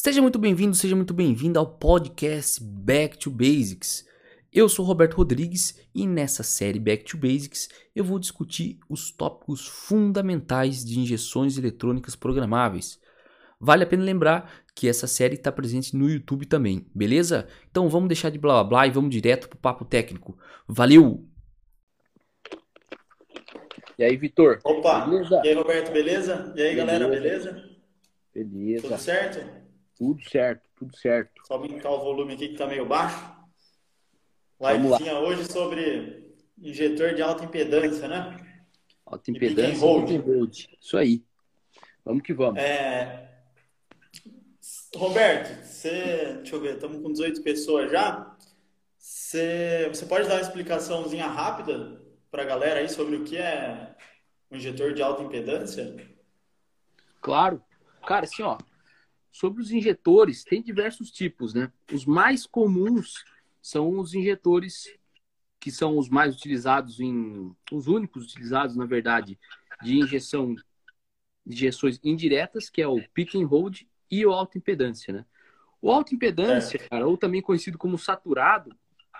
Seja muito bem-vindo, seja muito bem-vindo ao podcast Back to Basics. Eu sou Roberto Rodrigues e nessa série Back to Basics eu vou discutir os tópicos fundamentais de injeções eletrônicas programáveis. Vale a pena lembrar que essa série está presente no YouTube também, beleza? Então vamos deixar de blá blá blá e vamos direto pro papo técnico. Valeu! E aí, Vitor? Opa! Beleza? E aí, Roberto, beleza? E aí, beleza. galera, beleza? Beleza. Tudo certo? Tudo certo, tudo certo. Só aumentar o volume aqui que está meio baixo. Livezinha hoje sobre injetor de alta impedância, né? Alta impedância hold. hold. Isso aí. Vamos que vamos. É... Roberto, você... deixa eu ver, estamos com 18 pessoas já. Você, você pode dar uma explicaçãozinha rápida para a galera aí sobre o que é um injetor de alta impedância? Claro. Cara, assim, ó, Sobre os injetores, tem diversos tipos, né? Os mais comuns são os injetores que são os mais utilizados em os únicos utilizados, na verdade, de injeção injeções indiretas, que é o pick and hold e o alta impedância, né? O alta impedância, é. cara, ou também conhecido como saturado,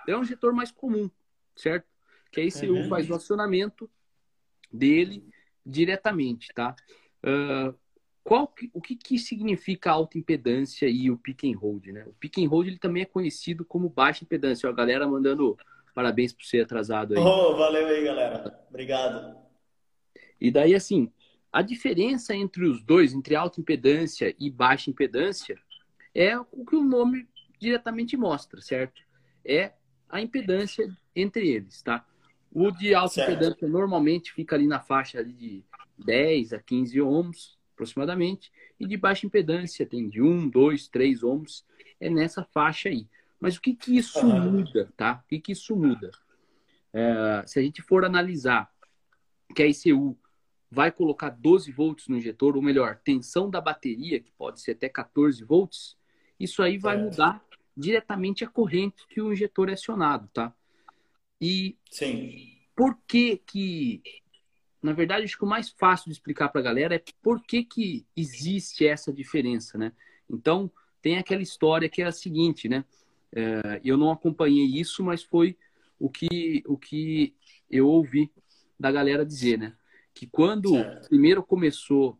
é um injetor mais comum, certo? Que aí você uhum. faz o acionamento dele diretamente, tá? Uh, qual, o que, que significa alta impedância e o pick and hold, né? O pick and hold ele também é conhecido como baixa impedância. Ó, a galera mandando parabéns por ser atrasado aí. Oh, valeu aí, galera. Obrigado. E daí, assim, a diferença entre os dois, entre alta impedância e baixa impedância, é o que o nome diretamente mostra, certo? É a impedância entre eles, tá? O de alta certo. impedância normalmente fica ali na faixa de 10 a 15 ohms, aproximadamente, e de baixa impedância, tem de 1, 2, 3 ohms, é nessa faixa aí. Mas o que, que isso uhum. muda, tá? O que, que isso muda? É, se a gente for analisar que a ICU vai colocar 12 volts no injetor, ou melhor, tensão da bateria, que pode ser até 14 volts, isso aí vai mudar diretamente a corrente que o injetor é acionado, tá? E Sim. por que que na verdade, acho que o mais fácil de explicar para a galera é por que, que existe essa diferença, né? Então, tem aquela história que é a seguinte, né? É, eu não acompanhei isso, mas foi o que, o que eu ouvi da galera dizer, né? Que quando certo. primeiro começou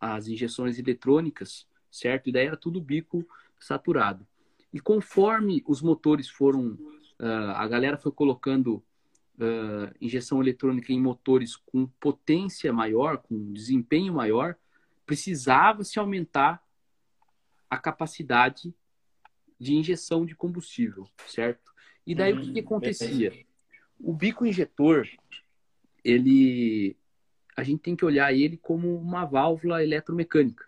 as injeções eletrônicas, certo? E daí era tudo bico saturado. E conforme os motores foram, uh, a galera foi colocando uh, injeção eletrônica em motores com potência maior, com desempenho maior, precisava se aumentar a capacidade de injeção de combustível, certo? E daí uhum, o que, que uhum, acontecia? O bico injetor, ele a gente tem que olhar ele como uma válvula eletromecânica,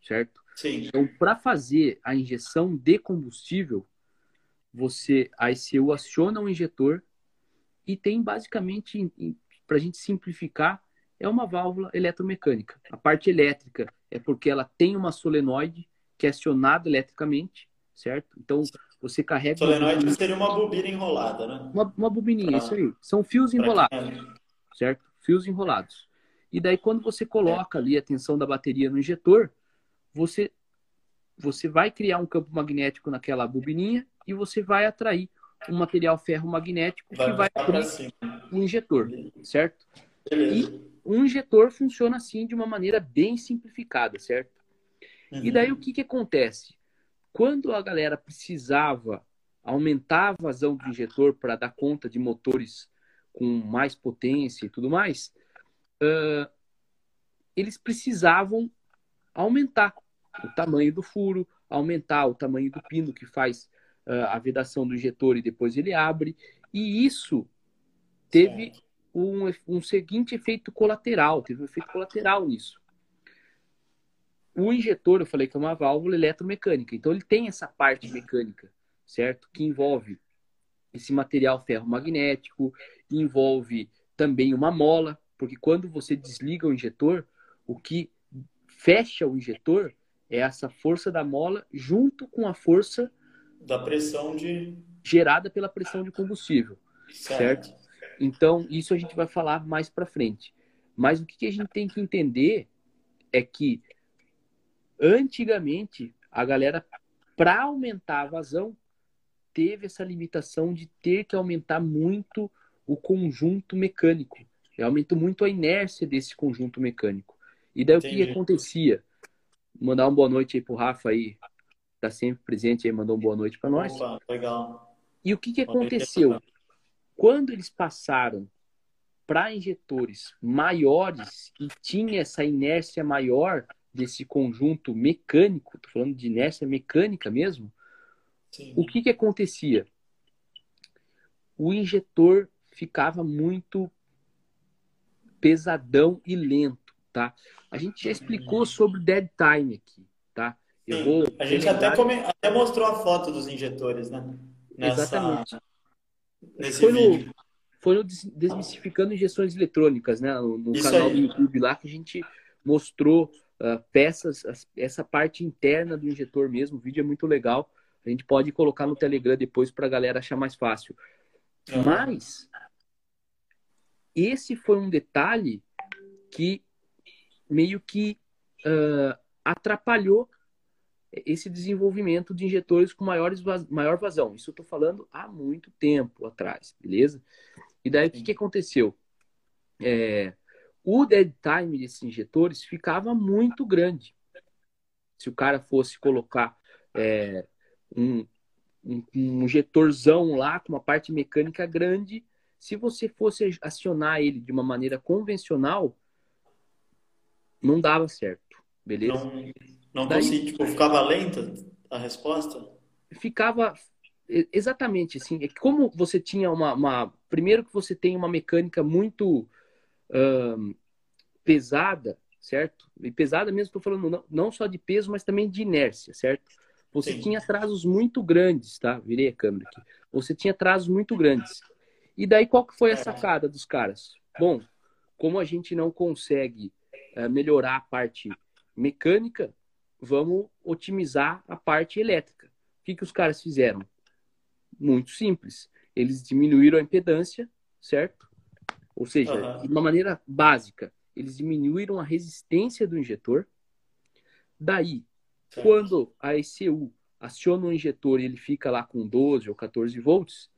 certo? Sim. Então, para fazer a injeção de combustível, você a ICU aciona o injetor e tem basicamente, para a gente simplificar, é uma válvula eletromecânica. A parte elétrica é porque ela tem uma solenoide que é acionada eletricamente, certo? Então você carrega. Solenoide uma... seria uma bobina enrolada, né? Uma, uma bobininha, pra... isso aí. São fios enrolados, certo? Fios enrolados. E daí quando você coloca ali a tensão da bateria no injetor, você você vai criar um campo magnético naquela bobininha e você vai atrair um material ferromagnético vai que vai abrir um injetor, certo? Beleza. E um injetor funciona assim de uma maneira bem simplificada, certo? Uhum. E daí o que, que acontece? Quando a galera precisava aumentar a vazão do injetor para dar conta de motores com mais potência e tudo mais, uh, eles precisavam aumentar o tamanho do furo, aumentar o tamanho do pino que faz a vedação do injetor e depois ele abre. E isso teve um, um seguinte efeito colateral, teve um efeito colateral nisso. O injetor, eu falei que é uma válvula eletromecânica, então ele tem essa parte mecânica, certo? Que envolve esse material ferromagnético, envolve também uma mola, porque quando você desliga o injetor, o que fecha o injetor é essa força da mola junto com a força da pressão de. gerada pela pressão de combustível. Certo. certo? Então, isso a gente vai falar mais para frente. Mas o que a gente tem que entender é que antigamente a galera, para aumentar a vazão, teve essa limitação de ter que aumentar muito o conjunto mecânico. Aumentou muito a inércia desse conjunto mecânico. E daí Entendi. o que acontecia? Mandar uma boa noite aí pro Rafa aí, tá sempre presente aí, mandou uma boa noite para nós. Opa, legal. E o que, que aconteceu? Quando eles passaram para injetores maiores e tinha essa inércia maior desse conjunto mecânico, tô falando de inércia mecânica mesmo, Sim. o que, que acontecia? O injetor ficava muito pesadão e lento, tá? A gente já explicou sobre dead time aqui? Eu vou a gente até, come... até mostrou a foto dos injetores, né? Nessa... Exatamente. Nesse foi vídeo. No, foi no Desmistificando Injeções Eletrônicas, né? No, no canal aí. do YouTube lá que a gente mostrou uh, peças, essa parte interna do injetor mesmo. O vídeo é muito legal. A gente pode colocar no Telegram depois para a galera achar mais fácil. Uhum. Mas esse foi um detalhe que meio que uh, atrapalhou esse desenvolvimento de injetores com maiores maior vazão. Isso eu estou falando há muito tempo atrás, beleza? E daí o que, que aconteceu? É, o dead time desses injetores ficava muito grande. Se o cara fosse colocar é, um, um, um injetorzão lá com uma parte mecânica grande, se você fosse acionar ele de uma maneira convencional, não dava certo, beleza? Não, não Daí, consegui, tipo, ficava lenta a resposta? Ficava exatamente assim. É como você tinha uma, uma, primeiro que você tem uma mecânica muito pesada, certo? E pesada mesmo, estou falando não, não só de peso, mas também de inércia, certo? Você Sim. tinha atrasos muito grandes, tá? Virei a câmera aqui. Você tinha atrasos muito grandes. E daí qual que foi a sacada dos caras? Bom, como a gente não consegue uh, melhorar a parte mecânica, vamos otimizar a parte elétrica. O que, que os caras fizeram? Muito simples. Eles diminuíram a impedância, certo? Ou seja, uhum. de uma maneira básica, eles diminuíram a resistência do injetor. Daí, certo. quando a ECU aciona o injetor e ele fica lá com 12 ou 14 volts,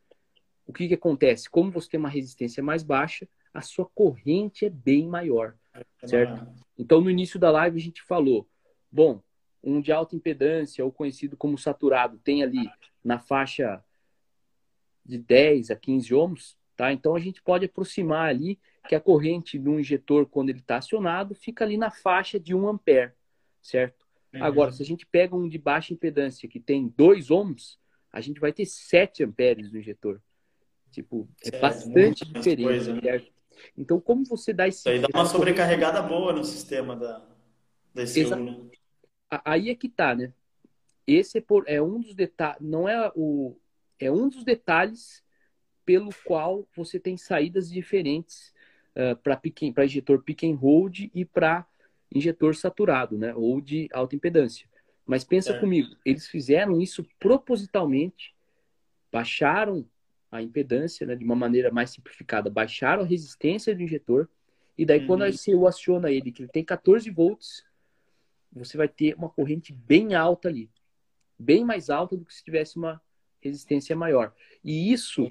o que, que acontece? Como você tem uma resistência mais baixa, a sua corrente é bem maior, certo? Então, no início da live, a gente falou, bom, um de alta impedância, ou conhecido como saturado, tem ali na faixa de 10 a 15 ohms, tá? Então, a gente pode aproximar ali que a corrente do injetor, quando ele está acionado, fica ali na faixa de 1 ampere, certo? Uhum. Agora, se a gente pega um de baixa impedância que tem 2 ohms, a gente vai ter 7 amperes no injetor. Tipo, é, é bastante diferente. Coisa, né? Então, como você dá esse. Isso aí dá uma sobrecarregada boa no sistema da, da ECU, né? Aí é que tá, né? Esse é, por, é um dos detalhes. Não é o. É um dos detalhes pelo qual você tem saídas diferentes uh, para injetor pick and hold e para injetor saturado, né? Ou de alta impedância. Mas pensa é. comigo, eles fizeram isso propositalmente, baixaram a impedância, né, de uma maneira mais simplificada, baixaram a resistência do injetor, e daí uhum. quando a ECU aciona ele, que ele tem 14 volts, você vai ter uma corrente bem alta ali. Bem mais alta do que se tivesse uma resistência maior. E isso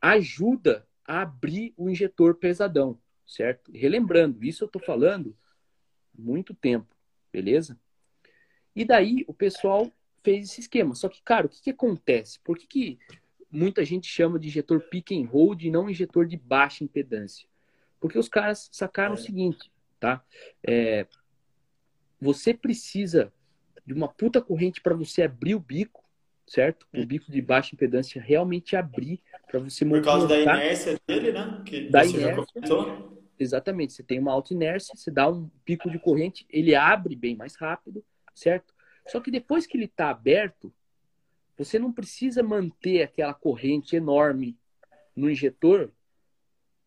ajuda a abrir o injetor pesadão, certo? Relembrando, isso eu estou falando muito tempo, beleza? E daí o pessoal fez esse esquema. Só que, cara, o que, que acontece? Por que, que muita gente chama de injetor pick and hold e não injetor de baixa impedância. Porque os caras sacaram o seguinte, tá? É, você precisa de uma puta corrente para você abrir o bico, certo? O bico de baixa impedância realmente abrir para você Por causa da inércia dele, né? Que da inércia. Exatamente. Você tem uma alta inércia, você dá um pico de corrente, ele abre bem mais rápido, certo? Só que depois que ele está aberto, você não precisa manter aquela corrente enorme no injetor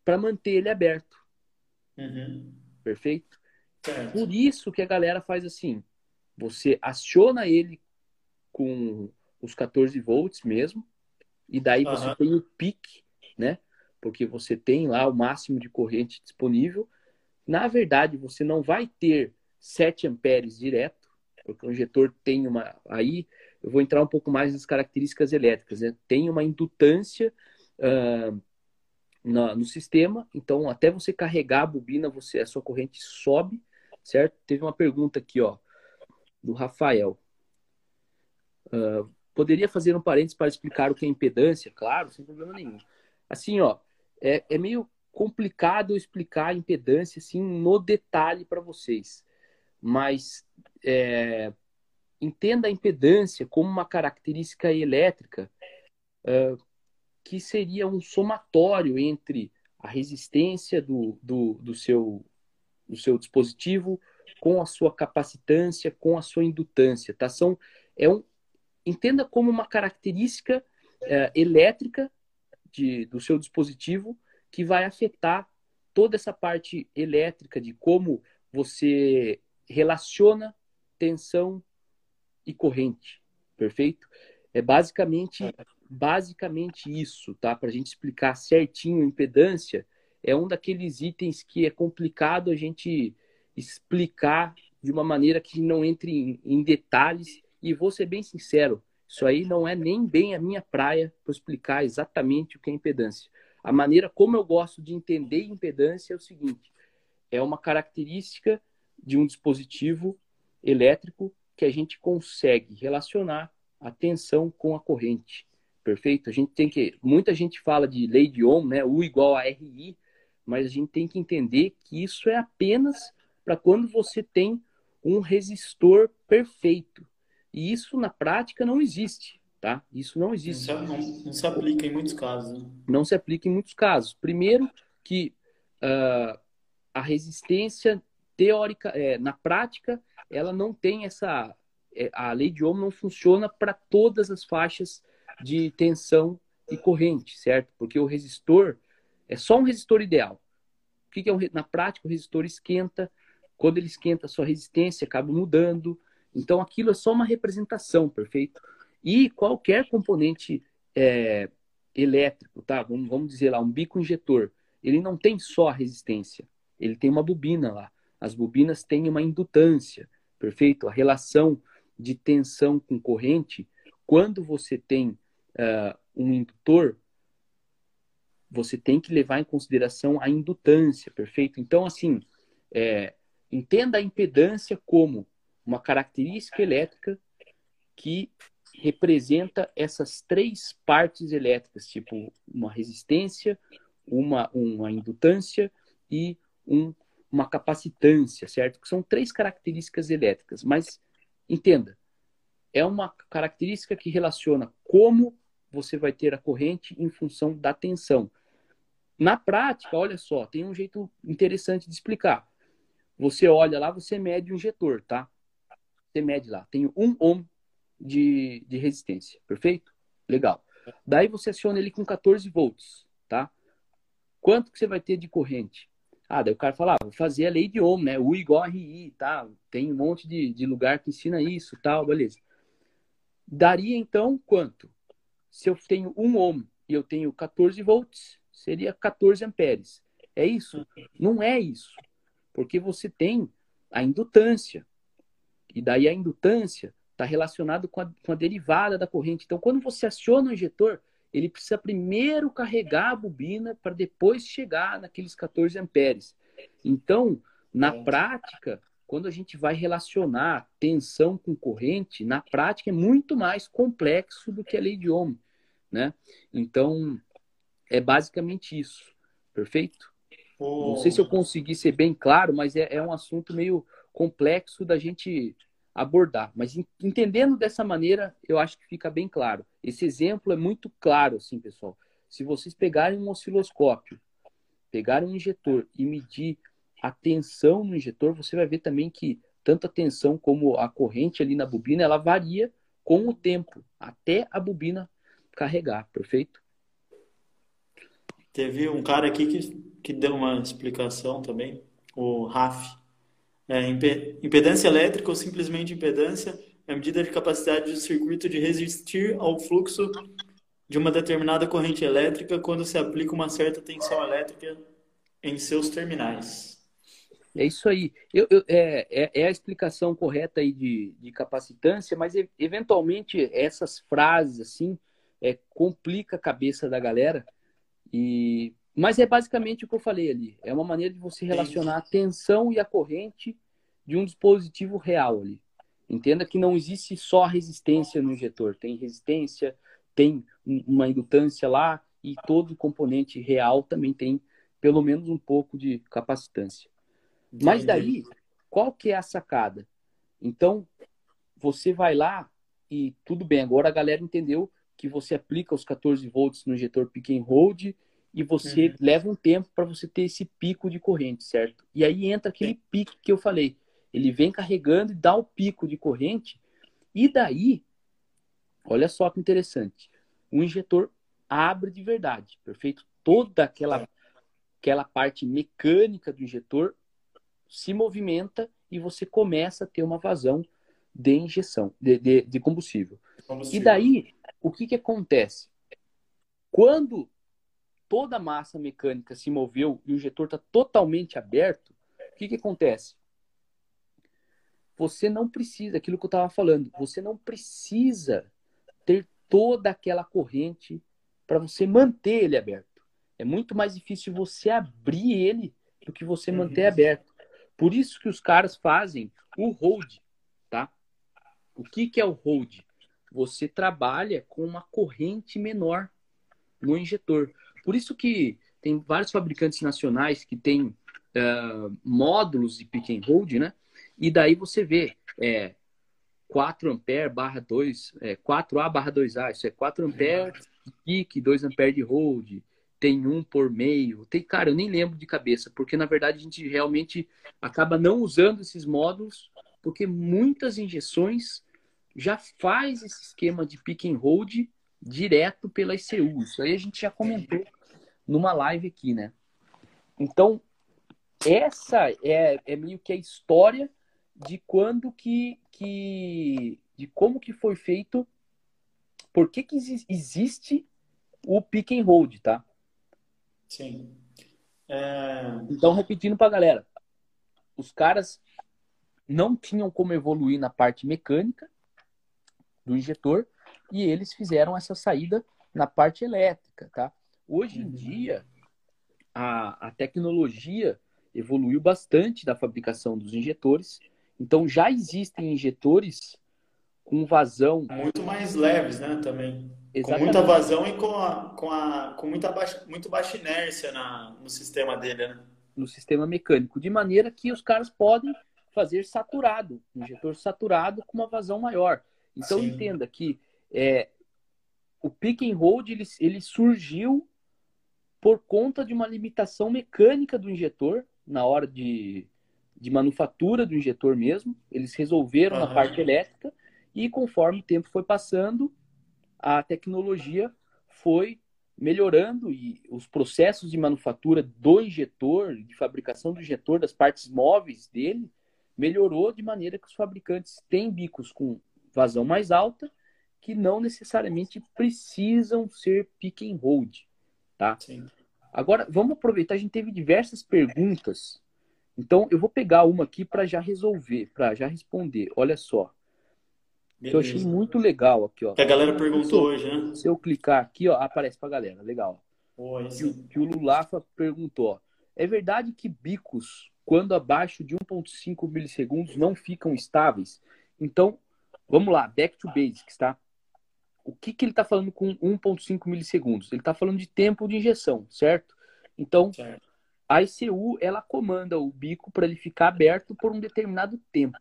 para manter ele aberto. Uhum. Perfeito? Certo. Por isso que a galera faz assim: você aciona ele com os 14 volts mesmo, e daí uhum. você tem o pique, né? Porque você tem lá o máximo de corrente disponível. Na verdade, você não vai ter 7 amperes direto, porque o injetor tem uma. Aí eu vou entrar um pouco mais nas características elétricas. Né? Tem uma indutância uh, na, no sistema, então até você carregar a bobina, você, a sua corrente sobe, certo? Teve uma pergunta aqui, ó, do Rafael. Uh, poderia fazer um parênteses para explicar o que é impedância? Claro, sem problema nenhum. Assim, ó, é, é meio complicado explicar a impedância assim no detalhe para vocês, mas é, entenda a impedância como uma característica elétrica uh, que seria um somatório entre a resistência do, do, do, seu, do seu dispositivo com a sua capacitância, com a sua indutância. Tá? São, é um, entenda como uma característica uh, elétrica de, do seu dispositivo que vai afetar toda essa parte elétrica de como você relaciona tensão e corrente, perfeito? É basicamente, basicamente isso, tá? Para a gente explicar certinho impedância, é um daqueles itens que é complicado a gente explicar de uma maneira que não entre em, em detalhes. E vou ser bem sincero, isso aí não é nem bem a minha praia para explicar exatamente o que é impedância. A maneira como eu gosto de entender impedância é o seguinte: é uma característica de um dispositivo elétrico que a gente consegue relacionar a tensão com a corrente. Perfeito? A gente tem que. Muita gente fala de lei de Ohm, né? U igual a RI, mas a gente tem que entender que isso é apenas para quando você tem um resistor perfeito. E isso na prática não existe tá? Isso não existe. Não, não, se aplica em muitos casos. Né? Não se aplica em muitos casos. Primeiro, que uh, a resistência teórica, é, na prática, ela não tem essa. É, a lei de Ohm não funciona para todas as faixas de tensão e corrente, certo? Porque o resistor é só um resistor ideal. O que, que é um, na prática o resistor esquenta? Quando ele esquenta, a sua resistência acaba mudando. Então aquilo é só uma representação, perfeito? E qualquer componente é, elétrico, tá? Vamos, vamos dizer lá, um bico injetor, ele não tem só a resistência, ele tem uma bobina lá. As bobinas têm uma indutância, perfeito? A relação de tensão com corrente, quando você tem uh, um indutor, você tem que levar em consideração a indutância, perfeito? Então, assim, é, entenda a impedância como uma característica elétrica que representa essas três partes elétricas, tipo uma resistência, uma, uma indutância e um, uma capacitância, certo? Que são três características elétricas. Mas entenda, é uma característica que relaciona como você vai ter a corrente em função da tensão. Na prática, olha só, tem um jeito interessante de explicar. Você olha lá, você mede o injetor, tá? Você mede lá, tem um ohm de, de resistência, perfeito? Legal. Daí você aciona ele com 14 volts, tá? Quanto que você vai ter de corrente? Ah, daí o cara fala, ah, vou fazer a lei de Ohm, né? U igual a RI, tá? Tem um monte de, de lugar que ensina isso, tal, beleza. Daria então quanto? Se eu tenho 1 ohm e eu tenho 14 volts, seria 14 amperes. É isso? Não é isso. Porque você tem a indutância. E daí a indutância está relacionado com a, com a derivada da corrente. Então, quando você aciona o injetor, ele precisa primeiro carregar a bobina para depois chegar naqueles 14 amperes. Então, na prática, quando a gente vai relacionar tensão com corrente, na prática é muito mais complexo do que a lei de Ohm, né? Então, é basicamente isso. Perfeito? Oh. Não sei se eu consegui ser bem claro, mas é, é um assunto meio complexo da gente abordar. Mas entendendo dessa maneira, eu acho que fica bem claro. Esse exemplo é muito claro, assim, pessoal. Se vocês pegarem um osciloscópio, pegarem um injetor e medir a tensão no injetor, você vai ver também que tanto a tensão como a corrente ali na bobina, ela varia com o tempo, até a bobina carregar, perfeito? Teve um cara aqui que, que deu uma explicação também, o Raf. É, impedância elétrica ou simplesmente impedância é a medida de capacidade do circuito de resistir ao fluxo de uma determinada corrente elétrica quando se aplica uma certa tensão elétrica em seus terminais. É isso aí. Eu, eu, é, é, é, a explicação correta aí de, de capacitância, mas eventualmente essas frases assim é, complica a cabeça da galera. E mas é basicamente o que eu falei ali. É uma maneira de você relacionar a tensão e a corrente de um dispositivo real ali. Entenda que não existe só resistência no injetor. Tem resistência, tem uma indutância lá e todo componente real também tem pelo menos um pouco de capacitância. Mas daí, qual que é a sacada? Então, você vai lá e tudo bem, agora a galera entendeu que você aplica os 14 volts no injetor pick and hold e você uhum. leva um tempo para você ter esse pico de corrente, certo? E aí entra aquele pico que eu falei. Ele vem carregando e dá o pico de corrente. E daí, olha só que interessante. O injetor abre de verdade, perfeito? Toda aquela, aquela parte mecânica do injetor se movimenta e você começa a ter uma vazão de injeção, de, de, de combustível. combustível. E daí, o que, que acontece? Quando toda a massa mecânica se moveu e o injetor está totalmente aberto, o que, que acontece? Você não precisa, aquilo que eu estava falando, você não precisa ter toda aquela corrente para você manter ele aberto. É muito mais difícil você abrir ele do que você manter uhum. aberto. Por isso que os caras fazem o hold, tá? O que, que é o hold? Você trabalha com uma corrente menor no injetor. Por isso que tem vários fabricantes nacionais que têm uh, módulos de pick and hold, né? E daí você vê é, 4 ampere barra 2, é, 4A barra 2A, isso é 4 ampere de pique, 2 ampere de hold, tem um por meio. Tem, cara, eu nem lembro de cabeça, porque na verdade a gente realmente acaba não usando esses módulos, porque muitas injeções já faz esse esquema de pick and hold direto pela ICU. Isso aí a gente já comentou numa live aqui, né? Então, essa é, é meio que a história de quando que, que de como que foi feito, por que que existe o pick and hold, tá? Sim. É... Então, repetindo para a galera, os caras não tinham como evoluir na parte mecânica do injetor e eles fizeram essa saída na parte elétrica, tá? Hoje em uhum. dia, a, a tecnologia evoluiu bastante da fabricação dos injetores. Então, já existem injetores com vazão. Muito mais leves, né? Também. Exatamente. Com muita vazão e com, a, com, a, com muita baixa, muito baixa inércia na, no sistema dele, né? No sistema mecânico. De maneira que os caras podem fazer saturado, um injetor saturado com uma vazão maior. Então, Sim. entenda que é, o pick and hold ele, ele surgiu por conta de uma limitação mecânica do injetor na hora de, de manufatura do injetor mesmo. Eles resolveram uhum. na parte elétrica e conforme o tempo foi passando, a tecnologia foi melhorando e os processos de manufatura do injetor, de fabricação do injetor, das partes móveis dele, melhorou de maneira que os fabricantes têm bicos com vazão mais alta que não necessariamente precisam ser pick and hold tá? Sim. Agora, vamos aproveitar, a gente teve diversas perguntas. Então, eu vou pegar uma aqui para já resolver, para já responder. Olha só. Beleza. eu achei muito legal aqui, ó. Que a galera perguntou hoje, né? Se eu clicar aqui, ó, aparece para a galera. Legal. Oi, que, que, o Lulafa perguntou, ó. É verdade que bicos, quando abaixo de 1.5 milissegundos, não ficam estáveis? Então, vamos lá, back to basics, tá? o que, que ele está falando com 1,5 milissegundos? Ele está falando de tempo de injeção, certo? Então, certo. a ICU ela comanda o bico para ele ficar aberto por um determinado tempo.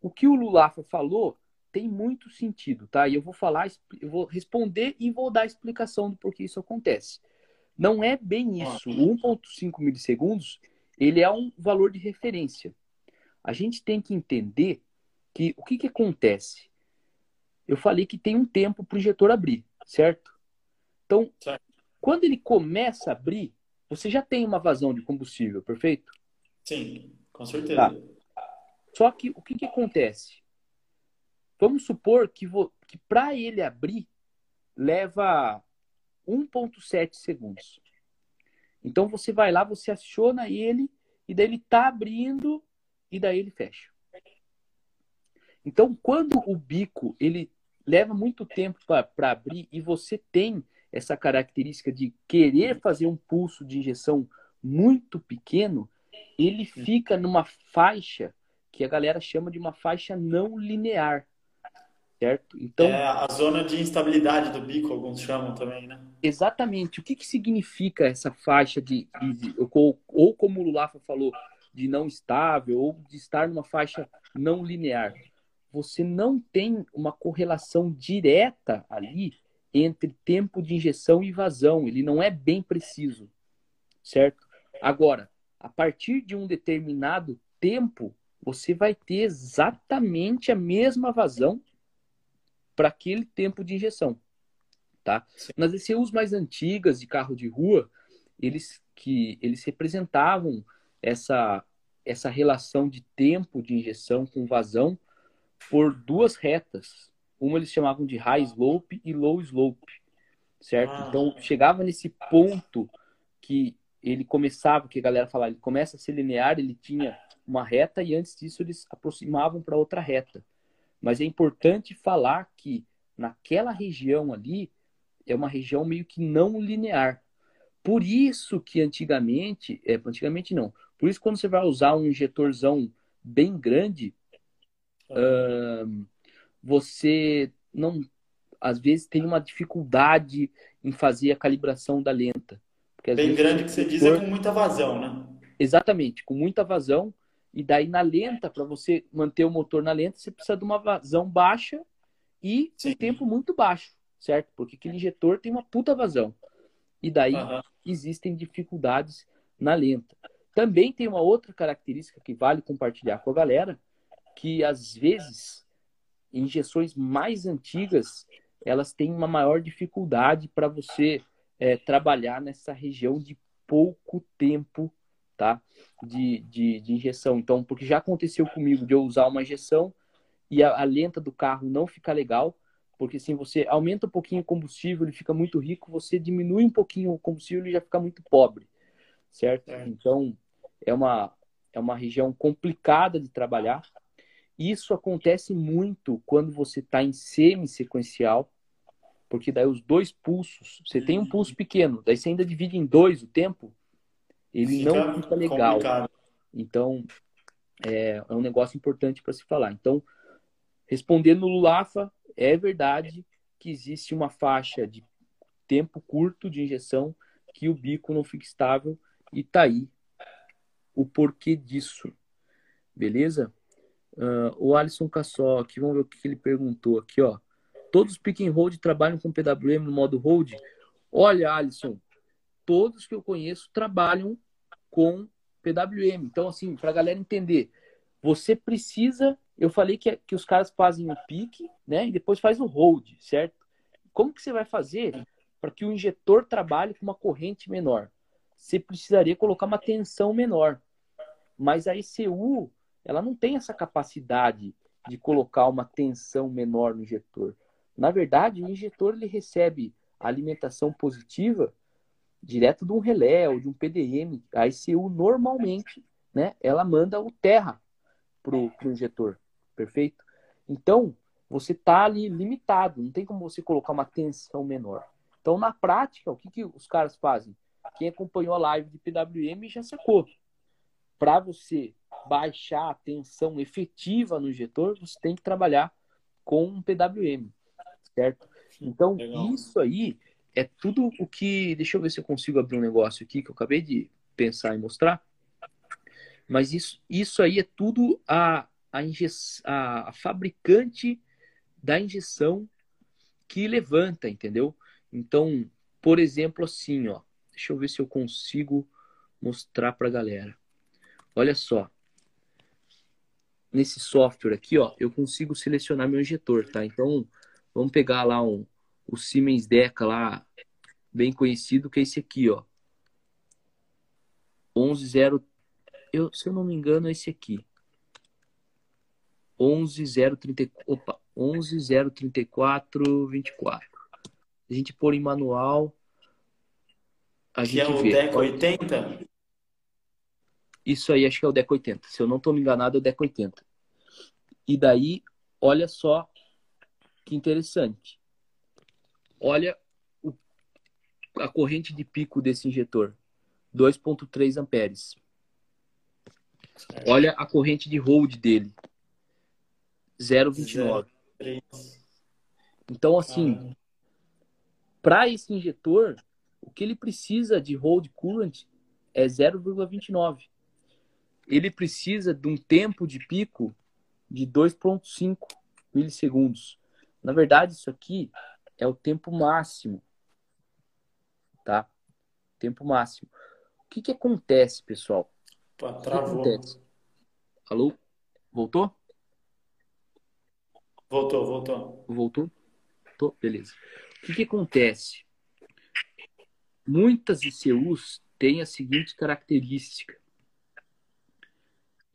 O que o Lulafa falou tem muito sentido, tá? E eu vou falar, eu vou responder e vou dar a explicação do porquê isso acontece. Não é bem isso. O 1,5 milissegundos ele é um valor de referência. A gente tem que entender que o que, que acontece? eu falei que tem um tempo para o injetor abrir, certo? Então, certo. quando ele começa a abrir, você já tem uma vazão de combustível, perfeito? Sim, com certeza. Tá. Só que o que, que acontece? Vamos supor que, que para ele abrir leva 1,7 segundos. Então você vai lá, você aciona ele e daí ele tá abrindo e daí ele fecha. Então, quando o bico ele leva muito tempo para abrir e você tem essa característica de querer fazer um pulso de injeção muito pequeno, ele fica numa faixa que a galera chama de uma faixa não linear. Certo? Então, é a zona de instabilidade do bico, alguns chamam também, né? Exatamente. O que, que significa essa faixa de, de, ou, ou como o Lulafa falou, de não estável, ou de estar numa faixa não linear? Você não tem uma correlação direta ali entre tempo de injeção e vazão. Ele não é bem preciso, certo? Agora, a partir de um determinado tempo, você vai ter exatamente a mesma vazão para aquele tempo de injeção, tá? Nas ECUs mais antigas de carro de rua, eles que eles representavam essa essa relação de tempo de injeção com vazão por duas retas. Uma eles chamavam de high slope e low slope, certo? Ah. Então chegava nesse ponto que ele começava, que a galera falava, ele começa a ser linear, ele tinha uma reta e antes disso eles aproximavam para outra reta. Mas é importante falar que naquela região ali é uma região meio que não linear. Por isso que antigamente, é, antigamente não, por isso quando você vai usar um injetorzão bem grande, uh, você não, às vezes tem uma dificuldade em fazer a calibração da lenta. bem grande que você diz é com muita vazão, né? Exatamente, com muita vazão e daí na lenta, para você manter o motor na lenta, você precisa de uma vazão baixa e Sim. um tempo muito baixo, certo? Porque aquele injetor tem uma puta vazão. E daí uhum. existem dificuldades na lenta. Também tem uma outra característica que vale compartilhar com a galera, que às vezes injeções mais antigas elas têm uma maior dificuldade para você é, trabalhar nessa região de pouco tempo tá? De, de, de, injeção. Então, porque já aconteceu comigo de eu usar uma injeção e a, a lenta do carro não fica legal, porque assim, você aumenta um pouquinho o combustível, ele fica muito rico, você diminui um pouquinho o combustível, ele já fica muito pobre, certo? É. Então, é uma, é uma região complicada de trabalhar. Isso acontece muito quando você está em semi-sequencial, porque daí os dois pulsos, você tem um pulso pequeno, daí você ainda divide em dois o tempo, ele fica não fica legal. Complicado. Então, é, é, um negócio importante para se falar. Então, respondendo no Lulafa, é verdade que existe uma faixa de tempo curto de injeção que o bico não fica estável e tá aí o porquê disso. Beleza? Uh, o Alisson Cassó, aqui, vamos ver o que ele perguntou aqui, ó. Todos os pick and hold trabalham com PWM no modo hold? Olha, Alisson, todos que eu conheço trabalham com PWM. Então, assim, para a galera entender, você precisa. Eu falei que, que os caras fazem o pique, né? E depois faz o hold, certo? Como que você vai fazer para que o injetor trabalhe com uma corrente menor? Você precisaria colocar uma tensão menor. Mas a ECU, ela não tem essa capacidade de colocar uma tensão menor no injetor. Na verdade, o injetor ele recebe alimentação positiva direto de um relé ou de um PDM. A ICU normalmente, né, ela manda o terra pro, pro injetor, perfeito? Então, você tá ali limitado, não tem como você colocar uma tensão menor. Então, na prática, o que, que os caras fazem? Quem acompanhou a live de PWM já sacou. Para você baixar a tensão efetiva no injetor, você tem que trabalhar com um PWM, certo? Então, Legal. isso aí é tudo o que. Deixa eu ver se eu consigo abrir um negócio aqui que eu acabei de pensar e mostrar. Mas isso, isso aí é tudo a, a, a, a fabricante da injeção que levanta, entendeu? Então, por exemplo, assim, ó. Deixa eu ver se eu consigo mostrar para a galera. Olha só. Nesse software aqui, ó, eu consigo selecionar meu injetor, tá? Então, vamos pegar lá um, o Siemens Deca lá, bem conhecido, que é esse aqui, ó. 110, eu, se eu não me engano, é esse aqui. 11034, opa, 11034 24. A gente pôr em manual, a que gente é o vê. Deca 80? Isso aí acho que é o DEC 80. Se eu não estou me enganado, é o DEC 80. E daí, olha só que interessante. Olha o, a corrente de pico desse injetor. 2.3 amperes. Olha a corrente de hold dele. 0,29. Então, assim, para esse injetor, o que ele precisa de hold current é 0,29 ele precisa de um tempo de pico de 2,5 milissegundos. Na verdade, isso aqui é o tempo máximo. Tá? Tempo máximo. O que, que acontece, pessoal? Pô, travou. Que acontece? Alô? Voltou? Voltou, voltou. Voltou? Voltou? Beleza. O que, que acontece? Muitas ICUs têm a seguinte característica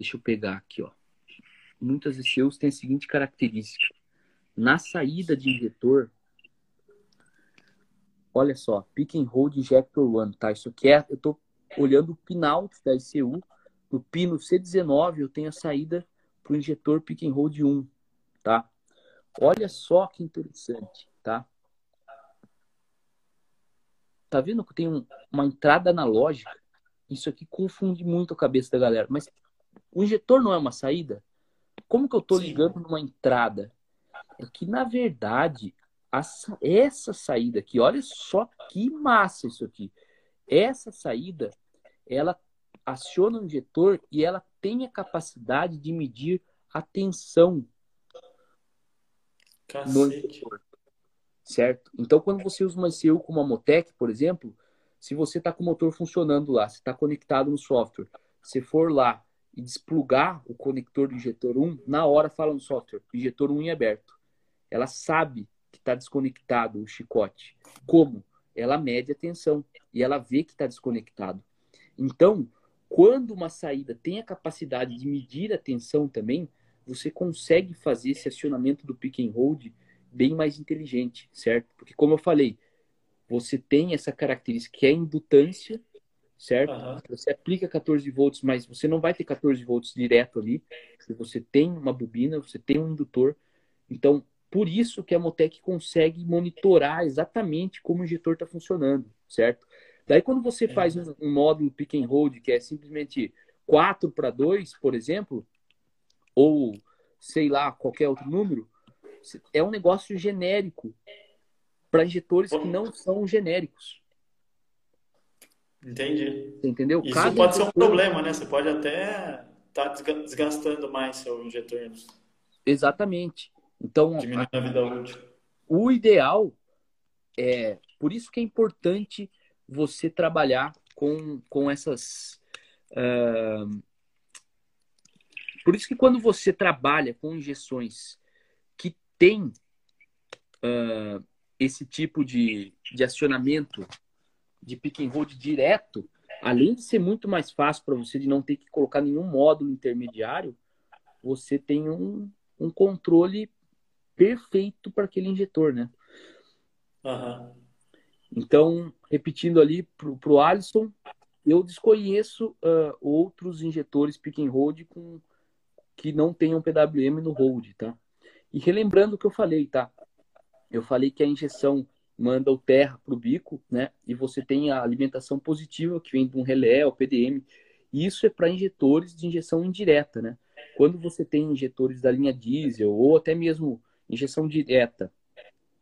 Deixa eu pegar aqui, ó. Muitas ECUs têm a seguinte característica. Na saída de injetor, olha só, pick and hold injector one, tá? Isso aqui é, eu tô olhando o pinout da ECU. No pino C19 eu tenho a saída para o injetor pick and hold 1, tá? Olha só que interessante, tá? Tá vendo que tem um, uma entrada analógica? Isso aqui confunde muito a cabeça da galera. Mas o injetor não é uma saída? Como que eu estou ligando numa entrada? É que, na verdade, essa, essa saída aqui, olha só que massa isso aqui. Essa saída, ela aciona o injetor e ela tem a capacidade de medir a tensão Cacete. no injetor. Certo? Então, quando você usa uma ECU como a Motec, por exemplo, se você está com o motor funcionando lá, você está conectado no software, se for lá e desplugar o conector do injetor 1, na hora fala no software, injetor 1 em aberto. Ela sabe que está desconectado o chicote. Como? Ela mede a tensão e ela vê que está desconectado. Então, quando uma saída tem a capacidade de medir a tensão também, você consegue fazer esse acionamento do pick and hold bem mais inteligente, certo? Porque como eu falei, você tem essa característica que é a indutância certo? Uhum. Você aplica 14 volts, mas você não vai ter 14 volts direto ali. Você tem uma bobina, você tem um indutor. Então, por isso que a Motec consegue monitorar exatamente como o injetor está funcionando, certo? Daí, quando você é. faz um, um, módulo pick and hold, que é simplesmente 4 para 2, por exemplo, ou sei lá, qualquer outro número, é um negócio genérico para injetores que não são genéricos. Entendi. Entendeu? Isso Cada pode ser um problema, né? Você pode até estar tá desgastando mais seu injetor. Exatamente. Então, diminuindo a vida útil. O ideal é, por isso que é importante você trabalhar com, com essas. Uh, por isso que quando você trabalha com injeções que tem uh, esse tipo de, de acionamento de pick and hold direto, além de ser muito mais fácil para você de não ter que colocar nenhum módulo intermediário, você tem um, um controle perfeito para aquele injetor, né? Uhum. Então, repetindo ali para o Alisson, eu desconheço uh, outros injetores pick and hold com, que não tenham PWM no hold, tá? E relembrando o que eu falei, tá? Eu falei que a injeção manda o terra para o bico, né? E você tem a alimentação positiva que vem de um relé, o PDM. Isso é para injetores de injeção indireta, né? Quando você tem injetores da linha diesel ou até mesmo injeção direta,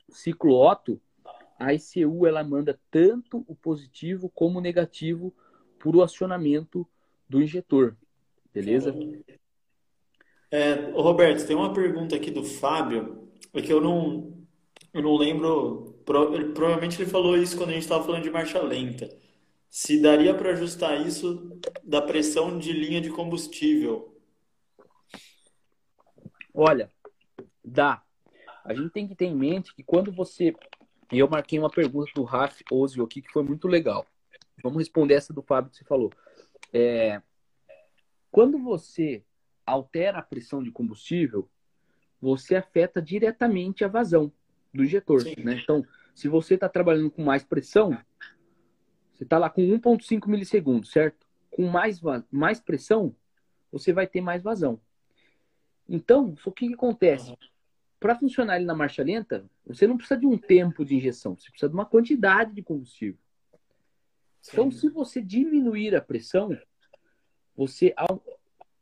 ciclo Otto, a ICU ela manda tanto o positivo como o negativo por o acionamento do injetor, beleza? É, Roberto, tem uma pergunta aqui do Fábio, é que eu não, eu não lembro Pro, provavelmente ele falou isso quando a gente estava falando de marcha lenta. Se daria para ajustar isso da pressão de linha de combustível? Olha, dá. A gente tem que ter em mente que quando você. Eu marquei uma pergunta do Raf Ozio aqui que foi muito legal. Vamos responder essa do Fábio que você falou. É... Quando você altera a pressão de combustível, você afeta diretamente a vazão do injetor. Né? Então, se você está trabalhando com mais pressão, você está lá com 1,5 milissegundos, certo? com mais, mais pressão, você vai ter mais vazão. Então, o que, que acontece? Para funcionar ele na marcha lenta, você não precisa de um tempo de injeção, você precisa de uma quantidade de combustível. Então, Sim. Se você diminuir a pressão, você,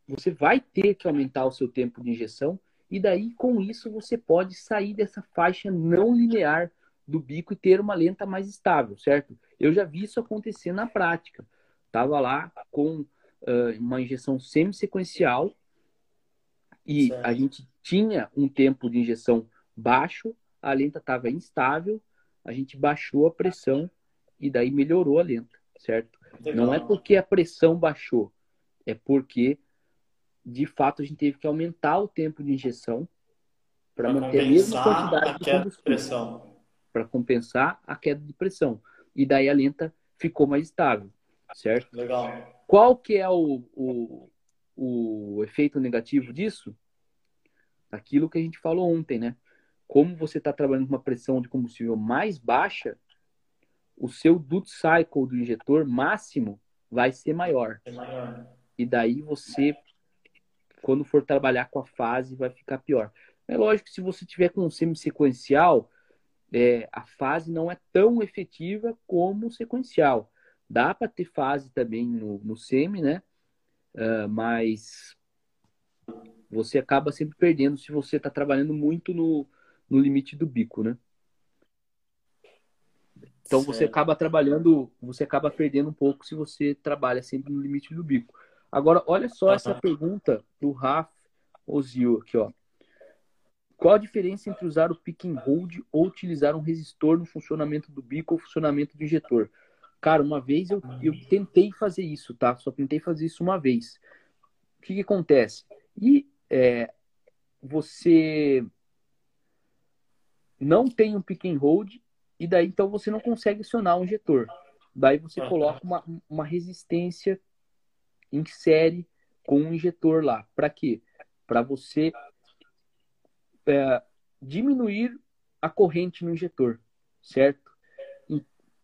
você vai ter que aumentar o seu tempo de injeção, e daí, com isso, você pode sair dessa faixa não linear do bico e ter uma lenta mais estável, certo? Eu já vi isso acontecer na prática. Estava lá com uh, uma injeção semi-sequencial e certo. a gente tinha um tempo de injeção baixo, a lenta estava instável, a gente baixou a pressão e daí melhorou a lenta, certo? Não é porque a pressão baixou, é porque de fato a gente teve que aumentar o tempo de injeção para manter a mesma quantidade de combustível. Para compensar a queda de pressão. E daí a lenta ficou mais estável, certo? Legal. Qual que é o, o, o efeito negativo disso? Aquilo que a gente falou ontem, né? Como você está trabalhando com uma pressão de combustível mais baixa, o seu duty cycle do injetor máximo vai ser maior. É maior. E daí você, quando for trabalhar com a fase, vai ficar pior. É lógico que se você tiver com um semi-sequencial, é, a fase não é tão efetiva como o sequencial. Dá para ter fase também no, no semi, né? Uh, mas você acaba sempre perdendo se você está trabalhando muito no, no limite do bico, né? Então certo. você acaba trabalhando, você acaba perdendo um pouco se você trabalha sempre no limite do bico. Agora, olha só essa pergunta do Raf Ozil aqui, ó. Qual a diferença entre usar o pick and hold ou utilizar um resistor no funcionamento do bico ou funcionamento do injetor? Cara, uma vez eu, eu tentei fazer isso, tá? Só tentei fazer isso uma vez. O que, que acontece? E é, você não tem um pick and hold e daí então você não consegue acionar o injetor. Daí você coloca uma, uma resistência em série com um injetor lá. Para quê? Para você é, diminuir a corrente no injetor, certo?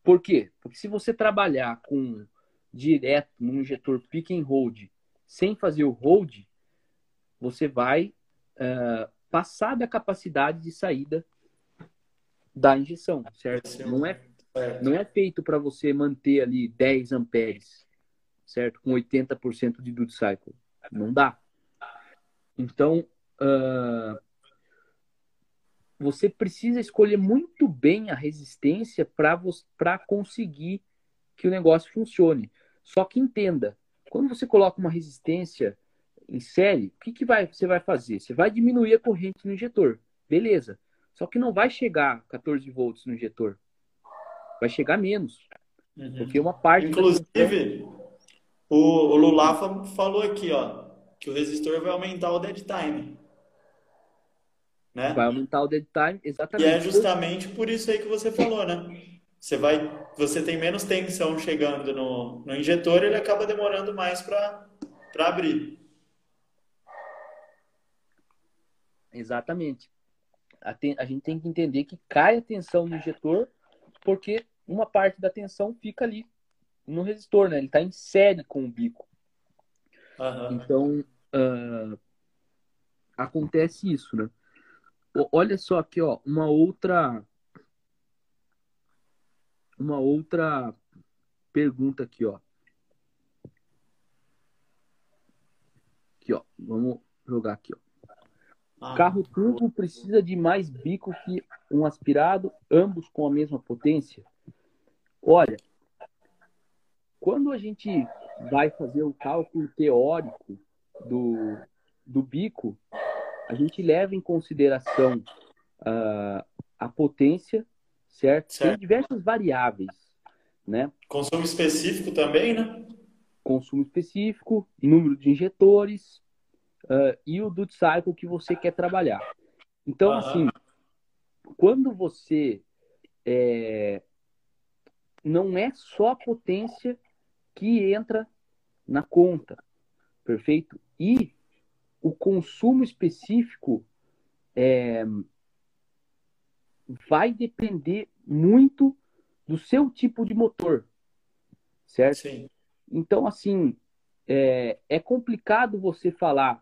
Por quê? Porque se você trabalhar com direto no injetor pick and hold sem fazer o hold, você vai uh, passar da capacidade de saída da injeção, certo? Não é, não é feito para você manter ali 10 amperes, certo? Com 80% de duty cycle. Não dá. Então, uh, você precisa escolher muito bem a resistência para conseguir que o negócio funcione. Só que entenda, quando você coloca uma resistência em série, o que, que vai, você vai fazer? Você vai diminuir a corrente no injetor. Beleza. Só que não vai chegar 14 volts no injetor. Vai chegar menos. Uhum. Porque uma parte. Inclusive, o, o Lulafa falou aqui, ó, que o resistor vai aumentar o dead time. Né? Vai aumentar o dead time, exatamente. E é justamente por isso aí que você falou, né? Você vai, você tem menos tensão chegando no, no injetor, ele acaba demorando mais para abrir. Exatamente. A, te, a, gente tem que entender que cai a tensão no injetor, porque uma parte da tensão fica ali no resistor, né? Ele está em série com o bico. Uhum. Então, uh, acontece isso, né? Olha só aqui, ó, uma outra uma outra pergunta aqui, ó. Aqui, ó. Vamos jogar aqui, ó. Ah, Carro turbo precisa de mais bico que um aspirado, ambos com a mesma potência? Olha, quando a gente vai fazer o cálculo teórico do, do bico, a gente leva em consideração uh, a potência, certo? certo? Tem diversas variáveis, né? Consumo específico também, né? Consumo específico, número de injetores uh, e o duty cycle que você quer trabalhar. Então, uhum. assim, quando você é, não é só a potência que entra na conta, perfeito? E o consumo específico é, vai depender muito do seu tipo de motor, certo? Sim. Então, assim, é, é complicado você falar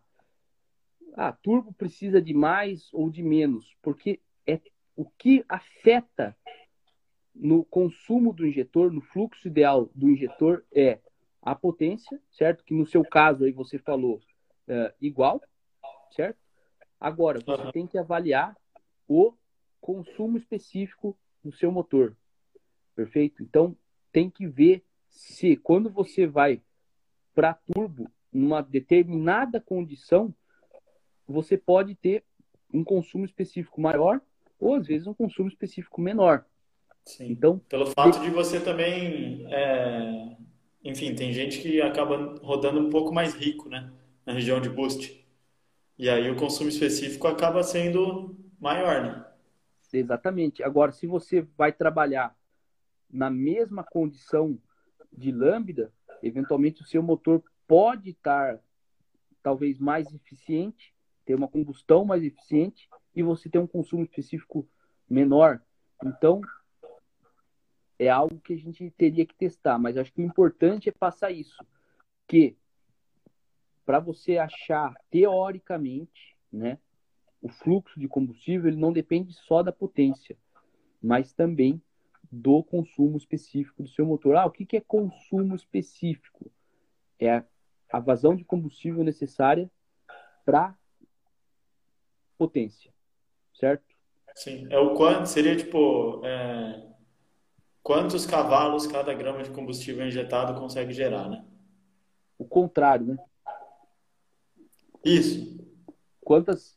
ah, turbo precisa de mais ou de menos, porque é o que afeta no consumo do injetor, no fluxo ideal do injetor é a potência, certo? Que no seu caso aí você falou é, igual, certo? Agora você uhum. tem que avaliar o consumo específico do seu motor, perfeito? Então tem que ver se quando você vai para turbo numa determinada condição você pode ter um consumo específico maior ou às vezes um consumo específico menor. Sim. Então, pelo fato de você também, é... enfim, tem gente que acaba rodando um pouco mais rico, né, na região de boost. E aí o consumo específico acaba sendo maior, né? Exatamente. Agora, se você vai trabalhar na mesma condição de lambda, eventualmente o seu motor pode estar talvez mais eficiente ter uma combustão mais eficiente e você ter um consumo específico menor. Então, é algo que a gente teria que testar, mas acho que o importante é passar isso, que para você achar teoricamente, né, o fluxo de combustível ele não depende só da potência, mas também do consumo específico do seu motor. Ah, o que, que é consumo específico? É a vazão de combustível necessária para potência, certo? Sim, é o quanto, seria tipo, é, quantos cavalos cada grama de combustível injetado consegue gerar, né? O contrário, né? Isso. Quantas,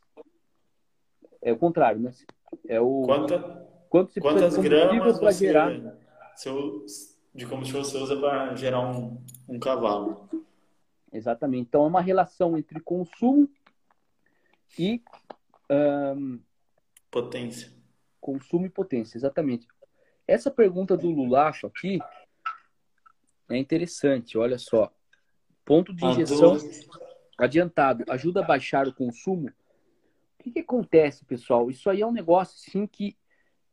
é o contrário, né? É o Quanta, quanto se quantas gramas para gerar seu, de combustível você usa para gerar um, um cavalo. Exatamente. Então é uma relação entre consumo e um, potência. Consumo e potência, exatamente. Essa pergunta do Lulacho aqui é interessante, olha só. Ponto de injeção adiantado ajuda a baixar o consumo. O que, que acontece, pessoal? Isso aí é um negócio sim que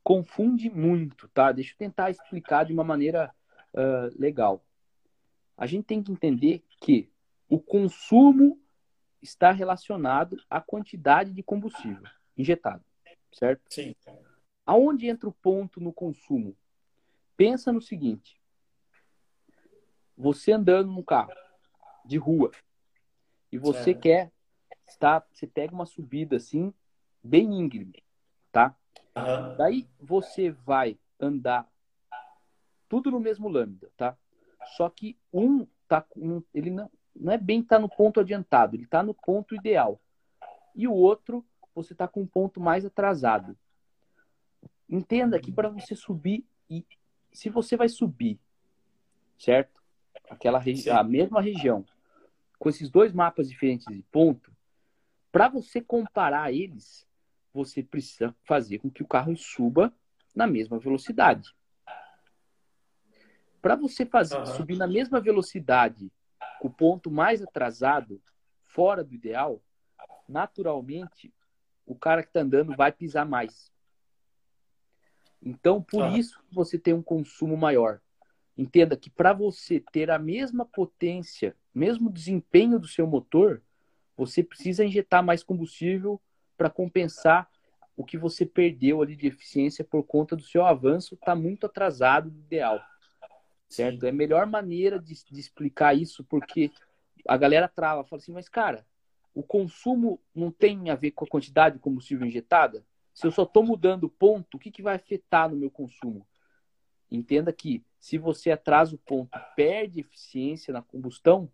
confunde muito, tá? Deixa eu tentar explicar de uma maneira uh, legal. A gente tem que entender que o consumo está relacionado à quantidade de combustível injetado, certo? Sim. Aonde entra o ponto no consumo? Pensa no seguinte: você andando num carro de rua e você certo. quer estar, você pega uma subida assim bem íngreme, tá? Uhum. Daí você vai andar tudo no mesmo lambda, tá? Só que um tá um, ele não não é bem estar tá no ponto adiantado, ele está no ponto ideal. E o outro, você está com um ponto mais atrasado. Entenda que para você subir, e se você vai subir, certo? Aquela região, a mesma região, com esses dois mapas diferentes de ponto, para você comparar eles, você precisa fazer com que o carro suba na mesma velocidade. Para você fazer uhum. subir na mesma velocidade o ponto mais atrasado, fora do ideal, naturalmente o cara que está andando vai pisar mais. Então, por ah. isso você tem um consumo maior. Entenda que para você ter a mesma potência, mesmo desempenho do seu motor, você precisa injetar mais combustível para compensar o que você perdeu ali de eficiência por conta do seu avanço está muito atrasado do ideal certo? Sim. É a melhor maneira de, de, explicar isso, porque a galera trava, fala assim, mas cara, o consumo não tem a ver com a quantidade de combustível injetada? Se eu só estou mudando o ponto, o que, que vai afetar no meu consumo? Entenda que se você atrasa o ponto, perde eficiência na combustão,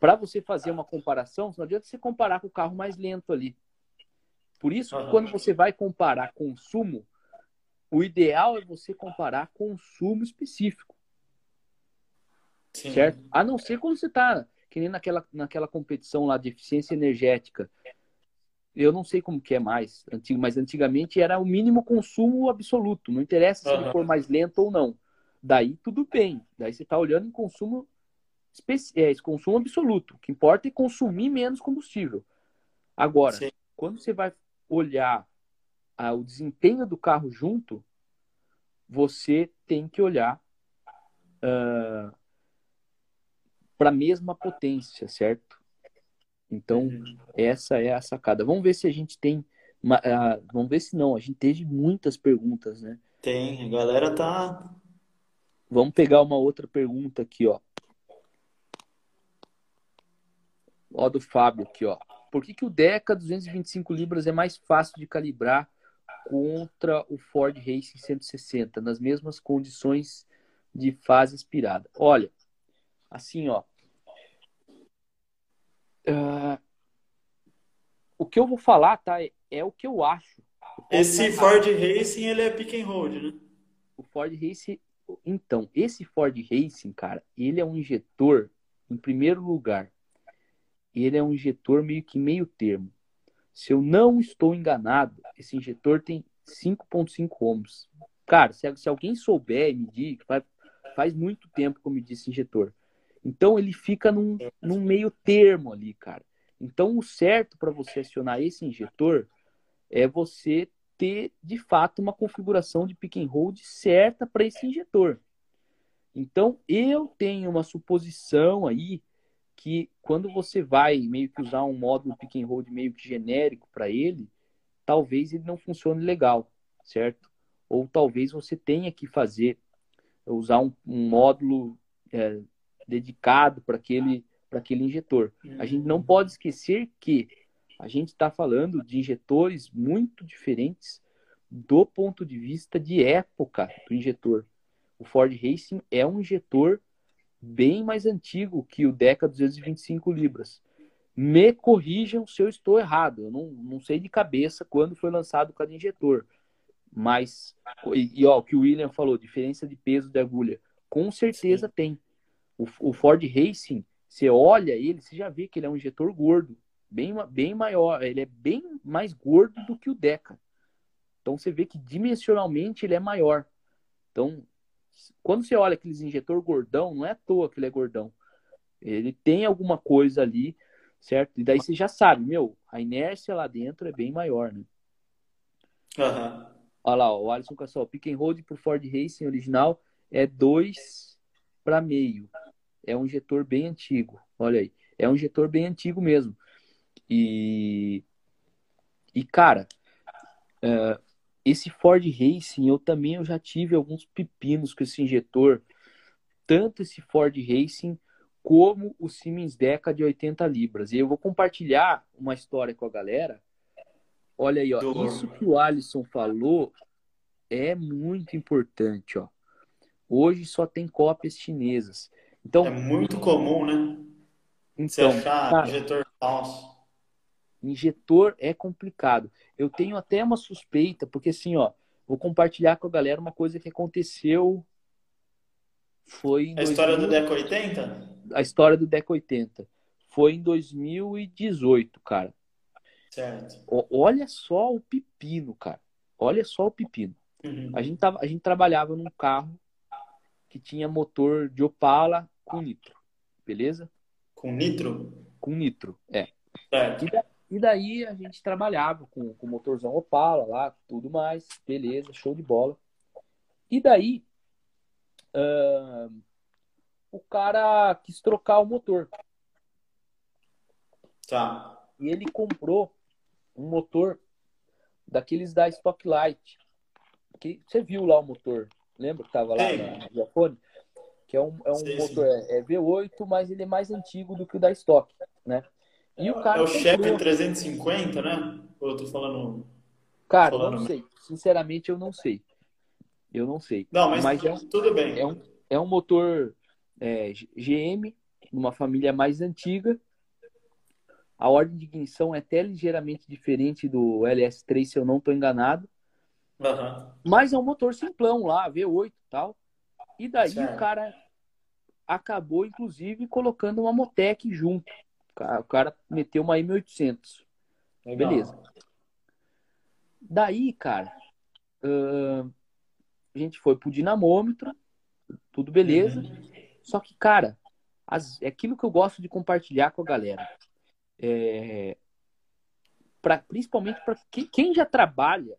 para você fazer uma comparação, não adianta você comparar com o carro mais lento ali. Por isso, uhum. quando você vai comparar consumo, o ideal é você comparar consumo específico. Sim. certo? A não ser quando você está, que nem naquela, naquela competição lá de eficiência energética. Eu não sei como que é mais, antigo, mas antigamente era o mínimo consumo absoluto. Não interessa se uhum. ele for mais lento ou não. Daí tudo bem. Daí você está olhando em consumo é, consumo absoluto. O que importa é consumir menos combustível. Agora, Sim. quando você vai olhar ah, o desempenho do carro junto, você tem que olhar uh, para a mesma potência, certo? Então, Uhum. essa é a sacada. Vamos ver se a gente tem. uma- ah, vamos ver se não. A gente teve muitas perguntas, né? Tem, a galera tá. Vamos pegar uma outra pergunta aqui, ó. Ó, do Fábio aqui, ó. Por que, que o Deca 225 libras é mais fácil de calibrar contra o Ford Racing 160, nas mesmas condições de fase aspirada? Olha, assim, ó. Ah, o que eu vou falar, tá? É, é o que eu acho. Eu Esse Ford Racing, ele é pick and hold, né? O Ford Racing, então, esse Ford Racing, cara, ele é um injetor, em primeiro lugar, ele é um injetor meio que meio termo. Se eu não estou enganado, esse injetor tem 5.5 ohms. Cara, se, se alguém souber medir, faz, faz muito tempo que eu medi esse injetor. Então ele fica num, num meio termo ali, cara. Então o certo para você acionar esse injetor é você ter de fato uma configuração de pick and hold certa para esse injetor. Então eu tenho uma suposição aí que quando você vai meio que usar um módulo pick and hold meio que genérico para ele, talvez ele não funcione legal, certo? Ou talvez você tenha que fazer usar um, um módulo é, dedicado para aquele aquele injetor. A gente não pode esquecer que a gente está falando de injetores muito diferentes do ponto de vista de época do injetor. O Ford Racing é um injetor bem mais antigo que o Deca 225 libras. Me corrijam se eu estou errado. Eu não, não sei de cabeça quando foi lançado cada injetor. Mas, e, e ó, o que o William falou, diferença de peso de agulha. Com certeza Sim. tem. O, o Ford Racing, você olha ele, você já vê que ele é um injetor gordo. Bem, bem maior. Ele é bem mais gordo do que o Deca. Então você vê que dimensionalmente ele é maior. Então, quando você olha aqueles injetor gordão, não é à toa que ele é gordão. Ele tem alguma coisa ali, certo? E daí você já sabe, meu, a inércia lá dentro é bem maior, né? Uhum. Olha lá, ó, o Alisson Cassol, pick and hold pro Ford Racing original é 2 para meio. É um injetor bem antigo. Olha aí. É um injetor bem antigo mesmo. E, e cara, uh, esse Ford Racing, eu também eu já tive alguns pepinos com esse injetor. Tanto esse Ford Racing como o Siemens Deca de 80 libras. E eu vou compartilhar uma história com a galera. Olha aí, ó. Do... Isso que o Alisson falou é muito importante, ó. Hoje só tem cópias chinesas. Então, é muito comum, né? Então, Você achar cara, injetor falso. Injetor é complicado. Eu tenho até uma suspeita, porque assim, ó, vou compartilhar com a galera uma coisa que aconteceu. Foi a história 2000... do Deco 80? A história do Deco 80. Foi em 2018, cara. Certo. O, olha só o pepino, cara. Olha só o pepino. Uhum. A, gente tava, a gente trabalhava num carro que tinha motor de Opala com nitro. Beleza? Com nitro? Com nitro, é. Certo. E, da, daí a gente trabalhava com, com motorzão Opala lá, tudo mais, beleza, show de bola. E daí uh, o cara quis trocar o motor. Tá. E ele comprou um motor daqueles da Stocklight. Que você viu lá o motor, lembra que tava lá Sim. na? Que é um, é um Sim, motor é, é V8, mas ele é mais antigo do que o da Stock, né? E o cara é o comprou- Chevy 350, né? Ou eu tô falando. Cara, falando- não sei. Sinceramente, eu não sei. Eu não sei. Não, mas, Mas é um- tudo bem. É um, é um motor é, GM, numa família mais antiga. A ordem de ignição é até ligeiramente diferente do LS3, se eu não estou enganado. Aham. Mas é um motor simplão lá, V8 e tal. E daí Certo. o cara acabou, inclusive, colocando uma Motec junto. O cara, meteu uma M800. Legal. Beleza. Daí, cara, ahn, a gente foi pro dinamômetro, tudo beleza. Uhum. Só que, cara, as- é aquilo que eu gosto de compartilhar com a galera. É, pra, principalmente para quem, quem já trabalha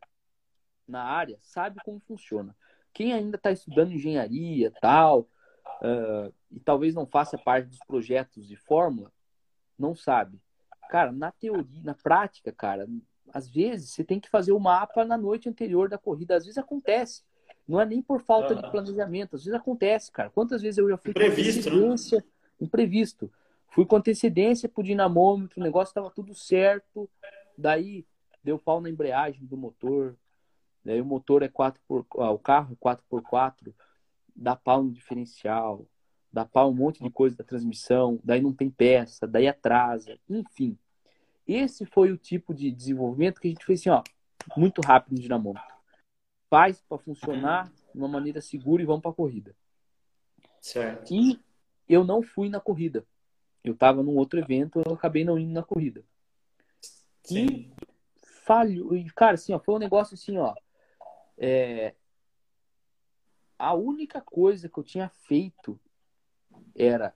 na área sabe como funciona. Quem ainda está estudando engenharia tal, uh, e talvez não faça parte dos projetos de fórmula, não sabe. Cara, na teoria, na prática, cara, às vezes você tem que fazer o mapa na noite anterior da corrida. Às vezes acontece. Não é nem por falta de planejamento. Às vezes acontece, cara. Quantas vezes eu já fui Imprevisto, com antecedência, né? imprevisto. Fui com antecedência pro dinamômetro, o negócio estava tudo certo. Daí deu pau na embreagem do motor. Daí o motor é 4 por ah, o carro é 4x4, dá pau no diferencial, dá pau um monte de coisa da transmissão, daí não tem peça, daí atrasa, enfim. Esse foi o tipo de desenvolvimento que a gente fez assim, ó, muito rápido no dinamômetro faz para funcionar de uma maneira segura e vamos para a corrida. Certo. E eu não fui na corrida. Eu estava num outro evento, eu acabei não indo na corrida. Sim. E falho, cara, assim, ó, foi um negócio assim, ó. É, a única coisa que eu tinha feito era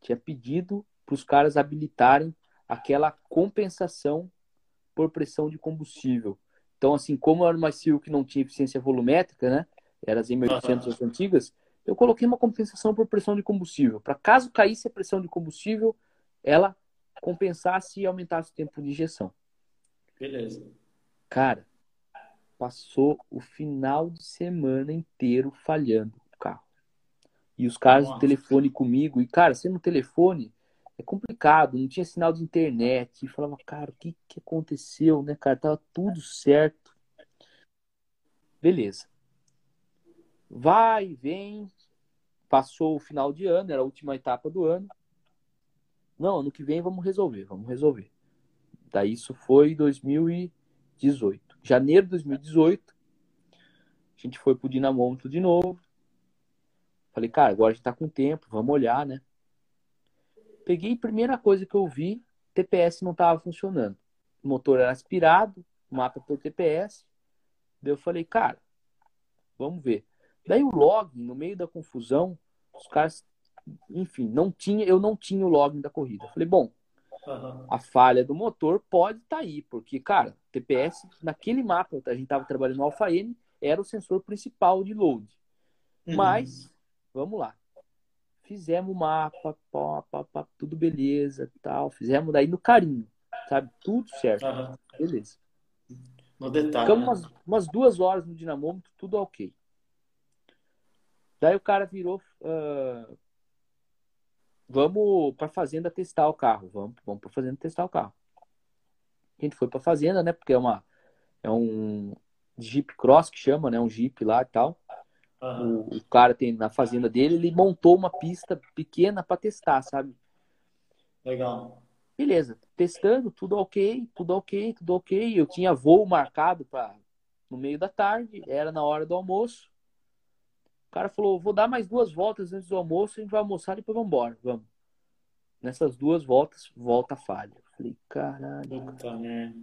tinha pedido para os caras habilitarem aquela compensação por pressão de combustível. Então, assim, como era uma SEAL que não tinha eficiência volumétrica, né? Era as M800 as antigas, eu coloquei uma compensação por pressão de combustível. Para caso caísse a pressão de combustível, ela compensasse e aumentasse o tempo de injeção. Beleza. Cara, passou o final de semana inteiro falhando o carro. E os caras Nossa. do telefone comigo, e cara, sendo no telefone, é complicado, não tinha sinal de internet. E falava, cara, o que, que aconteceu, né, cara? Tava tudo certo. Beleza. Vai, vem. Passou o final de ano, era a última etapa do ano. Não, ano que vem vamos resolver, vamos resolver. Daí isso foi 2018. Janeiro de 2018, a gente foi pro dinamômetro de novo. Falei, cara, agora a gente tá com tempo, vamos olhar, né? Peguei, primeira coisa que eu vi, TPS não estava funcionando. O motor era aspirado, mapa por TPS. Daí eu falei, cara, vamos ver. Daí o login, no meio da confusão, os caras, enfim, não tinha, eu não tinha o login da corrida. falei, bom, uhum. a falha do motor pode estar tá aí, porque, cara, TPS, naquele mapa, a gente estava trabalhando no Alpha N, era o sensor principal de load. Uhum. Mas, vamos lá fizemos o mapa, pá, pá, pá, tudo beleza, tal. Fizemos daí no carinho, sabe? Tudo certo. Uhum. Beleza. No detalhe. Ficamos né? umas, umas, duas horas no dinamômetro, tudo ok. Daí o cara virou. Uh, vamos pra fazenda testar o carro. Vamos, vamos pra fazenda testar o carro. A gente foi pra fazenda, né? Porque é uma. É um Jeep Cross que chama, né? Um Jeep lá e tal. Uhum. O, o, cara tem na fazenda dele, ele montou uma pista pequena para testar, sabe? Legal. Beleza, testando, tudo ok, tudo ok, tudo ok. Eu tinha voo marcado para no meio da tarde, era na hora do almoço. O cara falou: vou dar mais duas voltas antes do almoço, a gente vai almoçar e depois vamos embora. Vamos. Nessas duas voltas, volta a falha. falei, caralho. Puta, né?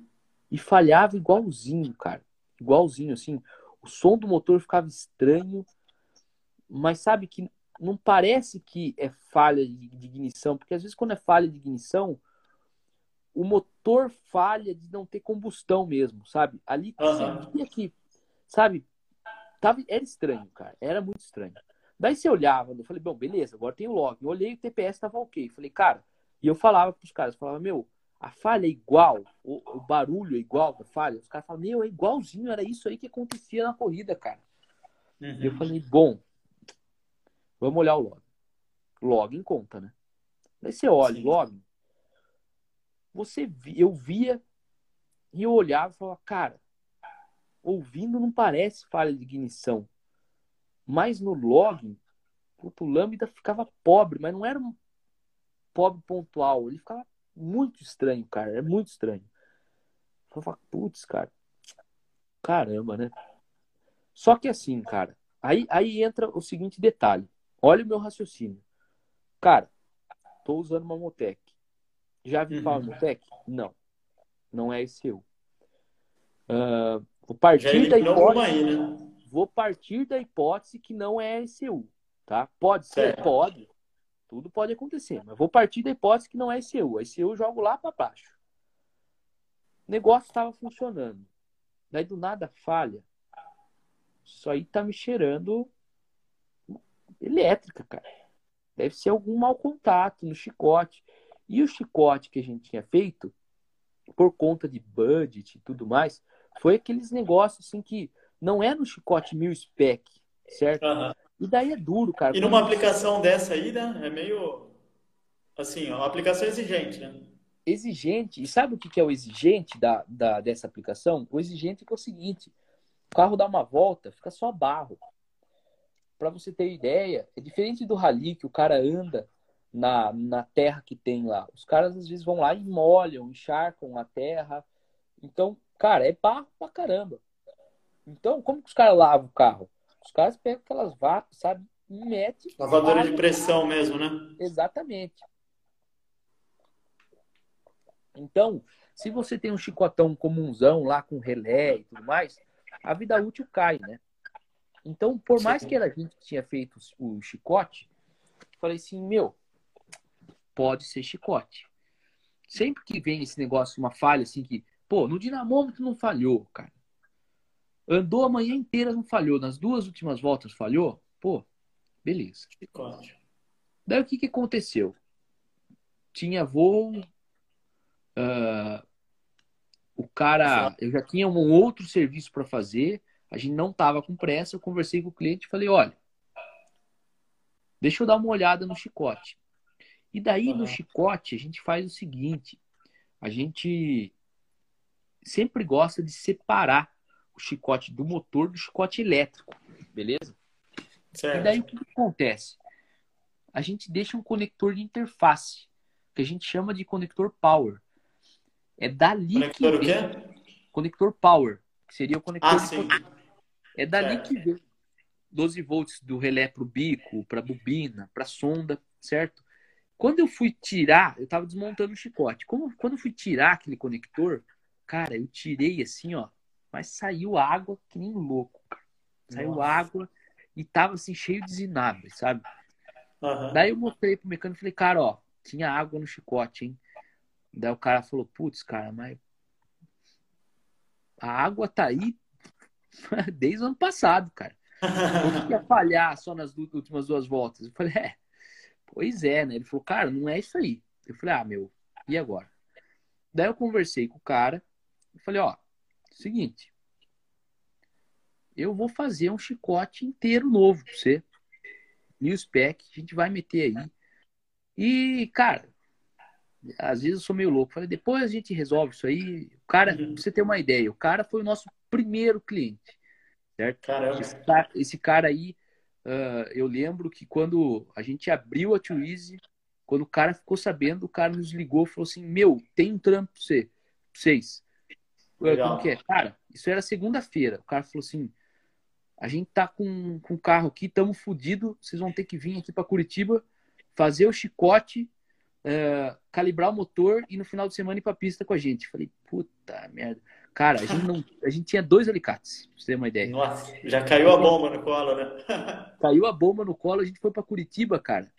E falhava igualzinho, cara. Igualzinho, assim o som do motor ficava estranho, mas sabe que não parece que é falha de, de ignição, porque às vezes quando é falha de ignição, o motor falha de não ter combustão mesmo, sabe? Ali uhum. você que, sabe, tava, era estranho, cara, era muito estranho. Daí você olhava, eu falei, bom, beleza, agora tem o log. Eu olhei o TPS tava ok. Falei, cara, e eu falava pros caras, falava, meu, a falha é igual, o, o barulho é igual da falha. Os caras falam, meu, é igualzinho, era isso aí que acontecia na corrida, cara. Uhum. Eu falei, bom, vamos olhar o log. Log em conta, né? Daí você olha o log, você eu via e eu olhava e falava, cara, ouvindo não parece falha de ignição. Mas no log, o lambda ficava pobre, mas não era um pobre pontual, ele ficava muito estranho, cara. É muito estranho. Eu falo, putz, cara. Caramba, né? Só que assim, cara. Aí, aí entra o seguinte detalhe. Olha o meu raciocínio. Cara, tô usando uma Motec. Já vi uhum. falar Motec? Não. Não é ECU. Uh, vou partir da hipótese. Aí, né? Vou partir da hipótese que não é ECU. Tá? Pode ser? Pode. Tudo pode acontecer, mas vou partir da hipótese que não é ICU. A ICU eu jogo lá para baixo. O negócio estava funcionando. Daí do nada falha. Isso aí tá me cheirando elétrica, cara. Deve ser algum mau contato no chicote. E o chicote que a gente tinha feito, por conta de budget e tudo mais, foi aqueles negócios assim que não é no chicote mil spec, certo? Aham. E daí é duro, cara. E numa aplicação dessa aí, né? É meio. Assim, ó, uma aplicação exigente, né? exigente. E sabe o que é o exigente da, da, dessa aplicação? O exigente é, o seguinte: o carro dá uma volta, fica só barro. Para você ter ideia, é diferente do rally que o cara anda na, na terra que tem lá. Os caras às vezes vão lá e molham, encharcam a terra. Então, cara, é barro pra caramba. Então, como que os caras lavam o carro? Os caras pegam aquelas vacas, sabe? Mete. Lavadora de pressão mesmo, né? Exatamente. Então, se você tem um chicotão comunzão lá com relé e tudo mais, a vida útil cai, né? Então, por mais que a gente tinha feito o chicote, falei assim, meu, pode ser chicote. Sempre que vem esse negócio, uma falha assim que, pô, no dinamômetro não falhou, cara. Andou a manhã inteira, não falhou. Nas duas últimas voltas falhou, pô, beleza. Chicote. Daí o que, que aconteceu? Tinha voo. ah, o cara. Eu já tinha um outro serviço para fazer. A gente não tava com pressa. Eu conversei com o cliente e falei: olha, deixa eu dar uma olhada no chicote. E daí no Aham. chicote a gente faz o seguinte: a gente sempre gosta de separar o chicote do motor do chicote elétrico, beleza? E Certo. daí o que, que acontece? A gente deixa um conector de interface, que a gente chama de conector power. É dali Conector o que quê? vem conector power, que seria o conector Ah, sim. É dali Certo. que vem 12 volts do relé pro bico, pra bobina, pra sonda, certo? Quando eu fui tirar, eu tava desmontando o chicote. Como, quando eu fui tirar aquele conector, cara, eu tirei assim, ó, mas saiu água que nem louco, cara. Saiu Nossa. água e tava assim cheio de zinabre, sabe? Aham. Daí eu mostrei pro mecânico e falei, cara, ó, tinha água no chicote, hein? Daí o cara falou, putz, cara, mas a água tá aí desde o ano passado, cara. Como que ia falhar só nas últimas duas voltas? Eu falei, é, pois é, né? Ele falou, cara, não é isso aí. Eu falei, ah, meu, e agora? Daí eu conversei com o cara e falei, ó, seguinte, eu vou fazer um chicote inteiro novo pra você. New spec, a gente vai meter aí. E, cara, às vezes eu sou meio louco. Falei, depois a gente resolve isso aí. O cara, pra você ter uma ideia, o cara foi o nosso primeiro cliente, certo? Caramba. Esse cara, esse cara aí, ah, eu lembro que quando a gente abriu a Too Easy, quando o cara ficou sabendo, o cara nos ligou e falou assim: Meu, tem um trampo pra você, pra vocês. Eu, Legal. Como que é? Cara, isso era segunda-feira. O cara falou assim: A gente tá com, com o carro aqui, tamo fudido, vocês vão ter que vir aqui pra Curitiba, fazer o chicote, eh, calibrar o motor e no final de semana ir pra pista com a gente. Falei, puta merda. Cara, a gente, não, a gente tinha dois alicates, pra você ter uma ideia. Nossa, já caiu a bomba no colo, né? Caiu a bomba no colo, a gente foi pra Curitiba, cara.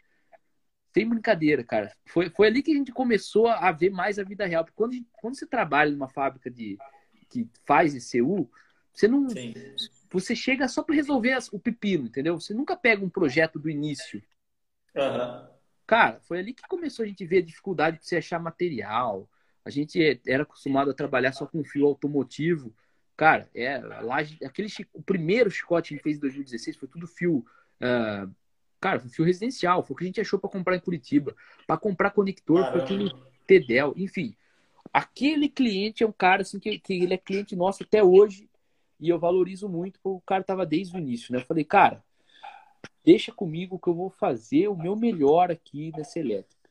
Sem brincadeira, cara. Foi, foi ali que a gente começou a ver mais a vida real. Porque quando, gente- quando você trabalha numa fábrica de, que faz ECU, você não. Sim. Você chega só pra resolver as- o pepino, entendeu? Você nunca pega um projeto do início. Aham. Cara, foi ali que começou a gente ver a dificuldade de você achar material. A gente era acostumado a trabalhar só com fio automotivo. Cara, é, lá, aquele, o primeiro chicote que a gente fez em 2016 foi tudo fio. ah, cara, foi fio residencial. Foi o que a gente achou para comprar em Curitiba. Para comprar conector, foi Caramba. tudo Tedel. Enfim, aquele cliente é um cara assim que, que ele é cliente nosso até hoje. E eu valorizo muito, porque o cara tava desde o início, né? Eu falei, cara, deixa comigo que eu vou fazer o meu melhor aqui nessa elétrica. Pra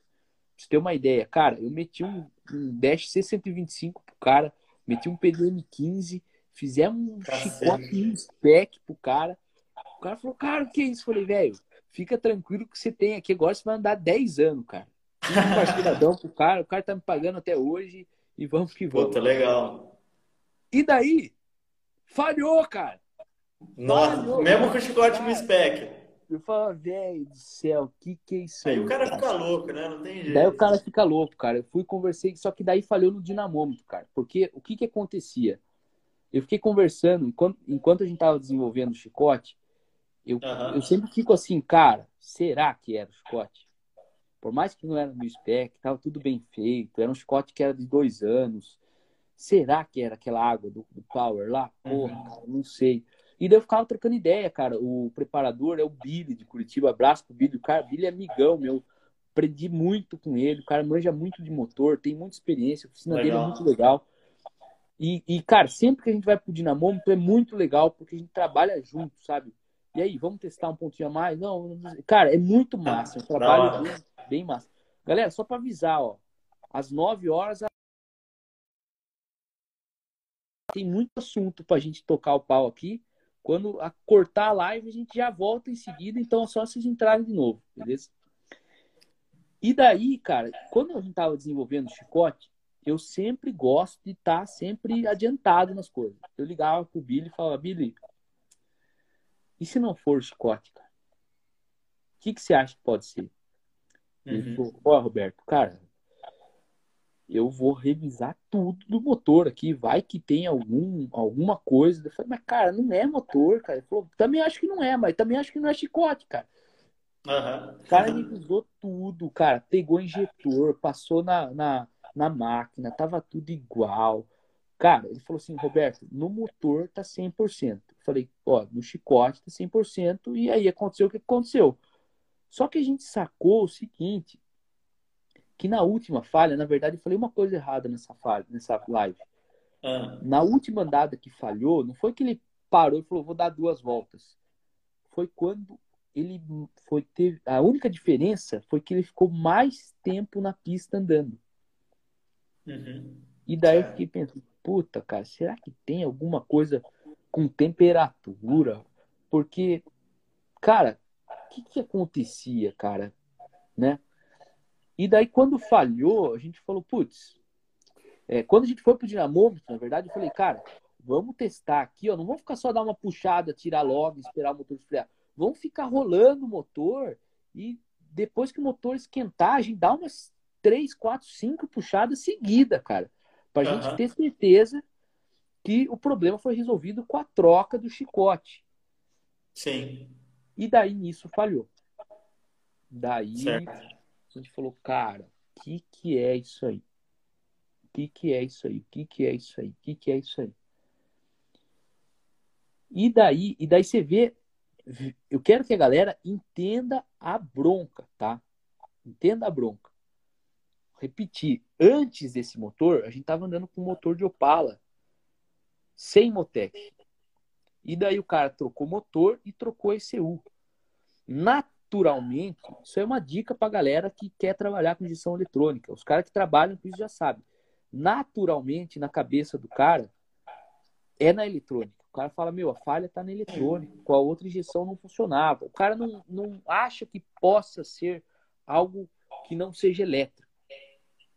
você ter uma ideia, cara, eu meti um, um Dash C125 pro cara, meti um PDM15, fizemos um Cacete. chicote um spec pro cara. O cara falou, cara, o que é isso? Eu falei, velho, fica tranquilo que você tem aqui agora, você vai andar 10 anos, cara. Um parceiradão pro cara, o cara tá me pagando até hoje e vamos que vamos. Puta, legal. E daí, falhou, cara. Nossa, Falhou, mesmo cara. com o chicote no spec. Eu falo, velho do céu, o que que é isso aí? Aí o cara cara? fica louco, né? Não tem jeito. Daí o cara fica louco, cara. Eu fui conversei, só que daí falhou no dinamômetro, cara. Porque o que que acontecia? Eu fiquei conversando, enquanto, enquanto a gente tava desenvolvendo o chicote, Eu, uhum. eu sempre fico assim, cara, será que era o chicote? Por mais que não era no spec, tava tudo bem feito, era um chicote que era de dois anos. Será que era aquela água do, do Power lá? Porra, uhum. cara, não sei. E daí eu ficava trocando ideia, cara. O preparador é o Billy de Curitiba. Abraço pro Billy. O cara, Billy é amigão meu. Aprendi muito com ele. O cara manja muito de motor, tem muita experiência. A oficina legal. dele é muito legal. E, e, cara, sempre que a gente vai pro dinamômetro é muito legal, porque a gente trabalha junto, sabe? E aí, vamos testar um pontinho a mais? Não, cara, é muito massa. É um trabalho bem, massa. Galera, só para avisar, ó. Às 9 horas tem muito assunto pra gente tocar o pau aqui. Quando a cortar a live, a gente já volta em seguida, então é só vocês entrarem de novo, beleza? E daí, cara, quando a gente tava desenvolvendo o chicote, eu sempre gosto de estar tá sempre adiantado nas coisas. Eu ligava pro Billy e falava, Billy, e se não for o chicote, cara? O que, que você acha que pode ser? Uhum. Ele falou, ó, Roberto, cara, eu vou revisar tudo do motor aqui, vai que tem algum, alguma coisa. Eu falei, mas cara, não é motor, cara. Ele falou, também acho que não é, mas também acho que não é chicote, cara. Uhum. O cara revisou tudo, cara, pegou injetor, passou na, na, na máquina, tava tudo igual. Cara, ele falou assim, Roberto, no motor tá 100%. Eu falei, ó, no chicote tá 100%, e aí aconteceu o que aconteceu. Só que a gente sacou o seguinte, que na última falha, na verdade, eu falei uma coisa errada nessa falha, nessa live. Ah. Na última andada que falhou, não foi que ele parou e falou, vou dar duas voltas. Foi quando ele foi ter a única diferença foi que ele ficou mais tempo na pista andando. Uhum. E daí eu fiquei pensando, puta, cara, será que tem alguma coisa com temperatura? Porque, cara, que, que acontecia, cara? Né? E daí, quando falhou, a gente falou, putz, é, quando a gente foi pro dinamômetro, na verdade, eu falei, cara, vamos testar aqui, ó, não vamos ficar só dar uma puxada, tirar logo, esperar o motor esfriar. Vamos ficar rolando o motor e depois que o motor esquentar, a gente dá umas três, quatro, cinco puxadas seguidas, cara. Pra uhum. gente ter certeza que o problema foi resolvido com a troca do chicote. Sim. E daí nisso falhou. Daí certo. a gente falou, cara, o que, que é isso aí? O que, que é isso aí? O que, que é isso aí? O que, que é isso aí? E daí, e daí você vê, eu quero que a galera entenda a bronca, tá? Entenda a bronca. Repetir, antes desse motor, a gente tava andando com um motor de Opala, sem Motec. E daí o cara trocou motor e trocou ECU. Naturalmente, isso é uma dica para galera que quer trabalhar com injeção eletrônica. Os caras que trabalham com isso já sabem. Naturalmente, na cabeça do cara, é na eletrônica. O cara fala, meu, a falha está na eletrônica, com a outra injeção não funcionava. O cara não, não acha que possa ser algo que não seja elétrico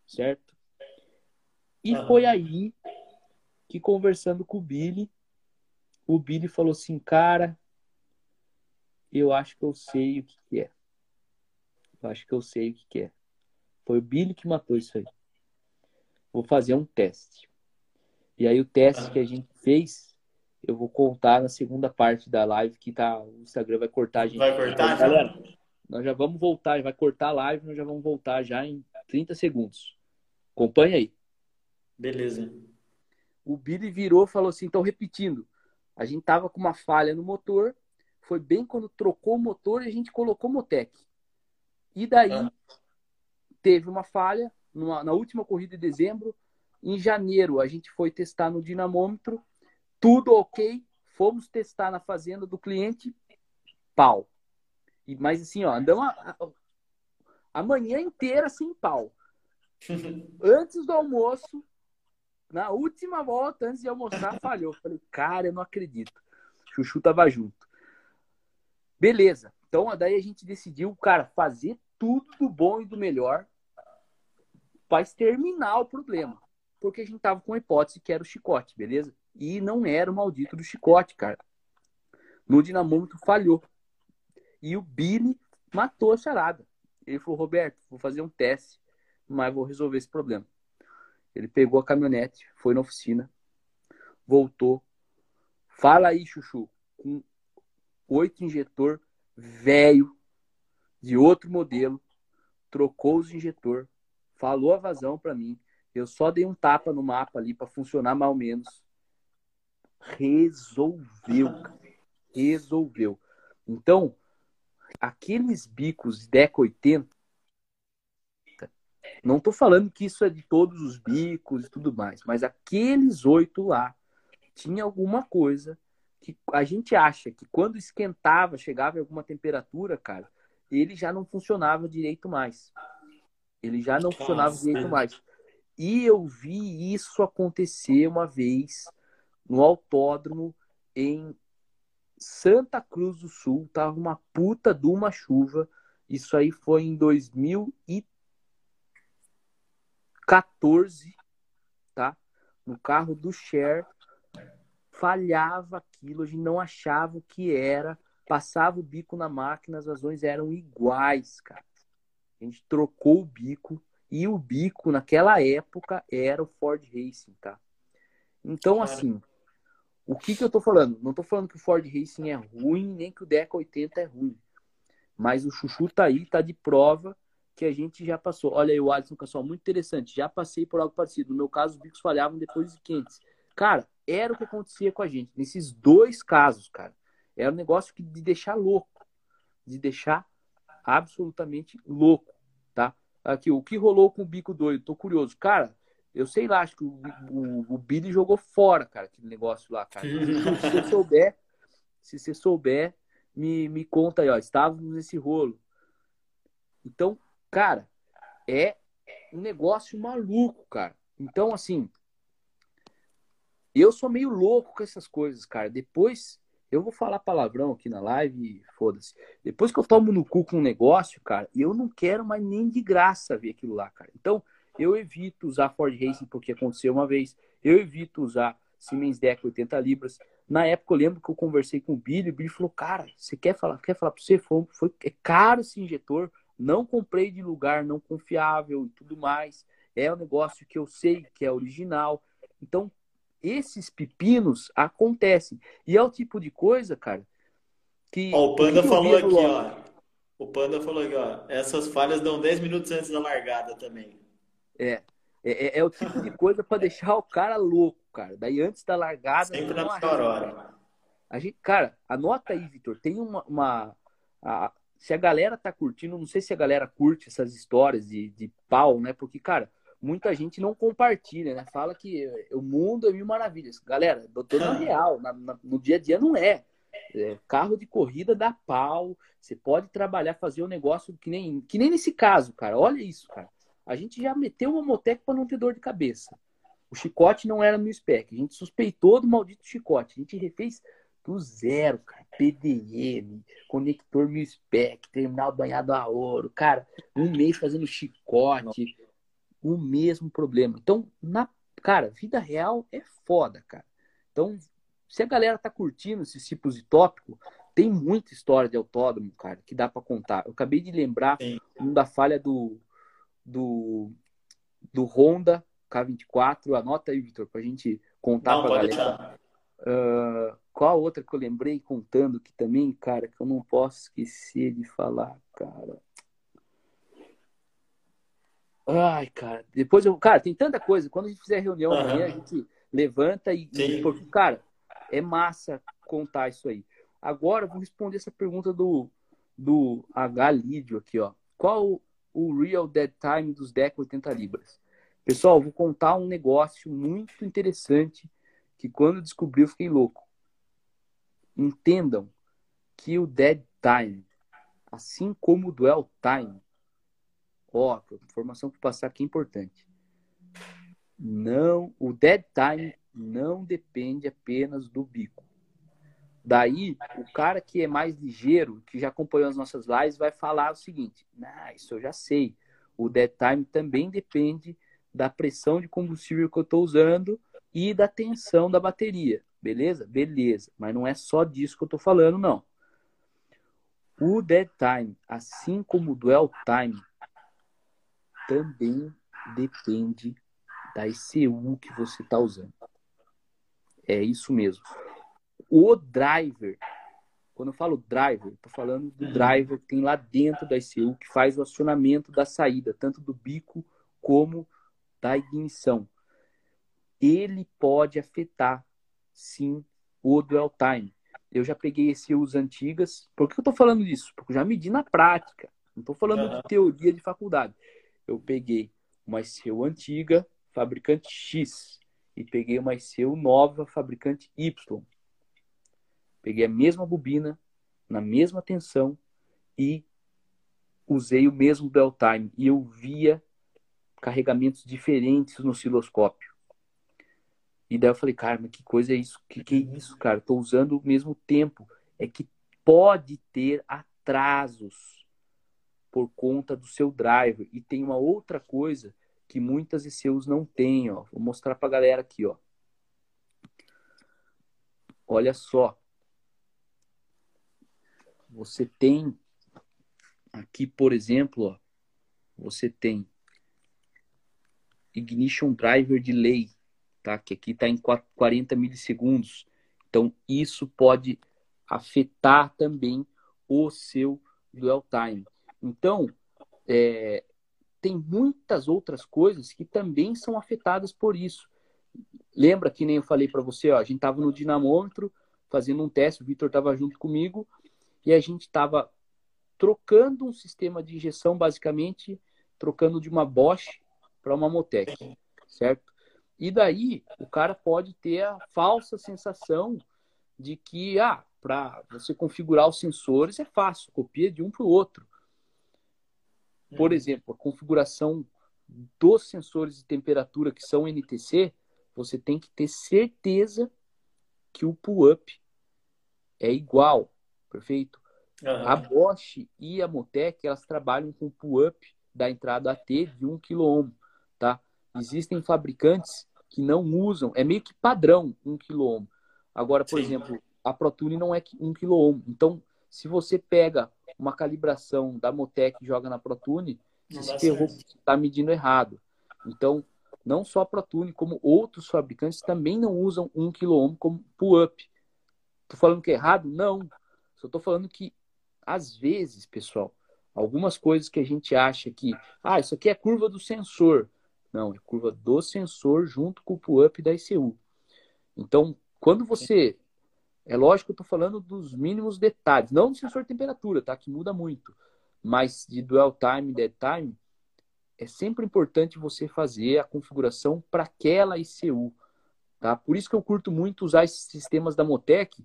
certo? E uhum. foi aí que conversando com o Billy, o Billy falou assim, cara, eu acho que eu sei o que, que é. Eu acho que eu sei o que, que é. Foi o Billy que matou isso aí. Vou fazer um teste. E aí o teste que a gente fez, eu vou contar na segunda parte da live que tá, o Instagram vai cortar a gente. Vai cortar, galera. Nós já vamos voltar, vai cortar a live, nós já vamos voltar já em 30 segundos. Acompanha aí. Beleza. O Billy virou e falou assim, então repetindo, a gente tava com uma falha no motor, foi bem quando trocou o motor e a gente colocou o Motec. E daí ah. teve uma falha numa, na última corrida de dezembro. Em janeiro a gente foi testar no dinamômetro, tudo ok. Fomos testar na fazenda do cliente, pau. E, mas assim, ó, andamos a, a, a manhã inteira sem pau. antes do almoço, na última volta, antes de almoçar, falhou. Falei, cara, eu não acredito. Chuchu tava junto. Beleza. Então, daí a gente decidiu, cara, fazer tudo do bom e do melhor para exterminar o problema. Porque a gente tava com a hipótese que era o chicote, beleza? E não era o maldito do chicote, cara. No dinamômetro falhou. E o Billy matou a charada. Ele falou, Roberto, vou fazer um teste mas vou resolver esse problema. Ele pegou a caminhonete, foi na oficina, voltou. Fala aí, Chuchu, com oito injetor velho de outro modelo, trocou os injetor, falou a vazão para mim. Eu só dei um tapa no mapa ali para funcionar ou menos. Resolveu, cara. Resolveu. Então, aqueles bicos Deca 80, não tô falando que isso é de todos os bicos e tudo mais, mas aqueles oito lá tinha alguma coisa que a gente acha que quando esquentava, chegava em alguma temperatura, cara, ele já não funcionava direito mais. Ele já não Nossa, funcionava direito mais. E eu vi isso acontecer uma vez no autódromo em Santa Cruz do Sul. Tava uma puta de uma chuva. Isso aí foi em 2014, tá? No carro do Cher. Falhava aquilo, a gente não achava o que era passava o bico na máquina, as vazões eram iguais, cara. A gente trocou o bico e o bico naquela época era o Ford Racing, tá? Então, cara. assim, o que que eu tô falando? Não tô falando que o Ford Racing é ruim, nem que o Deca 80 é ruim. Mas o Chuchu tá aí, tá de prova que a gente já passou. Olha aí o Alisson Cassol, muito interessante. Já passei por algo parecido. No meu caso, os bicos falhavam depois de quentes. Cara, era o que acontecia com a gente. Nesses dois casos, cara. Era um negócio que, de deixar louco. De deixar absolutamente louco, tá? Aqui, o que rolou com o bico doido? Tô curioso. Cara, eu sei lá, acho que o, o, o Billy jogou fora, cara, aquele negócio lá, cara. se você souber, se você souber, me, me conta aí, ó. Estávamos nesse rolo. Então, cara, é um negócio maluco, cara. Então, assim, eu sou meio louco com essas coisas, cara. Depois eu vou falar palavrão aqui na live e foda-se. Depois que eu tomo no cu com um negócio, cara, eu não quero mais nem de graça ver aquilo lá, cara. Então, eu evito usar Ford Racing porque aconteceu uma vez. Eu evito usar Siemens Deck 80 libras. Na época eu lembro que eu conversei com o Billy, o Billy falou: "Cara, você quer falar, quer falar para você, foi, foi é caro esse injetor, não comprei de lugar não confiável e tudo mais. É um negócio que eu sei que é original. Então, esses pepinos acontecem. E é o tipo de coisa, cara, que. Ó, o Panda falou aqui, ó. O Panda falou aqui, ó. Essas falhas dão 10 minutos antes da largada também. É. É, é, é o tipo de coisa para deixar o cara louco, cara. Daí antes da largada. Sempre na pior hora. A gente, cara, anota aí, Vitor. Tem uma. uma a, se a galera tá curtindo, não sei se a galera curte essas histórias de, de pau, né? Porque, cara, muita gente não compartilha, né? Fala que o mundo é mil maravilhas. Galera, doutor na real, na, na, no dia a dia não é. é. Carro de corrida dá pau. Você pode trabalhar, fazer um negócio que nem, que nem nesse caso, cara. Olha isso, cara. A gente já meteu uma Motec para não ter dor de cabeça. O chicote não era no spec. A gente suspeitou do maldito chicote. A gente refez do zero, cara. PDM, conector mil spec, terminal banhado a ouro. Cara, um mês fazendo chicote o mesmo problema. Então, na cara, vida real é foda, cara. Então, se a galera tá curtindo esses tipos de tópico, tem muita história de autódromo, cara, que dá para contar. Eu acabei de lembrar Sim. um da falha do do do Honda K24. Anota aí, Vitor, pra gente contar não, pra galera. Uh, qual outra que eu lembrei contando que também, cara, que eu não posso esquecer de falar, cara. Ai, cara, depois eu. Cara, tem tanta coisa. Quando a gente fizer reunião uhum. amanhã, a gente levanta e. Sim. Porque, cara, é massa contar isso aí. Agora eu vou responder essa pergunta do, do H. Lídio aqui, ó. Qual o real dead time dos DEC 80 libras? Pessoal, vou contar um negócio muito interessante que quando eu descobri eu fiquei louco. Entendam que o dead time, assim como o dwell time, Ó, informação para passar aqui é importante. Não, o dead time não depende apenas do bico. Daí, o cara que é mais ligeiro, que já acompanhou as nossas lives, vai falar o seguinte: nah, isso eu já sei. O dead time também depende da pressão de combustível que eu estou usando e da tensão da bateria. Beleza? Beleza. Mas não é só disso que eu estou falando, não. O dead time, assim como o dwell time, também depende da ECU que você está usando. É isso mesmo. O driver, quando eu falo driver, estou falando do driver que tem lá dentro da ICU, que faz o acionamento da saída, tanto do bico como da ignição. Ele pode afetar, sim, o dwell time. Eu já peguei ECUs antigas. Por que eu estou falando disso? Porque eu já medi na prática. Não estou falando uhum. de teoria de faculdade. Eu peguei uma ECU antiga, fabricante X, e peguei uma ECU nova, fabricante Y. Peguei a mesma bobina, na mesma tensão e usei o mesmo bell time. E eu via carregamentos diferentes no osciloscópio. E daí eu falei, cara, mas que coisa é isso? Que que é isso, cara? Estou usando o mesmo tempo. É que pode ter atrasos por conta do seu driver. E tem uma outra coisa que muitas ECUs não têm, ó. Vou mostrar para a galera aqui, ó. Olha só. Você tem aqui, por exemplo, ó, você tem ignition driver delay, tá? Que aqui está em 40 milissegundos. Então isso pode afetar também o seu dwell time. Então, é, tem muitas outras coisas que também são afetadas por isso. Lembra que nem eu falei para você, ó, a gente estava no dinamômetro fazendo um teste, o Vitor estava junto comigo e a gente estava trocando um sistema de injeção, basicamente trocando de uma Bosch para uma Motec, certo? E daí o cara pode ter a falsa sensação de que, ah, para você configurar os sensores é fácil, copia de um para o outro. Por uhum. exemplo, a configuração dos sensores de temperatura que são NTC, você tem que ter certeza que o pull-up é igual, perfeito? Uhum. A Bosch e a Motec, elas trabalham com pull-up da entrada AT de 1 kΩ, tá? Existem fabricantes que não usam, é meio que padrão um quiloohm. Agora, por Sim. exemplo, a ProTune não é um quiloohm. Então, se você pega uma calibração da Motec e joga na ProTune, você se ferrou, está medindo errado. Então, não só a ProTune, como outros fabricantes também não usam um quiloohm como pull-up. Estou falando que é errado? Não. Só estou falando que, às vezes, pessoal, algumas coisas que a gente acha que, ah, isso aqui é curva do sensor. Não, é curva do sensor junto com o pull-up da ICU. Então, quando você é lógico que eu estou falando dos mínimos detalhes, não do sensor de temperatura, tá? Que muda muito. Mas de dwell time e dead time, é sempre importante você fazer a configuração para aquela ICU. Tá? Por isso que eu curto muito usar esses sistemas da Motec,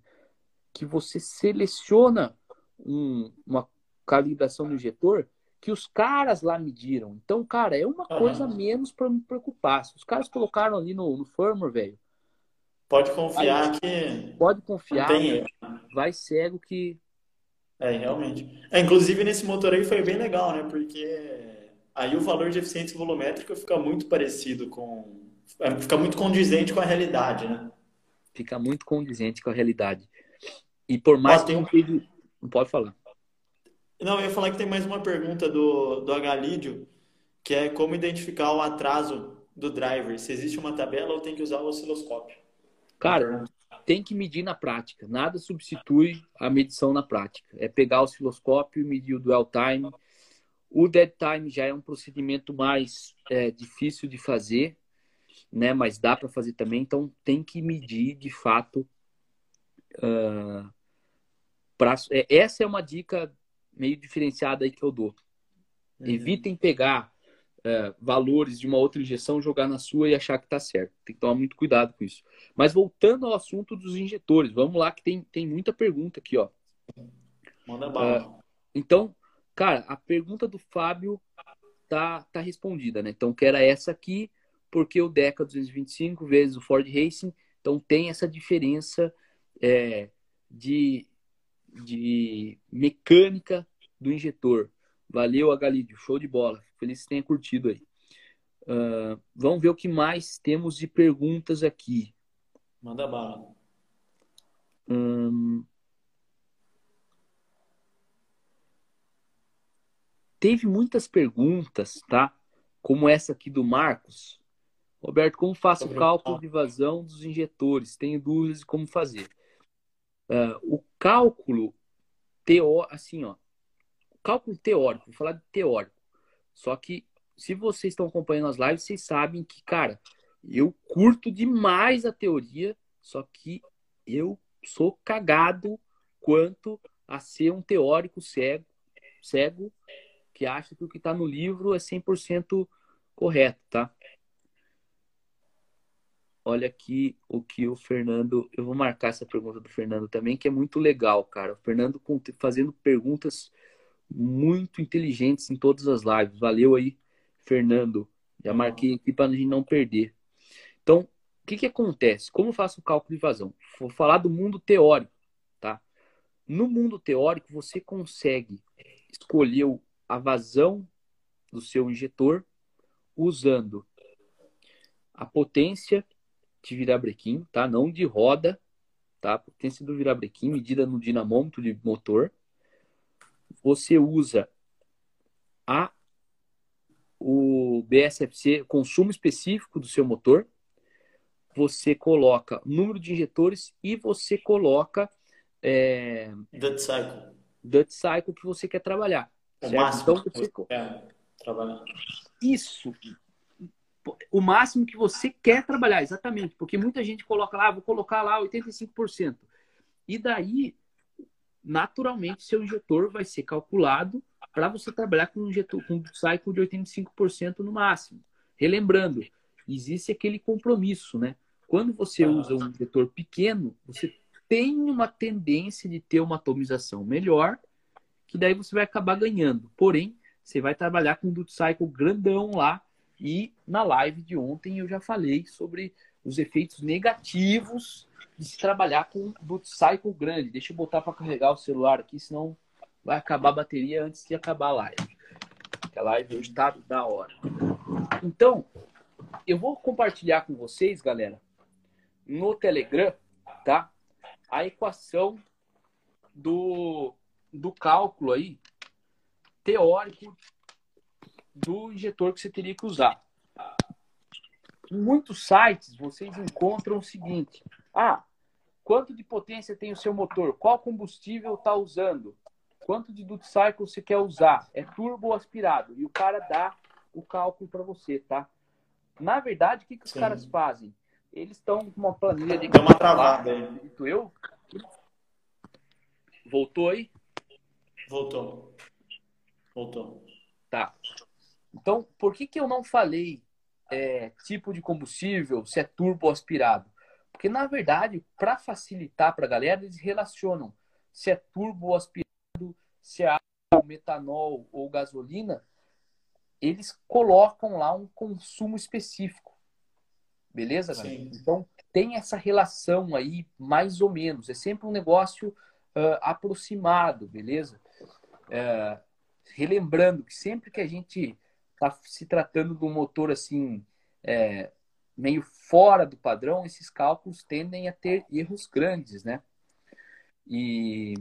que você seleciona um, uma calibração no injetor que os caras lá mediram. Então, cara, é uma coisa menos para me preocupar. Se os caras colocaram ali no, no firmware, velho, Pode confiar aí, que. Pode confiar. Tem... Vai cego que. É, realmente. É, inclusive, nesse motor aí foi bem legal, né? Porque aí o valor de eficiência volumétrica fica muito parecido com. É, fica muito condizente com a realidade, né? Fica muito condizente com a realidade. E por mais que um... Não pode falar. Não, eu ia falar que tem mais uma pergunta do, do Agalídio, que é como identificar o atraso do driver. Se existe uma tabela ou tem que usar o osciloscópio. Cara, tem que medir na prática. Nada substitui a medição na prática. É pegar o osciloscópio e medir o dwell time. O dead time já é um procedimento mais é, difícil de fazer, né? Mas dá para fazer também. Então tem que medir de fato. Uh, pra... É, essa é uma dica meio diferenciada aí que eu dou. Uhum. Evitem pegar é, valores de uma outra injeção, jogar na sua e achar que está certo. Tem que tomar muito cuidado com isso. Mas voltando ao assunto dos injetores, vamos lá que tem, tem muita pergunta aqui, ó. Manda bala. Uh, então, cara, a pergunta do Fábio tá, tá respondida, né? Então, que era essa aqui, porque o Deca 225 vezes o Ford Racing, então tem essa diferença é, de, de mecânica do injetor. Valeu, Agalídio. Show de bola. Feliz que tenha curtido aí. Uh, vamos ver o que mais temos de perguntas aqui. Manda bala. Hum... Teve muitas perguntas, tá? Como essa aqui do Marcos. Roberto, como faço o cálculo de vazão dos injetores? Tenho dúvidas de como fazer. Uh, o cálculo Teó, assim, ó, cálculo teórico, vou falar de teórico. Só que se vocês estão acompanhando as lives, vocês sabem que, cara, eu curto demais a teoria, só que eu sou cagado quanto a ser um teórico cego, cego que acha que o que está no livro é 100% correto, tá? Olha aqui o que o Fernando. Eu vou marcar essa pergunta do Fernando também, que é muito legal, cara. O Fernando fazendo perguntas muito inteligentes em todas as lives. Valeu aí, Fernando. Já marquei aqui para a gente não perder. Então, o que, que acontece? Como faço o cálculo de vazão? Vou falar do mundo teórico, tá? No mundo teórico, você consegue escolher a vazão do seu injetor usando a potência de virabrequim, tá? Não de roda, tá? Potência do virabrequim medida no dinamômetro de motor. Você usa a o BSFC, consumo específico do seu motor. Você coloca número de injetores e você coloca é, Dutch Cycle. Dutch Cycle que você quer trabalhar. O certo? máximo Então, que você... quer trabalhar. Isso. O máximo que você quer trabalhar, exatamente. Porque muita gente coloca lá, vou colocar lá 85%. E daí, naturalmente, seu injetor vai ser calculado para você trabalhar com um injetor com um cycle de 85% no máximo. Relembrando, existe aquele compromisso, né? Quando você usa um injetor pequeno, você tem uma tendência de ter uma atomização melhor, que daí você vai acabar ganhando. Porém, você vai trabalhar com um duty cycle grandão lá. E na live de ontem eu já falei sobre os efeitos negativos de se trabalhar com duty cycle grande. Deixa eu botar para carregar o celular aqui, senão vai acabar a bateria antes de acabar a live. Porque a live hoje tá da hora. Então, eu vou compartilhar com vocês, galera, no Telegram, tá? A equação do, do cálculo aí teórico do injetor que você teria que usar. Em muitos sites vocês encontram o seguinte: ah, quanto de potência tem o seu motor? Qual combustível está usando? Quanto de duty cycle você quer usar? É turbo ou aspirado? E o cara dá o cálculo para você, tá? Na verdade, o que, que os Sim. caras fazem? Eles estão com uma planilha de Deu uma travada aí. acredito eu. Voltou aí? Voltou. Voltou. Tá. Então, por que, que eu não falei é, tipo de combustível, se é turbo aspirado? Porque, na verdade, para facilitar para a galera, eles relacionam se é turbo aspirado, se é metanol ou gasolina, eles colocam lá um consumo específico. Beleza, galera? Sim. Então, tem essa relação aí, mais ou menos. É sempre um negócio ah, aproximado, beleza? É, relembrando que sempre que a gente está se tratando de um motor assim é, meio fora do padrão, esses cálculos tendem a ter erros grandes, né? E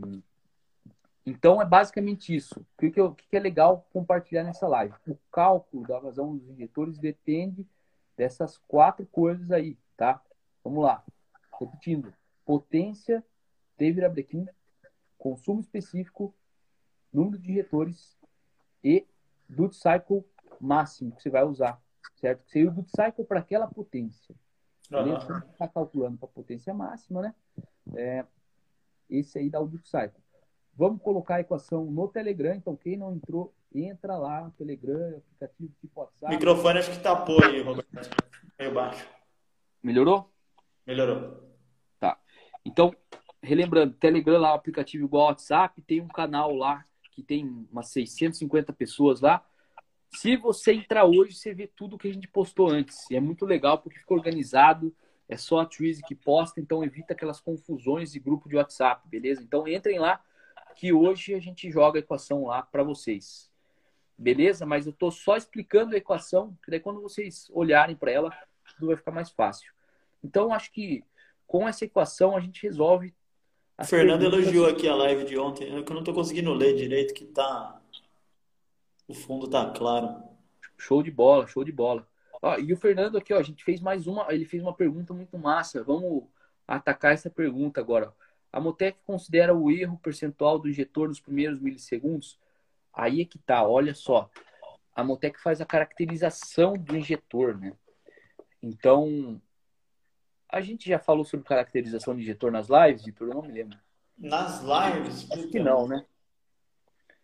então é basicamente isso. O que, eu- que é legal compartilhar nessa live? O cálculo da vazão dos injetores depende dessas quatro coisas aí, tá? Vamos lá. Repetindo: potência de virabrequim, consumo específico, número de injetores e duty cycle máximo que você vai usar, certo? Que seria o duty cycle para aquela potência. Beleza? Aham. Está calculando para a potência máxima, né? É, esse aí dá o duty cycle. Vamos colocar a equação no Telegram. Então, quem não entrou, entra lá no Telegram, aplicativo tipo WhatsApp. microfone acho que tapou aí, Roberto. Meio baixo. Melhorou? Melhorou. Então, relembrando, Telegram lá, aplicativo igual ao WhatsApp, tem um canal lá que tem umas 650 pessoas lá. Se você entrar hoje, você vê tudo que a gente postou antes. E é muito legal porque fica organizado. É só a Twizy que posta, então evita aquelas confusões de grupo de WhatsApp, beleza? Então entrem lá que hoje a gente joga a equação lá para vocês. Beleza? Mas eu tô só explicando a equação, que daí quando vocês olharem para ela, tudo vai ficar mais fácil. Então acho que com essa equação a gente resolve Fernando perguntas. elogiou aqui a live de ontem. É que eu não tô conseguindo ler direito, que tá. O fundo tá claro. Show de bola, show de bola. Ó, e o Fernando aqui, ó, a gente fez mais uma, ele fez uma pergunta muito massa. Vamos atacar essa pergunta agora. A Motec considera o erro percentual do injetor nos primeiros milissegundos. Aí é que tá, olha só. A Motec faz a caracterização do injetor, né? Então, a gente já falou sobre caracterização de injetor nas lives, Vitor? Eu não me lembro. Nas lives? Acho que não, né?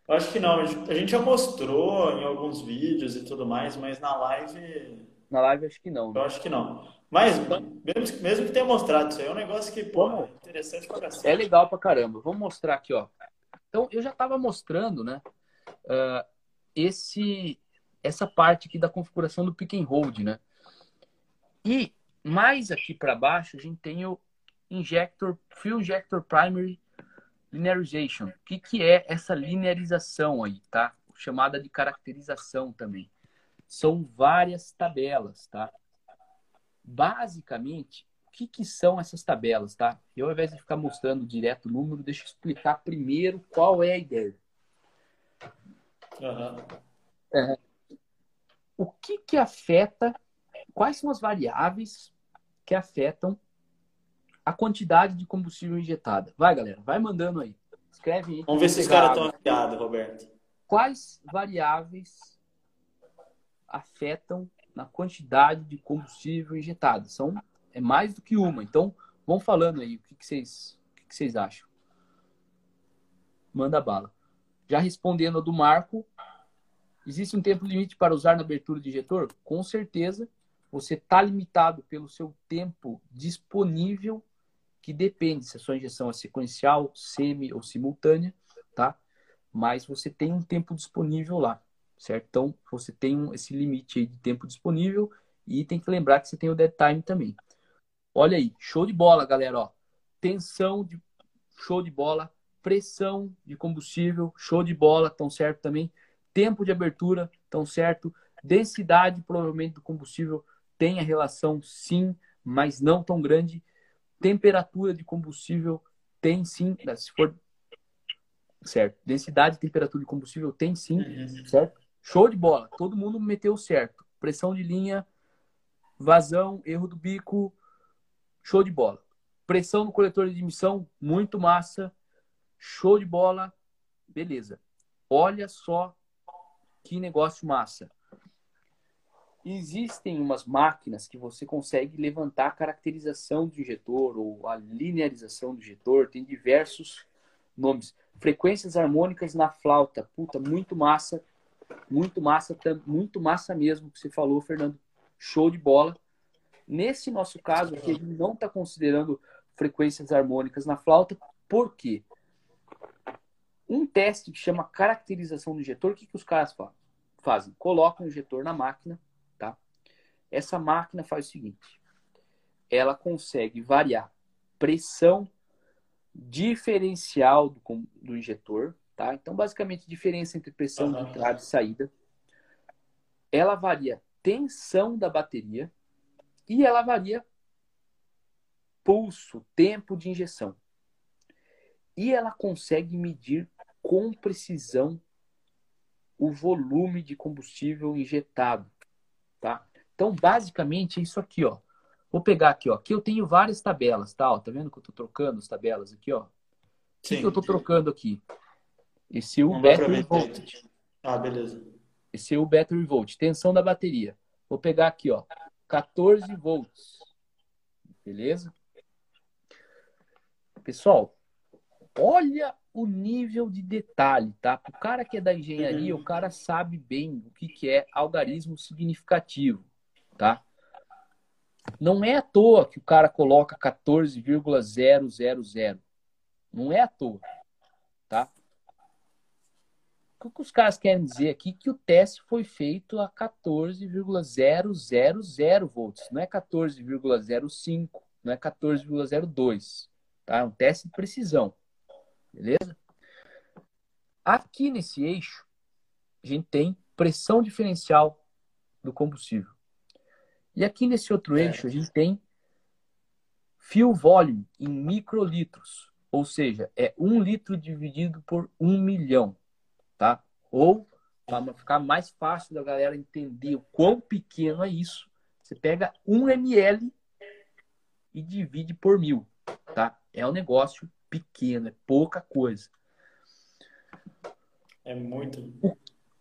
Eu acho que não. A gente já mostrou em alguns vídeos e tudo mais, mas na live. Na live acho que não. Né? Eu acho que não. Mas, mesmo, mesmo que tenha mostrado, isso aí é um negócio que, pô, é interessante pra cacete. É legal pra caramba. Vamos mostrar aqui, ó. Então, eu já estava mostrando, né? Uh, esse, essa parte aqui da configuração do pick and hold, né? E mais aqui para baixo, a gente tem o injector, fuel injector primary linearization. O que, que é essa linearização aí, tá? Chamada de caracterização também. São várias tabelas, tá? Basicamente, o que, que são essas tabelas, tá? Eu, ao invés de ficar mostrando direto o número, deixa eu explicar primeiro qual é a ideia. Uhum. É, o que, que afeta, quais são as variáveis que afetam a quantidade de combustível injetada. Vai, galera, vai mandando aí. Escreve aí. Vamos ver se os caras estão afiados, Roberto. Quais variáveis afetam na quantidade de combustível injetado? São é mais do que uma. Então, vão falando aí o que, que vocês o que, que vocês acham. Manda bala. Já respondendo a do Marco, existe um tempo limite para usar na abertura de injetor? Com certeza. Você está limitado pelo seu tempo disponível que depende se a sua injeção é sequencial, semi ou simultânea, tá? Mas você tem um tempo disponível lá, certo? Então, você tem esse limite aí de tempo disponível e tem que lembrar que você tem o dead time também. Olha aí, show de bola, galera, ó. Tensão de show de bola, pressão de combustível, show de bola, tão certo também. Tempo de abertura, tão certo. Densidade, provavelmente, do combustível tem a relação, sim, mas não tão grande. Temperatura de combustível tem sim, né, se for certo. Densidade temperatura de combustível tem sim, uhum. certo? Show de bola. Todo mundo meteu certo. Pressão de linha, vazão, erro do bico, show de bola. Pressão no coletor de emissão, muito massa. Show de bola. Beleza. Olha só que negócio massa existem umas máquinas que você consegue levantar a caracterização do injetor ou a linearização do injetor, tem diversos nomes. Frequências harmônicas na flauta, puta, muito massa, muito massa, muito massa mesmo que você falou, Fernando. Show de bola. Nesse nosso caso aqui, gente não está considerando frequências harmônicas na flauta, por quê? Um teste que chama caracterização do injetor, o que, que os caras fazem? Colocam o injetor na máquina, essa máquina faz o seguinte: ela consegue variar pressão diferencial do, do injetor, tá? Então, basicamente, diferença entre pressão uhum. de entrada e saída. Ela varia tensão da bateria e ela varia pulso, tempo de injeção. E ela consegue medir com precisão o volume de combustível injetado, tá? Então, basicamente, é isso aqui, ó. Vou pegar aqui, ó. Aqui eu tenho várias tabelas, tá? Ó, tá vendo que eu tô trocando as tabelas aqui, ó? O que, que eu tô trocando aqui? Esse U battery volt. Ah, beleza. Esse U battery volt, tensão da bateria. Vou pegar aqui, ó, 14 volts. Beleza? Pessoal, olha o nível de detalhe, tá? O cara que é da engenharia, uhum. o cara sabe bem o que, que é algarismo significativo tá? Não é à toa que o cara coloca 14,000. Não é à toa, tá? O que os caras querem dizer aqui que o teste foi feito a 14,000 volts, não é 14,05, não é 14,02, tá? É um teste de precisão, beleza? Aqui nesse eixo, a gente tem pressão diferencial do combustível. E aqui nesse outro é. eixo, a gente tem fuel volume em microlitros. Ou seja, é um litro dividido por um milhão. Tá? Ou, para ficar mais fácil da galera entender o quão pequeno é isso, você pega um ml e divide por mil. Tá? É um negócio pequeno, é pouca coisa. É muito. O,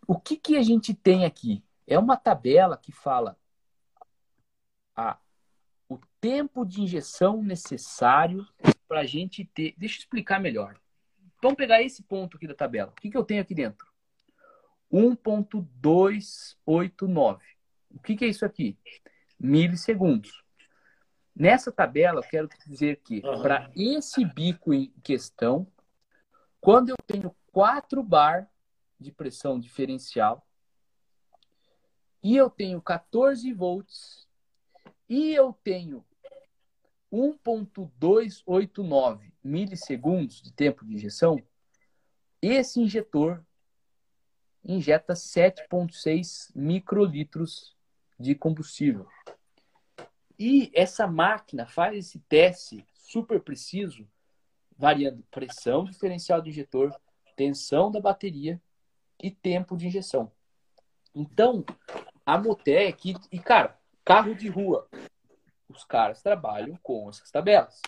o que, que a gente tem aqui? É uma tabela que fala a, o tempo de injeção necessário para a gente ter. Deixa eu explicar melhor. Vamos pegar esse ponto aqui da tabela. O que, que eu tenho aqui dentro? 1.289. O que, que é isso aqui? Milissegundos. Nessa tabela, eu quero dizer que uhum. para esse bico em questão, quando eu tenho 4 bar de pressão diferencial e eu tenho 14 volts e eu tenho 1.289 milissegundos de tempo de injeção, esse injetor injeta 7,6 microlitros de combustível. E essa máquina faz esse teste super preciso, variando pressão diferencial do injetor, tensão da bateria e tempo de injeção. Então, a Motec, e cara, carro de rua, os caras trabalham com essas tabelas.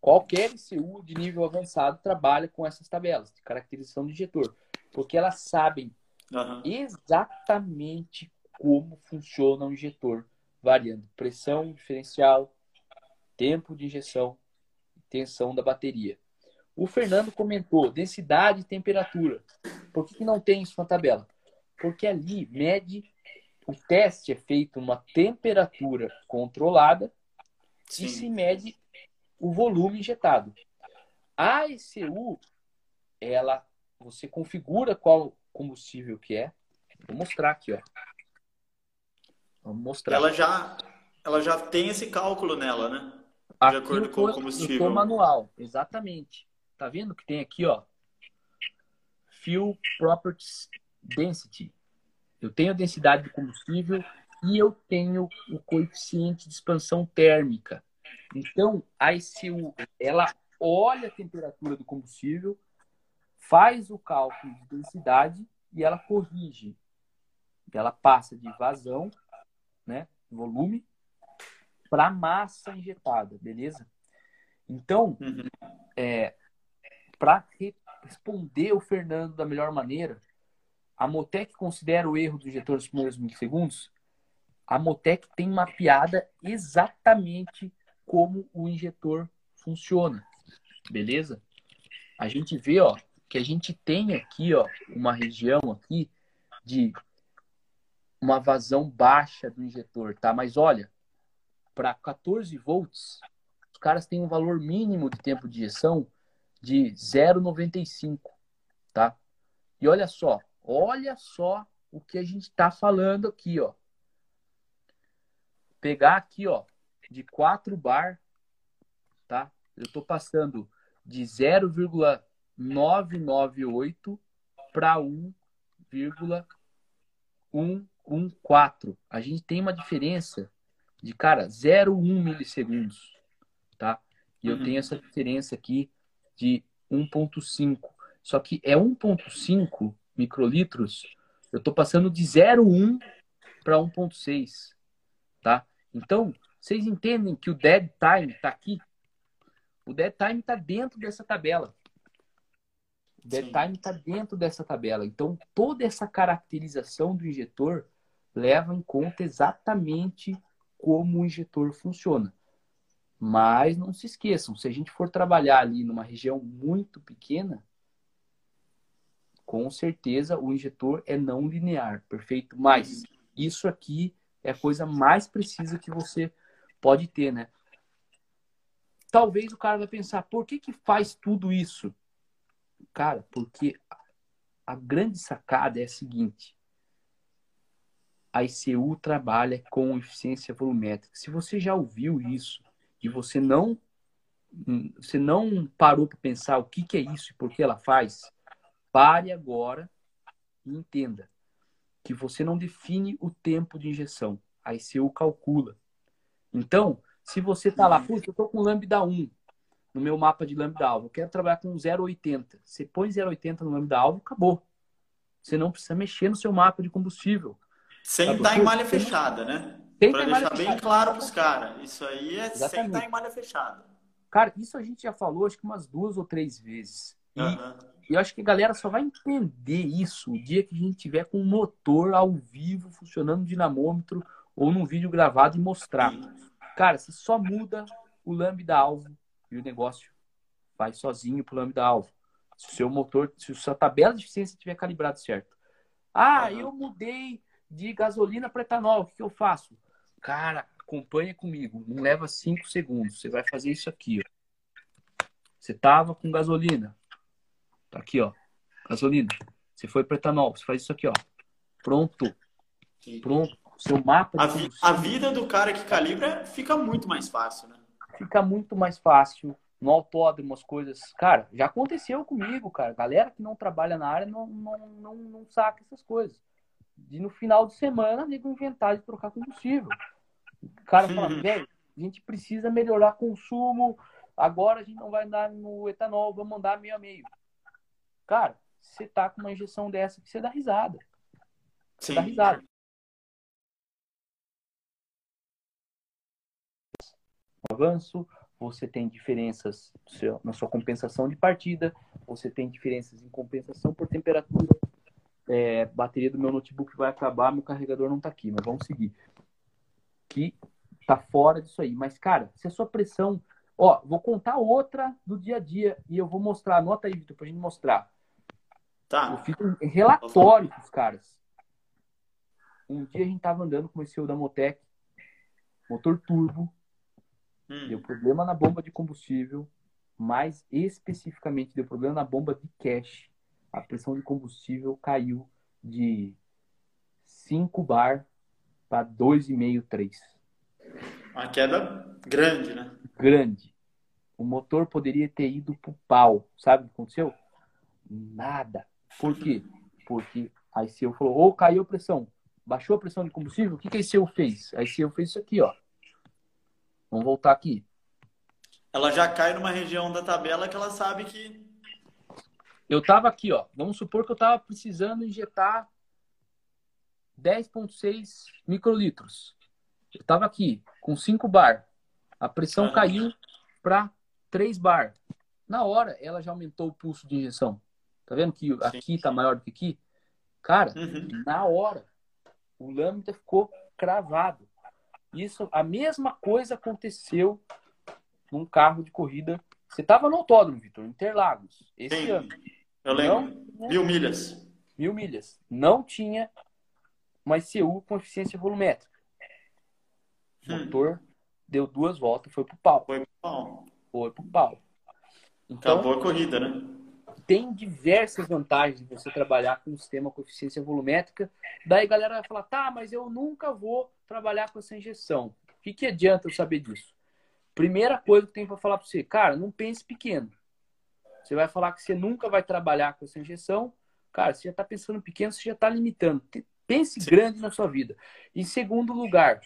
Qualquer ICU de nível avançado trabalha com essas tabelas de caracterização do injetor, porque elas sabem uhum. exatamente como funciona o injetor, variando pressão diferencial, tempo de injeção, tensão da bateria. O Fernando comentou densidade e temperatura. Por que, que não tem isso na tabela? Porque ali mede, o teste é feito numa temperatura controlada Sim. e se mede o volume injetado. A ECU, ela, você configura qual combustível que é. Vou mostrar aqui, ó. Vamos mostrar. Ela já, ela já tem esse cálculo nela, né? De aqui acordo com o combustível. manual, exatamente. Tá vendo que tem aqui, ó? Fuel Properties Density. Eu tenho a densidade do combustível e eu tenho o coeficiente de expansão térmica. Então, a ICU, ela olha a temperatura do combustível, faz o cálculo de densidade e ela corrige. Ela passa de vazão, né, volume, para massa injetada, beleza? Então, uhum. é, para responder o Fernando da melhor maneira, a Motec considera o erro do injetor nos primeiros milissegundos? A Motec tem mapeada exatamente como o injetor funciona. Beleza? A gente vê, ó, que a gente tem aqui, ó, uma região aqui de uma vazão baixa do injetor, tá? Mas olha, para 14 volts, os caras têm um valor mínimo de tempo de injeção de 0,95, tá? E olha só, olha só o que a gente está falando aqui, ó. Pegar aqui, ó, de 4 bar, tá? Eu estou passando de 0,998 para 1,114. A gente tem uma diferença de, cara, 0,1 milissegundos, tá? E eu uhum. tenho essa diferença aqui de 1,5. Só que é 1,5 microlitros, eu estou passando de 0,1 para 1,6, tá? Então, vocês entendem que o dead time está aqui? O dead time está dentro dessa tabela. O dead Sim. time está dentro dessa tabela. Então, toda essa caracterização do injetor leva em conta exatamente como o injetor funciona. Mas não se esqueçam, se a gente for trabalhar ali numa região muito pequena, com certeza o injetor é não linear, perfeito? Mas isso aqui é a coisa mais precisa que você pode ter, né? Talvez o cara vai pensar, por que que faz tudo isso? Cara, porque a grande sacada é a seguinte. A ICU trabalha com eficiência volumétrica. Se você já ouviu isso e você não você não parou para pensar o que, que é isso e por que ela faz, pare agora e entenda que você não define o tempo de injeção. A ICU calcula. Então, se você está lá, puxa, eu estou com lambda 1 no meu mapa de lambda alvo, eu quero trabalhar com 0,80. Você põe 0,80 no lambda alvo, acabou. Você não precisa mexer no seu mapa de combustível. Sem estar em malha fechada, né? Para deixar bem claro para os caras. Isso aí é Exatamente. sem estar em malha fechada. Cara, isso a gente já falou acho que umas duas ou três vezes. E Aham. eu acho que a galera só vai entender isso o dia que a gente tiver com o motor ao vivo funcionando dinamômetro ou num vídeo gravado e mostrar. Cara, você só muda o lambda alvo e o negócio vai sozinho pro lambda alvo. Se o seu motor, se a sua tabela de eficiência estiver calibrado certo. Ah, eu mudei de gasolina para etanol, o que que eu faço? Cara, acompanha comigo, não leva cinco segundos. Você vai fazer isso aqui, ó. Você tava com gasolina. Tá aqui, ó. Gasolina. Você foi para etanol, você faz isso aqui, ó. Pronto, pronto. Seu mapa A, vi- a vida do cara que calibra fica muito mais fácil, né? fica muito mais fácil. No autódromo, as coisas. Cara, já aconteceu comigo, cara. Galera que não trabalha na área não, não, não, não saca essas coisas. De no final de semana, nego inventar de trocar combustível. O cara fala, Uhum. velho, a gente precisa melhorar consumo. Agora a gente não vai andar no etanol, vamos andar meio a meio. Cara, você tá com uma injeção dessa que você dá risada. Você Sim. dá risada. avanço, você tem diferenças na sua compensação de partida, você tem diferenças em compensação por temperatura. É, bateria do meu notebook vai acabar, meu carregador não tá aqui, mas vamos seguir. Que tá fora disso aí. Mas, cara, se a sua pressão. Ó, vou contar outra do dia a dia e eu vou mostrar. Anota aí, Vitor, pra gente mostrar. Eu Tá. fiz um relatório pros caras. Um dia a gente tava andando com esse da Motec, motor turbo, Hum. Deu problema na bomba de combustível, mais especificamente deu problema na bomba de cache. A pressão de combustível caiu de 5 bar para 2,5, 3. Uma queda grande, né? Grande. O motor poderia ter ido pro pau. Sabe o que aconteceu? Nada. Por quê? Porque a ICU falou, ou caiu a pressão, baixou a pressão de combustível, o que, que a ICU fez? A ICU fez isso aqui, ó. Vamos voltar aqui. Ela já cai numa região da tabela que ela sabe que. Eu tava aqui, ó. Vamos supor que eu tava precisando injetar 10,6 microlitros. Eu tava aqui com 5 bar. A pressão Aham. caiu para 3 bar. Na hora, ela já aumentou o pulso de injeção. Tá vendo que aqui tá maior do que aqui? Cara, Uhum. na hora, o lambda ficou cravado. Isso, a mesma coisa aconteceu num carro de corrida. Você tava no autódromo, Vitor, Interlagos, esse Sim. ano. Eu lembro. Mil milhas. mil milhas. Não tinha uma ICU com eficiência volumétrica. O Hum. motor deu duas voltas, foi pro pau. Foi bom. Foi pro pau. Então, Acabou a corrida, né? Tem diversas vantagens de você trabalhar com um sistema com eficiência volumétrica. Daí a galera vai falar, tá, mas eu nunca vou trabalhar com essa injeção. O que, que adianta eu saber disso? Primeira coisa que tem para falar para você, cara, não pense pequeno. Você vai falar que você nunca vai trabalhar com essa injeção, cara, você já está pensando pequeno, você já está limitando. Pense Sim. grande na sua vida. Em segundo lugar,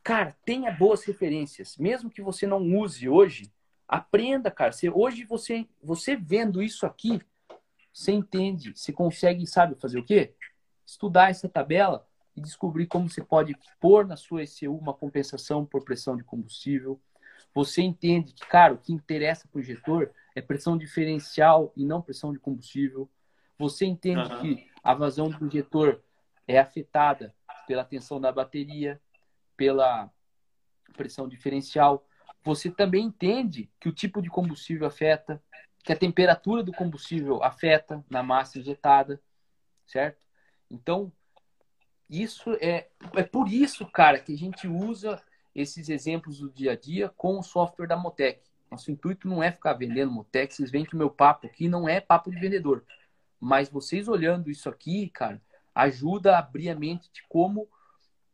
cara, tenha boas referências. Mesmo que você não use hoje, aprenda, cara. Você, hoje você, você vendo isso aqui, você entende, você consegue, sabe fazer o quê? Estudar essa tabela e descobrir como você pode pôr na sua ECU uma compensação por pressão de combustível. Você entende que, cara, o que interessa para o injetor é pressão diferencial e não pressão de combustível. Você entende Aham. que a vazão do injetor é afetada pela tensão da bateria, pela pressão diferencial. Você também entende que o tipo de combustível afeta, que a temperatura do combustível afeta na massa injetada, certo? Então, isso é, é por isso, cara, que a gente usa esses exemplos do dia a dia com o software da Motec. Nosso intuito não é ficar vendendo Motec, vocês veem que o meu papo aqui não é papo de vendedor. Mas vocês olhando isso aqui, cara, ajuda a abrir a mente de como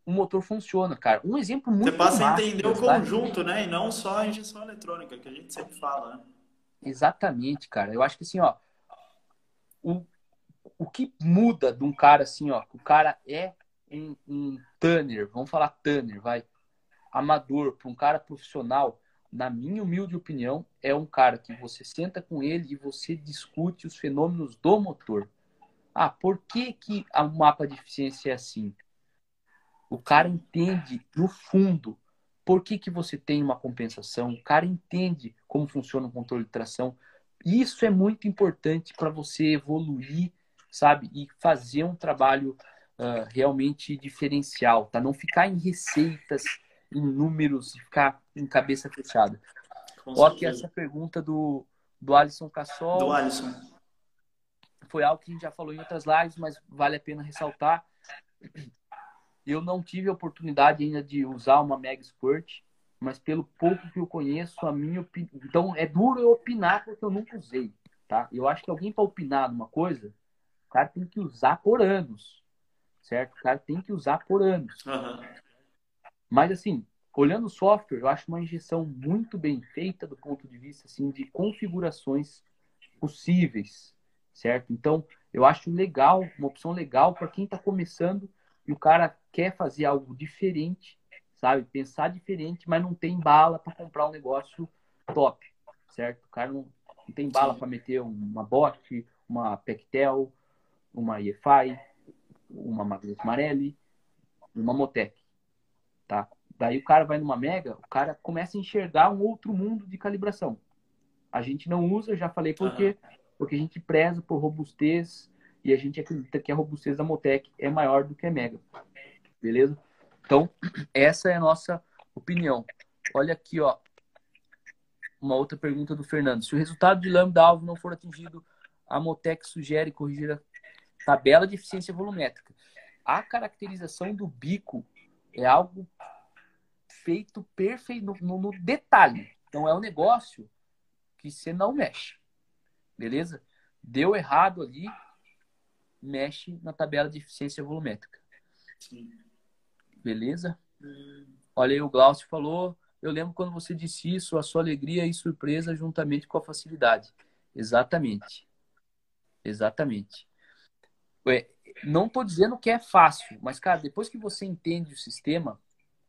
o motor funciona, cara. Um exemplo muito Você passa a entender o conjunto, né? E não só a injeção eletrônica, que a gente sempre fala, né? Exatamente, cara. Eu acho que assim, ó, o, o que muda de um cara assim, ó, que o cara é um, um tanner, vamos falar tanner, vai, amador, para um cara profissional, na minha humilde opinião, é um cara que você senta com ele e você discute os fenômenos do motor. Ah, por que, que o mapa de eficiência é assim? O cara entende no fundo por que, que você tem uma compensação, o cara entende como funciona o controle de tração. Isso é muito importante para você evoluir, sabe? E fazer um trabalho uh, realmente diferencial, tá? Não ficar em receitas, em números, ficar em cabeça fechada. Olha que essa pergunta do, do Alisson Cassol. Do Alisson. Foi algo que a gente já falou em outras lives, mas vale a pena ressaltar. Eu não tive a oportunidade ainda de usar uma Mega Squirt, mas pelo pouco que eu conheço, a minha opinião. Então é duro eu opinar porque eu nunca usei, tá? Eu acho que alguém para opinar numa coisa, o cara tem que usar por anos, certo? O cara tem que usar por anos. Uhum. Mas assim, olhando o software, eu acho uma injeção muito bem feita do ponto de vista assim de configurações possíveis, certo? Então, eu acho legal, uma opção legal para quem está começando e o cara quer fazer algo diferente, sabe? Pensar diferente, mas não tem bala para comprar um negócio top, certo? O cara não, não tem bala para meter uma bot, uma Pectel, uma EFI, uma Magnus Marelli, uma Motec, tá? Daí o cara vai numa Mega, o cara começa a enxergar um outro mundo de calibração. A gente não usa, já falei por quê? Porque a gente preza por robustez e a gente acredita que a robustez da Motec é maior do que a Mega. Beleza? Então, essa é a nossa opinião. Olha aqui, ó. Uma outra pergunta do Fernando. Se o resultado de lambda alvo não for atingido, a Motec sugere corrigir a tabela de eficiência volumétrica. A caracterização do bico é algo feito perfeito no, no detalhe. Então é um negócio que você não mexe. Beleza? Deu errado ali, mexe na tabela de eficiência volumétrica. Sim. Beleza? Hum. Olha aí, o Glaucio falou. Eu lembro quando você disse isso, a sua alegria e surpresa juntamente com a facilidade. Exatamente. Exatamente. Ué, não estou dizendo que é fácil, mas, cara, depois que você entende o sistema,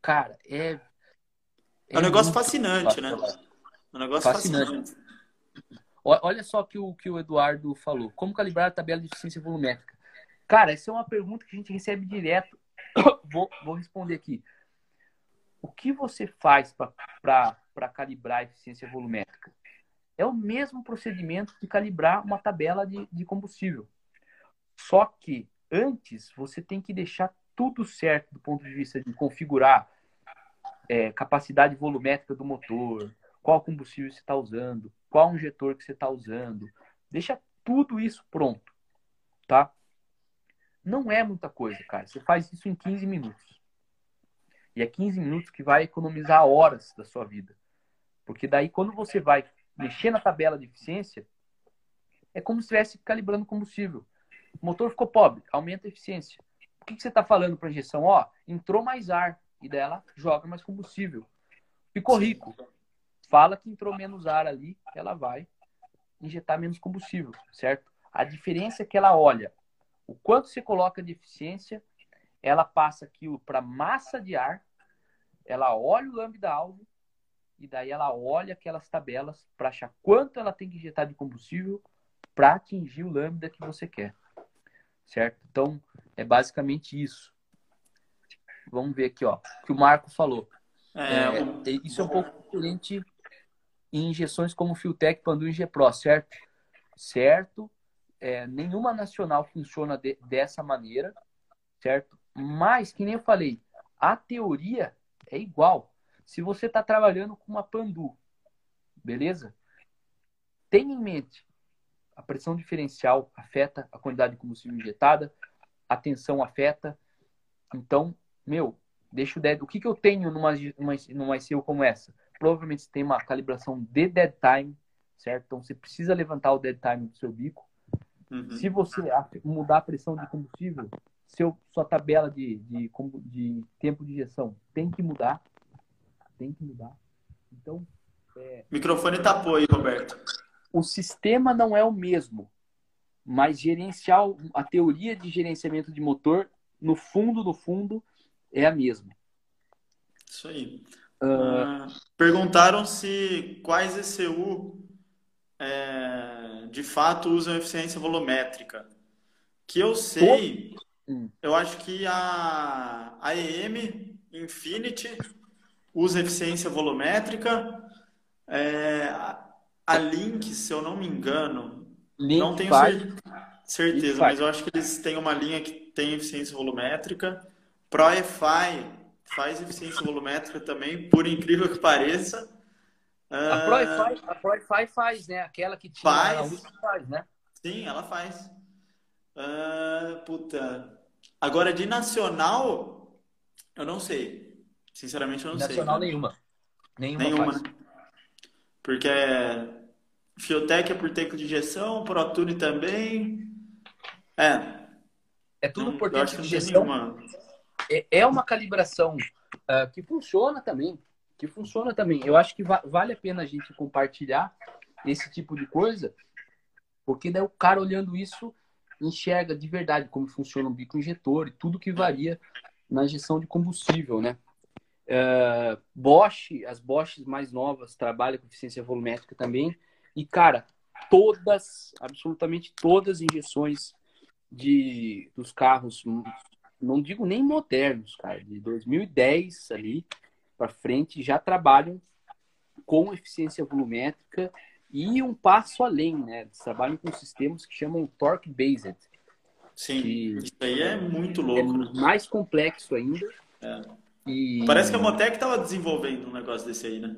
cara, é. É, é um negócio fascinante, né? É um negócio fascinante. fascinante. Olha só que o que o Eduardo falou. Como calibrar a tabela de eficiência volumétrica? Cara, essa é uma pergunta que a gente recebe direto. vou, vou responder aqui. O que você faz para calibrar a eficiência volumétrica? É o mesmo procedimento de calibrar uma tabela de, de combustível. Só que antes você tem que deixar tudo certo do ponto de vista de configurar é, capacidade volumétrica do motor, qual combustível você está usando, qual injetor que você está usando. Deixa tudo isso pronto, tá? Não é muita coisa, cara. Você faz isso em 15 minutos. E é 15 minutos que vai economizar horas da sua vida. Porque daí, quando você vai mexer na tabela de eficiência, é como se estivesse calibrando combustível. O motor ficou pobre, aumenta a eficiência. O que, que você está falando para a injeção? Ó, entrou mais ar, e daí ela joga mais combustível. Ficou rico, fala que entrou menos ar ali, ela vai injetar menos combustível, certo? A diferença é que ela olha o quanto você coloca de eficiência, ela passa aquilo para massa de ar, ela olha o lambda-alvo e daí ela olha aquelas tabelas para achar quanto ela tem que injetar de combustível para atingir o lambda que você quer, certo? Então, é basicamente isso. Vamos ver aqui, ó, o que o Marco falou. É, é, isso é um pouco diferente em injeções como Filtec, Pandu e G-Pro, certo? Certo. É, nenhuma nacional funciona de, dessa maneira, certo? Mas, que nem eu falei, a teoria é igual. Se você está trabalhando com uma Pandu, beleza? Tenha em mente, a pressão diferencial afeta a quantidade de combustível injetada, a tensão afeta. Então, meu, deixa o dead. O que, que eu tenho numa, numa, numa ICU como essa? Provavelmente tem uma calibração de dead time, certo? Então você precisa levantar o dead time do seu bico. Uhum. Se você mudar a pressão de combustível, seu, sua tabela de, de, de tempo de injeção tem que mudar. Tem que mudar. Então. É... Microfone tapou aí, Roberto. O sistema não é o mesmo, mas gerencial, a teoria de gerenciamento de motor, no fundo, no fundo, é a mesma. Isso aí. Uh... Perguntaram se quais ECU é, de fato usam eficiência volumétrica. Que eu sei, hum. eu acho que a, a EM Infinity usa eficiência volumétrica. É, a Link, se eu não me engano, Link não tenho cer certeza, mas eu acho que eles têm uma linha que tem eficiência volumétrica. ProEFI faz eficiência volumétrica também, por incrível que pareça. A ProEFI, a ProEFI faz, né? Aquela que tinha faz, faz, né? Sim, ela faz. Uh, puta. Agora, de nacional, eu não sei. Sinceramente, eu não nacional, sei. Nacional, nenhuma. Nenhuma. Nenhuma. Faz. Porque é... Fiotec é por tempo de injeção, ProTune também. É. É tudo não, por tempo de injeção. É, é uma calibração uh, que funciona também. Que funciona também. Eu acho que va vale a pena a gente compartilhar esse tipo de coisa, porque daí o cara olhando isso enxerga de verdade como funciona o bico injetor e tudo que varia na injeção de combustível, né? Uh, Bosch, as Boschs mais novas trabalham com eficiência volumétrica também. E, cara, todas, absolutamente todas as injeções de, dos carros, não digo nem modernos, cara, de 2010 ali para frente, já trabalham com eficiência volumétrica e um passo além, né? Eles trabalham com sistemas que chamam torque based. Sim, isso aí é muito louco. É mais complexo ainda. É. E... Parece que a Motec estava desenvolvendo um negócio desse aí, né?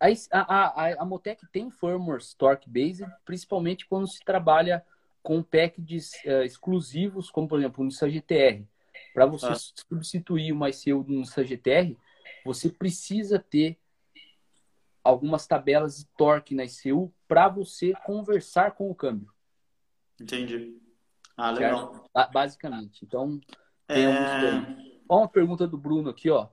A, a, a, a Motec tem firmwares torque-based, principalmente quando se trabalha com packages uh, exclusivos, como por exemplo o Nissan GTR. Para você ah. substituir uma ICU do Nissan GTR, você precisa ter algumas tabelas de torque na ICU para você conversar com o câmbio. Entendi. Ah, legal. Basicamente. Então, tem é... alguns Ó, uma pergunta do Bruno aqui, ó.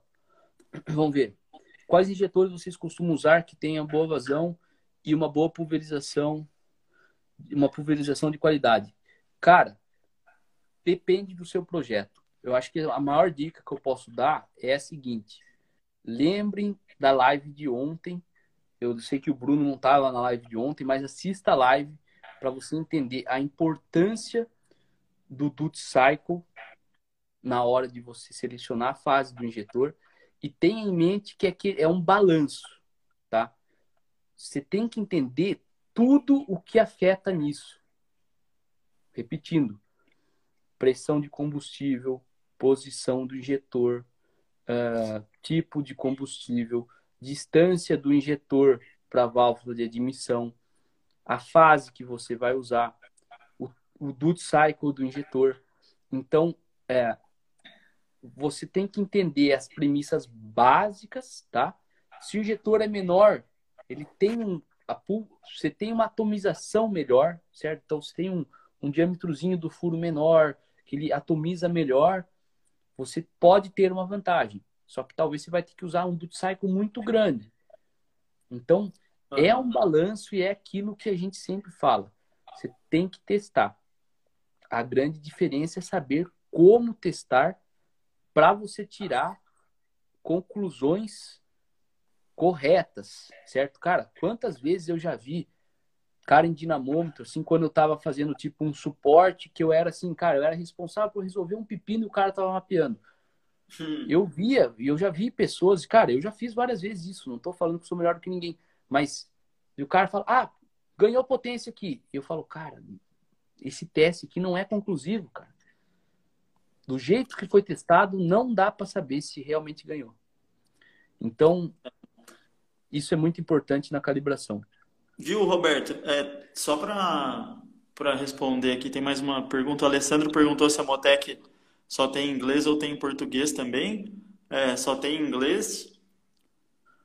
Vamos ver. Quais injetores vocês costumam usar que tenham boa vazão e uma boa pulverização, uma pulverização de qualidade? Cara, depende do seu projeto. Eu acho que a maior dica que eu posso dar é a seguinte: lembrem da live de ontem. Eu sei que o Bruno não estava na live de ontem, mas assista a live para você entender a importância do Duty Cycle na hora de você selecionar a fase do injetor e tenha em mente que é, é um balanço, tá? Você tem que entender tudo o que afeta nisso. Repetindo, pressão de combustível, posição do injetor, uh, tipo de combustível, distância do injetor para a válvula de admissão, a fase que você vai usar, o, o duty cycle do injetor. Então, é, você tem que entender as premissas básicas, tá? Se o injetor é menor, ele tem um, a, você tem uma atomização melhor, certo? Então você tem um, um diâmetrozinho do furo menor, que ele atomiza melhor, você pode ter uma vantagem. Só que talvez você vai ter que usar um duty cycle muito grande. Então, é um balanço e é aquilo que a gente sempre fala. Você tem que testar. A grande diferença é saber como testar para você tirar conclusões corretas, certo? Cara, quantas vezes eu já vi cara em dinamômetro, assim, quando eu tava fazendo tipo um suporte, que eu era assim, cara, eu era responsável por resolver um pepino e o cara tava mapeando. Hum. Eu via, e eu já vi pessoas, cara, eu já fiz várias vezes isso, não tô falando que sou melhor do que ninguém, mas e o cara fala, ah, ganhou potência aqui. Eu falo, cara, esse teste aqui não é conclusivo, cara do jeito que foi testado, não dá para saber se realmente ganhou. Então, isso é muito importante na calibração. Viu, Roberto? É, só para responder aqui, tem mais uma pergunta. O Alessandro perguntou se a Motec só tem inglês ou tem português também. É, só tem inglês.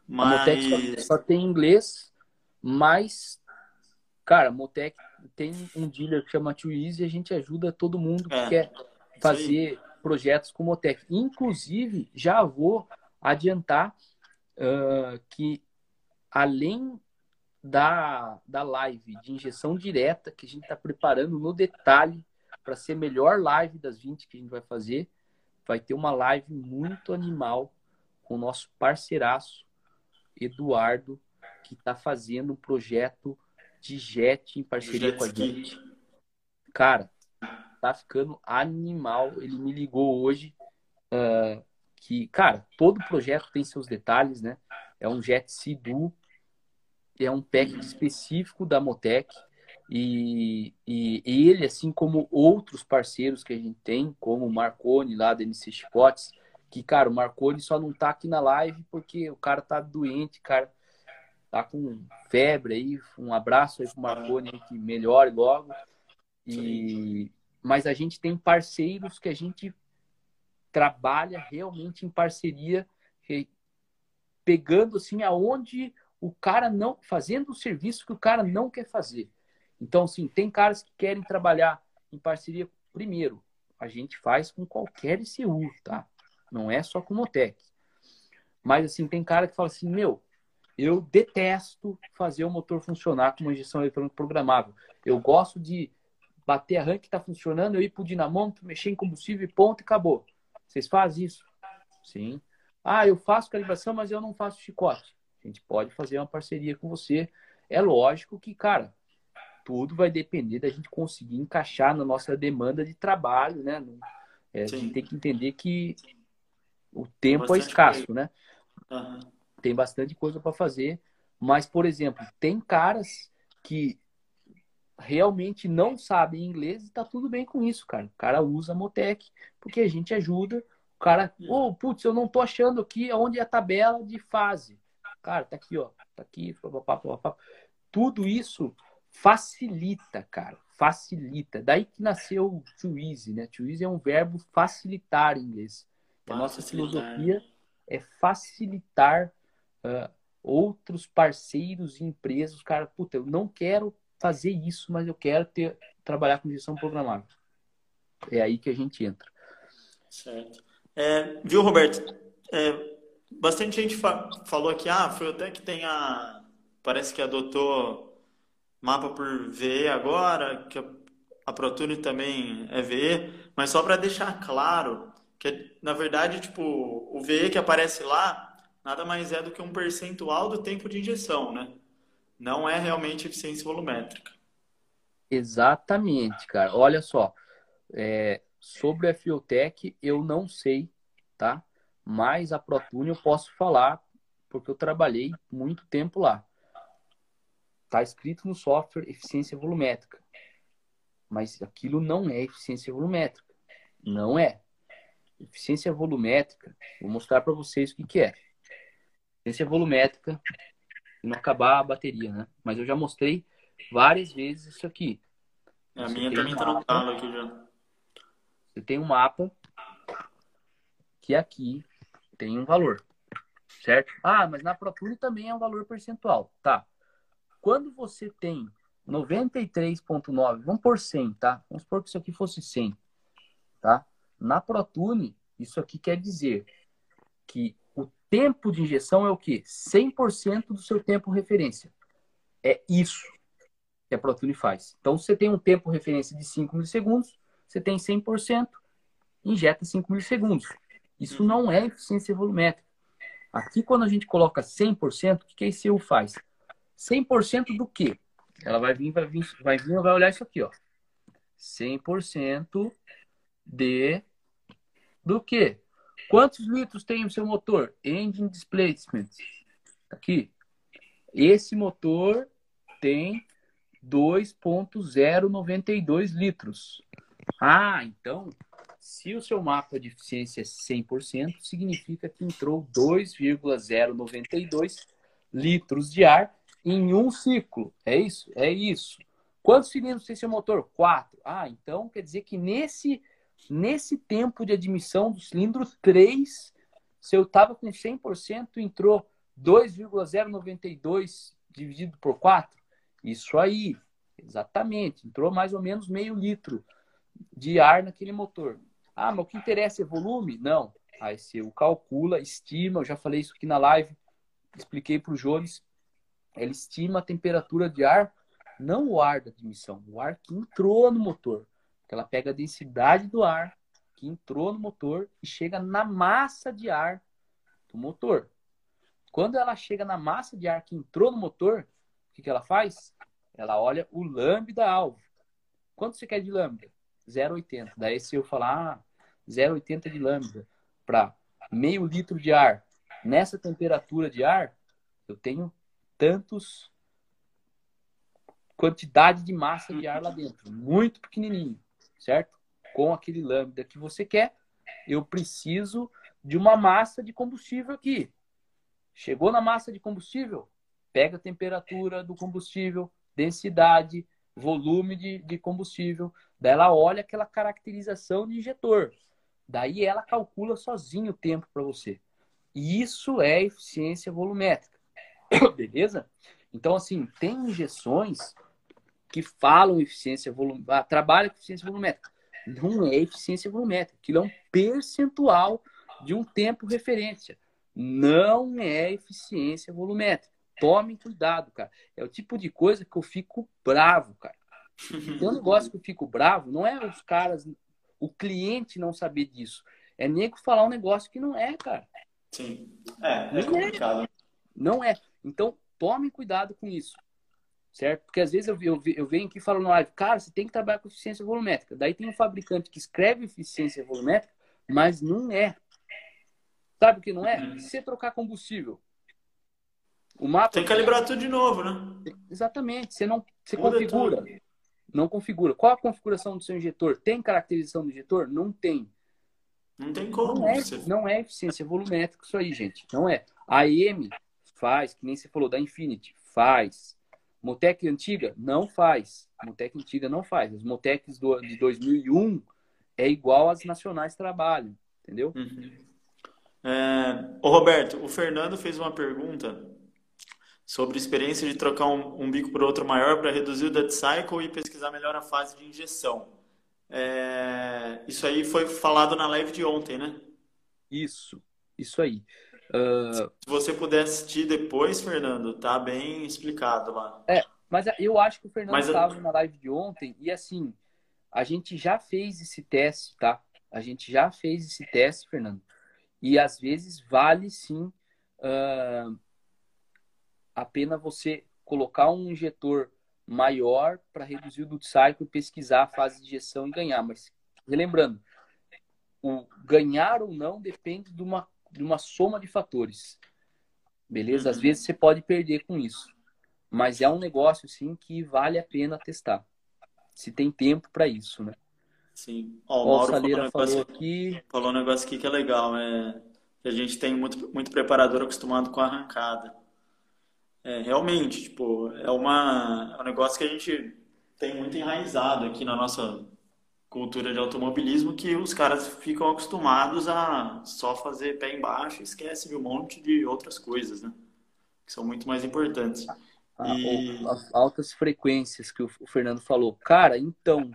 Mas... A Motec só, só tem inglês, mas, cara, a Motec tem um dealer que chama Too Easy e a gente ajuda todo mundo que é. quer fazer projetos com Motec. Inclusive, já vou adiantar uh, que além da, da live de injeção direta que a gente está preparando no detalhe para ser melhor live das 20 que a gente vai fazer, vai ter uma live muito animal com o nosso parceiraço Eduardo, que está fazendo um projeto de jet em parceria jet com a gente. Cara, tá ficando animal. Ele me ligou hoje uh, que, cara, todo projeto tem seus detalhes, né? É um Jet Sidu, é um package específico da Motec. E, e, ele, assim como outros parceiros que a gente tem, como o Marconi lá da NC Spots, que, cara, o Marconi só não tá aqui na live porque o cara tá doente, cara tá com febre aí. Um abraço aí pro Marconi que melhore logo. E mas a gente tem parceiros que a gente trabalha realmente em parceria, pegando assim aonde o cara não fazendo o serviço que o cara não quer fazer. Então, assim, tem caras que querem trabalhar em parceria primeiro. A gente faz com qualquer ICU, tá? Não é só com o Motec. Mas assim, tem cara que fala assim, meu, eu detesto fazer o motor funcionar com uma injeção eletrônica programável. Eu gosto de bater a RAM que está funcionando, eu ir para o dinamômetro, mexer em combustível e ponto e acabou. Vocês fazem isso? Sim. Ah, eu faço calibração, mas eu não faço chicote. A gente pode fazer uma parceria com você. É lógico que, cara, tudo vai depender da gente conseguir encaixar na nossa demanda de trabalho, né? É, a gente tem que entender que o tempo é escasso, coisa. né? Uhum. Tem bastante coisa para fazer. Mas, por exemplo, tem caras que realmente não sabem inglês e tá tudo bem com isso, cara. O cara usa a Motec porque a gente ajuda. O cara, ô, oh, putz, eu não tô achando aqui onde é a tabela de fase. Cara, tá aqui, ó. Tá aqui, papapá, papapá. Tudo isso facilita, cara. Facilita. Daí que nasceu o to easy, né? To easy é um verbo facilitar em inglês. A nossa filosofia é facilitar uh, outros parceiros e empresas. Cara, puta, eu não quero fazer isso, mas eu quero ter trabalhar com gestão programável. É aí que a gente entra. Certo. É, viu, Roberto? É, bastante gente fa falou aqui, ah, foi até que tem a. Parece que adotou mapa por VE agora, que a, ProTune também é VE, mas só para deixar claro que, na verdade, tipo, o VE que aparece lá nada mais é do que um percentual do tempo de injeção, né? não é realmente eficiência volumétrica. Exatamente, cara. Olha só, é, sobre a Fiotech eu não sei, tá? Mas a ProTune eu posso falar porque eu trabalhei muito tempo lá. Tá escrito no software eficiência volumétrica. Mas aquilo não é eficiência volumétrica. Não é. Eficiência volumétrica, vou mostrar para vocês o que, que é. Eficiência volumétrica não acabar a bateria, né? Mas eu já mostrei várias vezes isso aqui. A você minha também tá no talo aqui já. Você tem um mapa que aqui tem um valor, certo? Ah, mas na ProTune também é um valor percentual, tá? Quando você tem 93.9, vamos por 100, tá? Vamos supor que isso aqui fosse 100, tá? Na ProTune, isso aqui quer dizer que tempo de injeção é o quê? 100% do seu tempo referência. É isso que a Protune faz. Então, você tem um tempo referência de 5 milissegundos, você tem 100%, injeta 5 milissegundos. Isso não é eficiência volumétrica. Aqui, quando a gente coloca 100%, o que a ICU faz? 100% do quê? Ela vai vir, vai vir, vai vir, vai olhar isso aqui, ó. 100% de do quê? Quantos litros tem o seu motor? Engine displacement. Aqui. Esse motor tem 2.092 litros. Ah, então, se o seu mapa de eficiência é 100%, significa que entrou 2,092 litros de ar em um ciclo. É isso? É isso. Quantos cilindros tem seu motor? Quatro. Ah, então quer dizer que nesse Nesse tempo de admissão do cilindro 3, se eu estava com 100%, entrou 2,092 dividido por 4. Isso aí, exatamente. Entrou mais ou menos meio litro de ar naquele motor. Ah, mas o que interessa é volume? Não. Aí eu calcula, estima, eu já falei isso aqui na live, expliquei para o Jones, ela estima a temperatura de ar, não o ar da admissão, o ar que entrou no motor que ela pega a densidade do ar que entrou no motor e chega na massa de ar do motor. Quando ela chega na massa de ar que entrou no motor, o que, que ela faz? Ela olha o lambda alvo. Quanto você quer de lambda? 0,80. Daí se eu falar ah, 0,80 de lambda para meio litro de ar nessa temperatura de ar, eu tenho tantos quantidade de massa de ar lá dentro, muito pequenininho, certo? Com aquele lambda que você quer, eu preciso de uma massa de combustível aqui. Chegou na massa de combustível, pega a temperatura do combustível, densidade, volume de, de combustível, daí ela olha aquela caracterização de injetor. Daí ela calcula sozinho o tempo para você. E isso é eficiência volumétrica. Beleza? Então, assim, tem injeções que falam eficiência volumétrica, ah, trabalham com eficiência volumétrica. Não é eficiência volumétrica. Aquilo é um percentual de um tempo referência. Não é eficiência volumétrica. Tomem cuidado, cara. É o tipo de coisa que eu fico bravo, cara. Tem um negócio que eu fico bravo, não é os caras, o cliente não saber disso. É nego falar um negócio que não é, cara. Sim. É, é complicado. É. Não é. Então, tomem cuidado com isso. Certo? Porque às vezes eu, eu, eu venho aqui falando no live, cara, você tem que trabalhar com eficiência volumétrica. Daí tem um fabricante que escreve eficiência volumétrica, mas não é. Sabe o que não é? Uhum. Se você trocar combustível, o mapa. Tem que calibrar tudo de novo, né? Exatamente. Você não você configura. Tudo. Não configura. Qual a configuração do seu injetor? Tem caracterização do injetor? Não tem. Não tem como. Não é, não é eficiência volumétrica isso aí, gente. Não é. A AM faz, que nem você falou, da Infinity, faz. Motec antiga não faz. Motec antiga não faz. As Motecs do, de 2001 é igual às nacionais trabalham, entendeu? Uhum. É, ô Roberto, o Fernando fez uma pergunta sobre experiência de trocar um, um bico por outro maior para reduzir o dead cycle e pesquisar melhor a fase de injeção. É, isso aí foi falado na live de ontem, né? Isso, isso aí. Uh... Se você puder assistir depois, Fernando, tá bem explicado lá. É, mas eu acho que o Fernando estava na live de ontem e assim, a gente já fez esse teste, tá? A gente já fez esse teste, Fernando. E às vezes vale sim uh, a pena você colocar um injetor maior para reduzir o duty cycle, pesquisar a fase de injeção e ganhar. Mas, relembrando, o ganhar ou não depende de uma, de uma soma de fatores. Beleza? Às uhum. vezes você pode perder com isso. Mas é um negócio, sim, que vale a pena testar. Se tem tempo para isso, né? Sim. Ó, o Mauro falou, um negócio, aqui... falou um negócio aqui que é legal. É... A gente tem muito, muito preparador acostumado com a arrancada. É, realmente, tipo, é, uma, é um negócio que a gente tem muito enraizado aqui na nossa cultura de automobilismo que os caras ficam acostumados a só fazer pé embaixo e esquecem de um monte de outras coisas, né? Que são muito mais importantes. Ah, e... As altas frequências que o Fernando falou. Cara, então,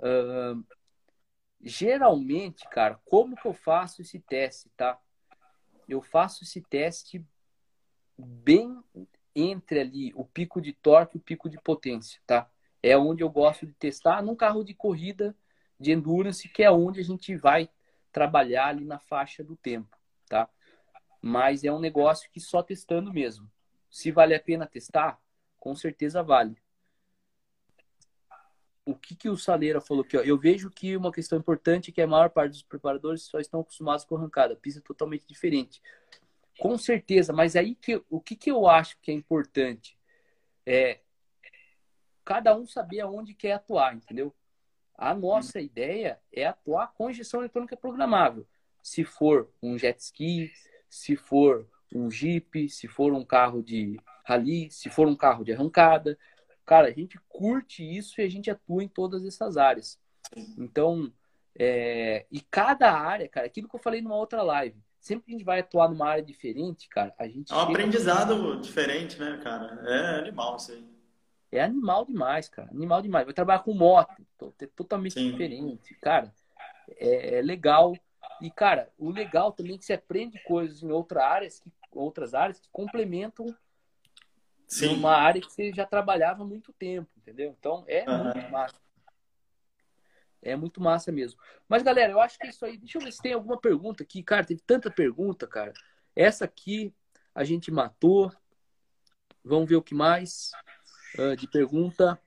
uh, geralmente, cara, como que eu faço esse teste, tá? Eu faço esse teste bem entre ali o pico de torque e o pico de potência, tá? É onde eu gosto de testar num carro de corrida de endurance, que é onde a gente vai trabalhar ali na faixa do tempo, tá? Mas é um negócio que só testando mesmo. Se vale a pena testar, com certeza vale. O que, que o Saleira falou aqui? Ó? Eu vejo que uma questão importante é que a maior parte dos preparadores só estão acostumados com arrancada. Pista totalmente diferente. Com certeza, mas aí que, o que, que eu acho que é importante é cada um saber aonde quer atuar, entendeu? A nossa ideia é atuar com injeção eletrônica programável. Se for um jet ski, se for um jeep, se for um carro de rally, se for um carro de arrancada. Cara, a gente curte isso e a gente atua em todas essas áreas. Então, é... e cada área, cara, aquilo que eu falei numa outra live, sempre que a gente vai atuar numa área diferente, cara, a gente. É um aprendizado diferente, né, cara? É animal isso aí. É animal demais, cara. Animal demais. Vai trabalhar com moto, é totalmente Sim. diferente. Cara, é, é, legal. E, cara, o legal também é que você aprende coisas em outras áreas que, outras áreas que complementam Sim. uma área que você já trabalhava há muito tempo, entendeu? Então, é uhum. muito massa. É muito massa mesmo. Mas, galera, eu acho que é isso aí. Deixa eu ver se tem alguma pergunta aqui. Cara, teve tanta pergunta, cara. Essa aqui a gente matou. Vamos ver o que mais uh, de pergunta.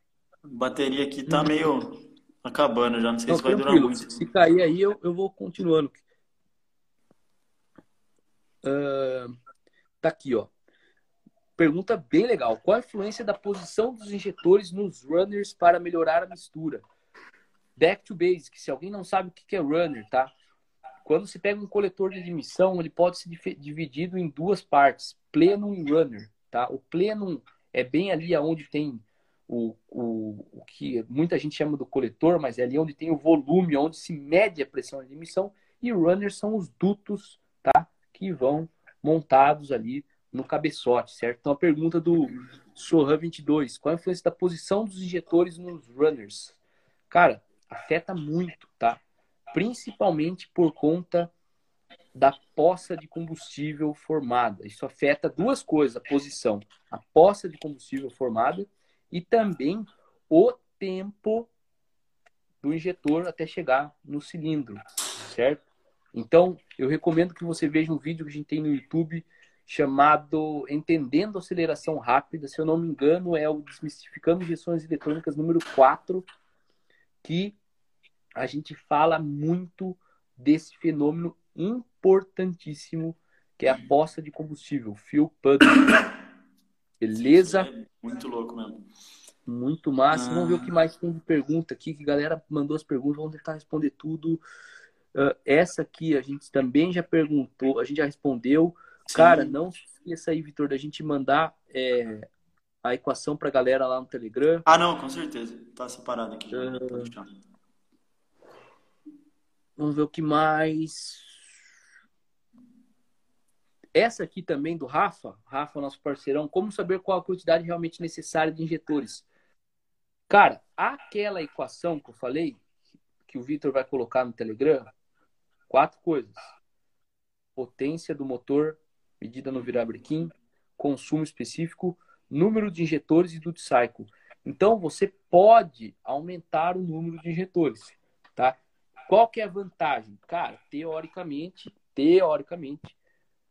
A bateria aqui tá meio acabando já. Não sei não, se vai durar muito. Se cair aí, eu, eu vou continuando. Uh, tá aqui, ó. Pergunta bem legal. Qual a influência da posição dos injetores nos runners para melhorar a mistura? Back to basic. Se alguém não sabe o que é runner, tá? Quando você pega um coletor de admissão, ele pode ser dividido em duas partes, plenum e runner, tá? O plenum é bem ali aonde tem o, o, o que muita gente chama do coletor, mas é ali onde tem o volume, onde se mede a pressão de admissão, e runners são os dutos, tá? Que vão montados ali no cabeçote, certo? Então a pergunta do Sohan 22, qual a influência da posição dos injetores nos runners? Cara, afeta muito, tá? Principalmente por conta da poça de combustível formada. Isso afeta duas coisas, a posição, a poça de combustível formada e também o tempo do injetor até chegar no cilindro, certo? Então, eu recomendo que você veja um vídeo que a gente tem no YouTube chamado Entendendo Aceleração Rápida, se eu não me engano, é o Desmistificando Injeções Eletrônicas número 4, que a gente fala muito desse fenômeno importantíssimo que é a poça de combustível, fuel pudding. Beleza? É muito louco mesmo. Muito massa. Ah. Vamos ver o que mais tem de pergunta aqui, que a galera mandou as perguntas, vamos tentar responder tudo. Uh, essa aqui a gente também já perguntou, a gente já respondeu. Sim. Cara, não se esqueça aí, Vitor, da gente mandar é, a equação para a galera lá no Telegram. Ah, não, com certeza. Tá separado aqui. Uh, vamos ver o que mais. Essa aqui também do Rafa, Rafa, nosso parceirão, como saber qual a quantidade realmente necessária de injetores? Cara, aquela equação que eu falei, que o Vitor vai colocar no Telegram, quatro coisas. Potência do motor medida no virabrequim, consumo específico, número de injetores e do cycle. Então, você pode aumentar o número de injetores, tá? Qual que é a vantagem? Cara, teoricamente, teoricamente,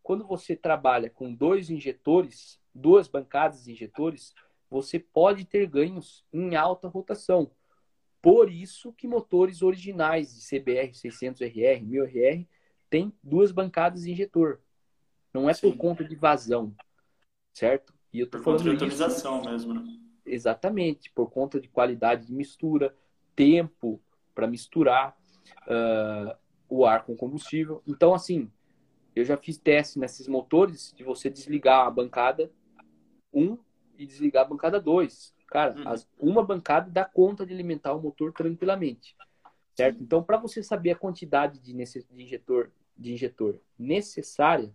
quando você trabalha com dois injetores, duas bancadas de injetores, você pode ter ganhos em alta rotação. Por isso que motores originais de CBR 600RR, 1000RR, têm duas bancadas de injetor. Não é Sim. por conta de vazão, certo? E eu tô por falando conta de atualização isso, mesmo, né? Exatamente, por conta de qualidade de mistura, tempo para misturar uh, o ar com combustível. Então, assim, eu já fiz teste nesses motores de você desligar a bancada 1 e desligar a bancada 2. Cara, uhum. as, uma bancada dá conta de alimentar o motor tranquilamente. Certo? Então, para você saber a quantidade de, de, injetor, de injetor necessária,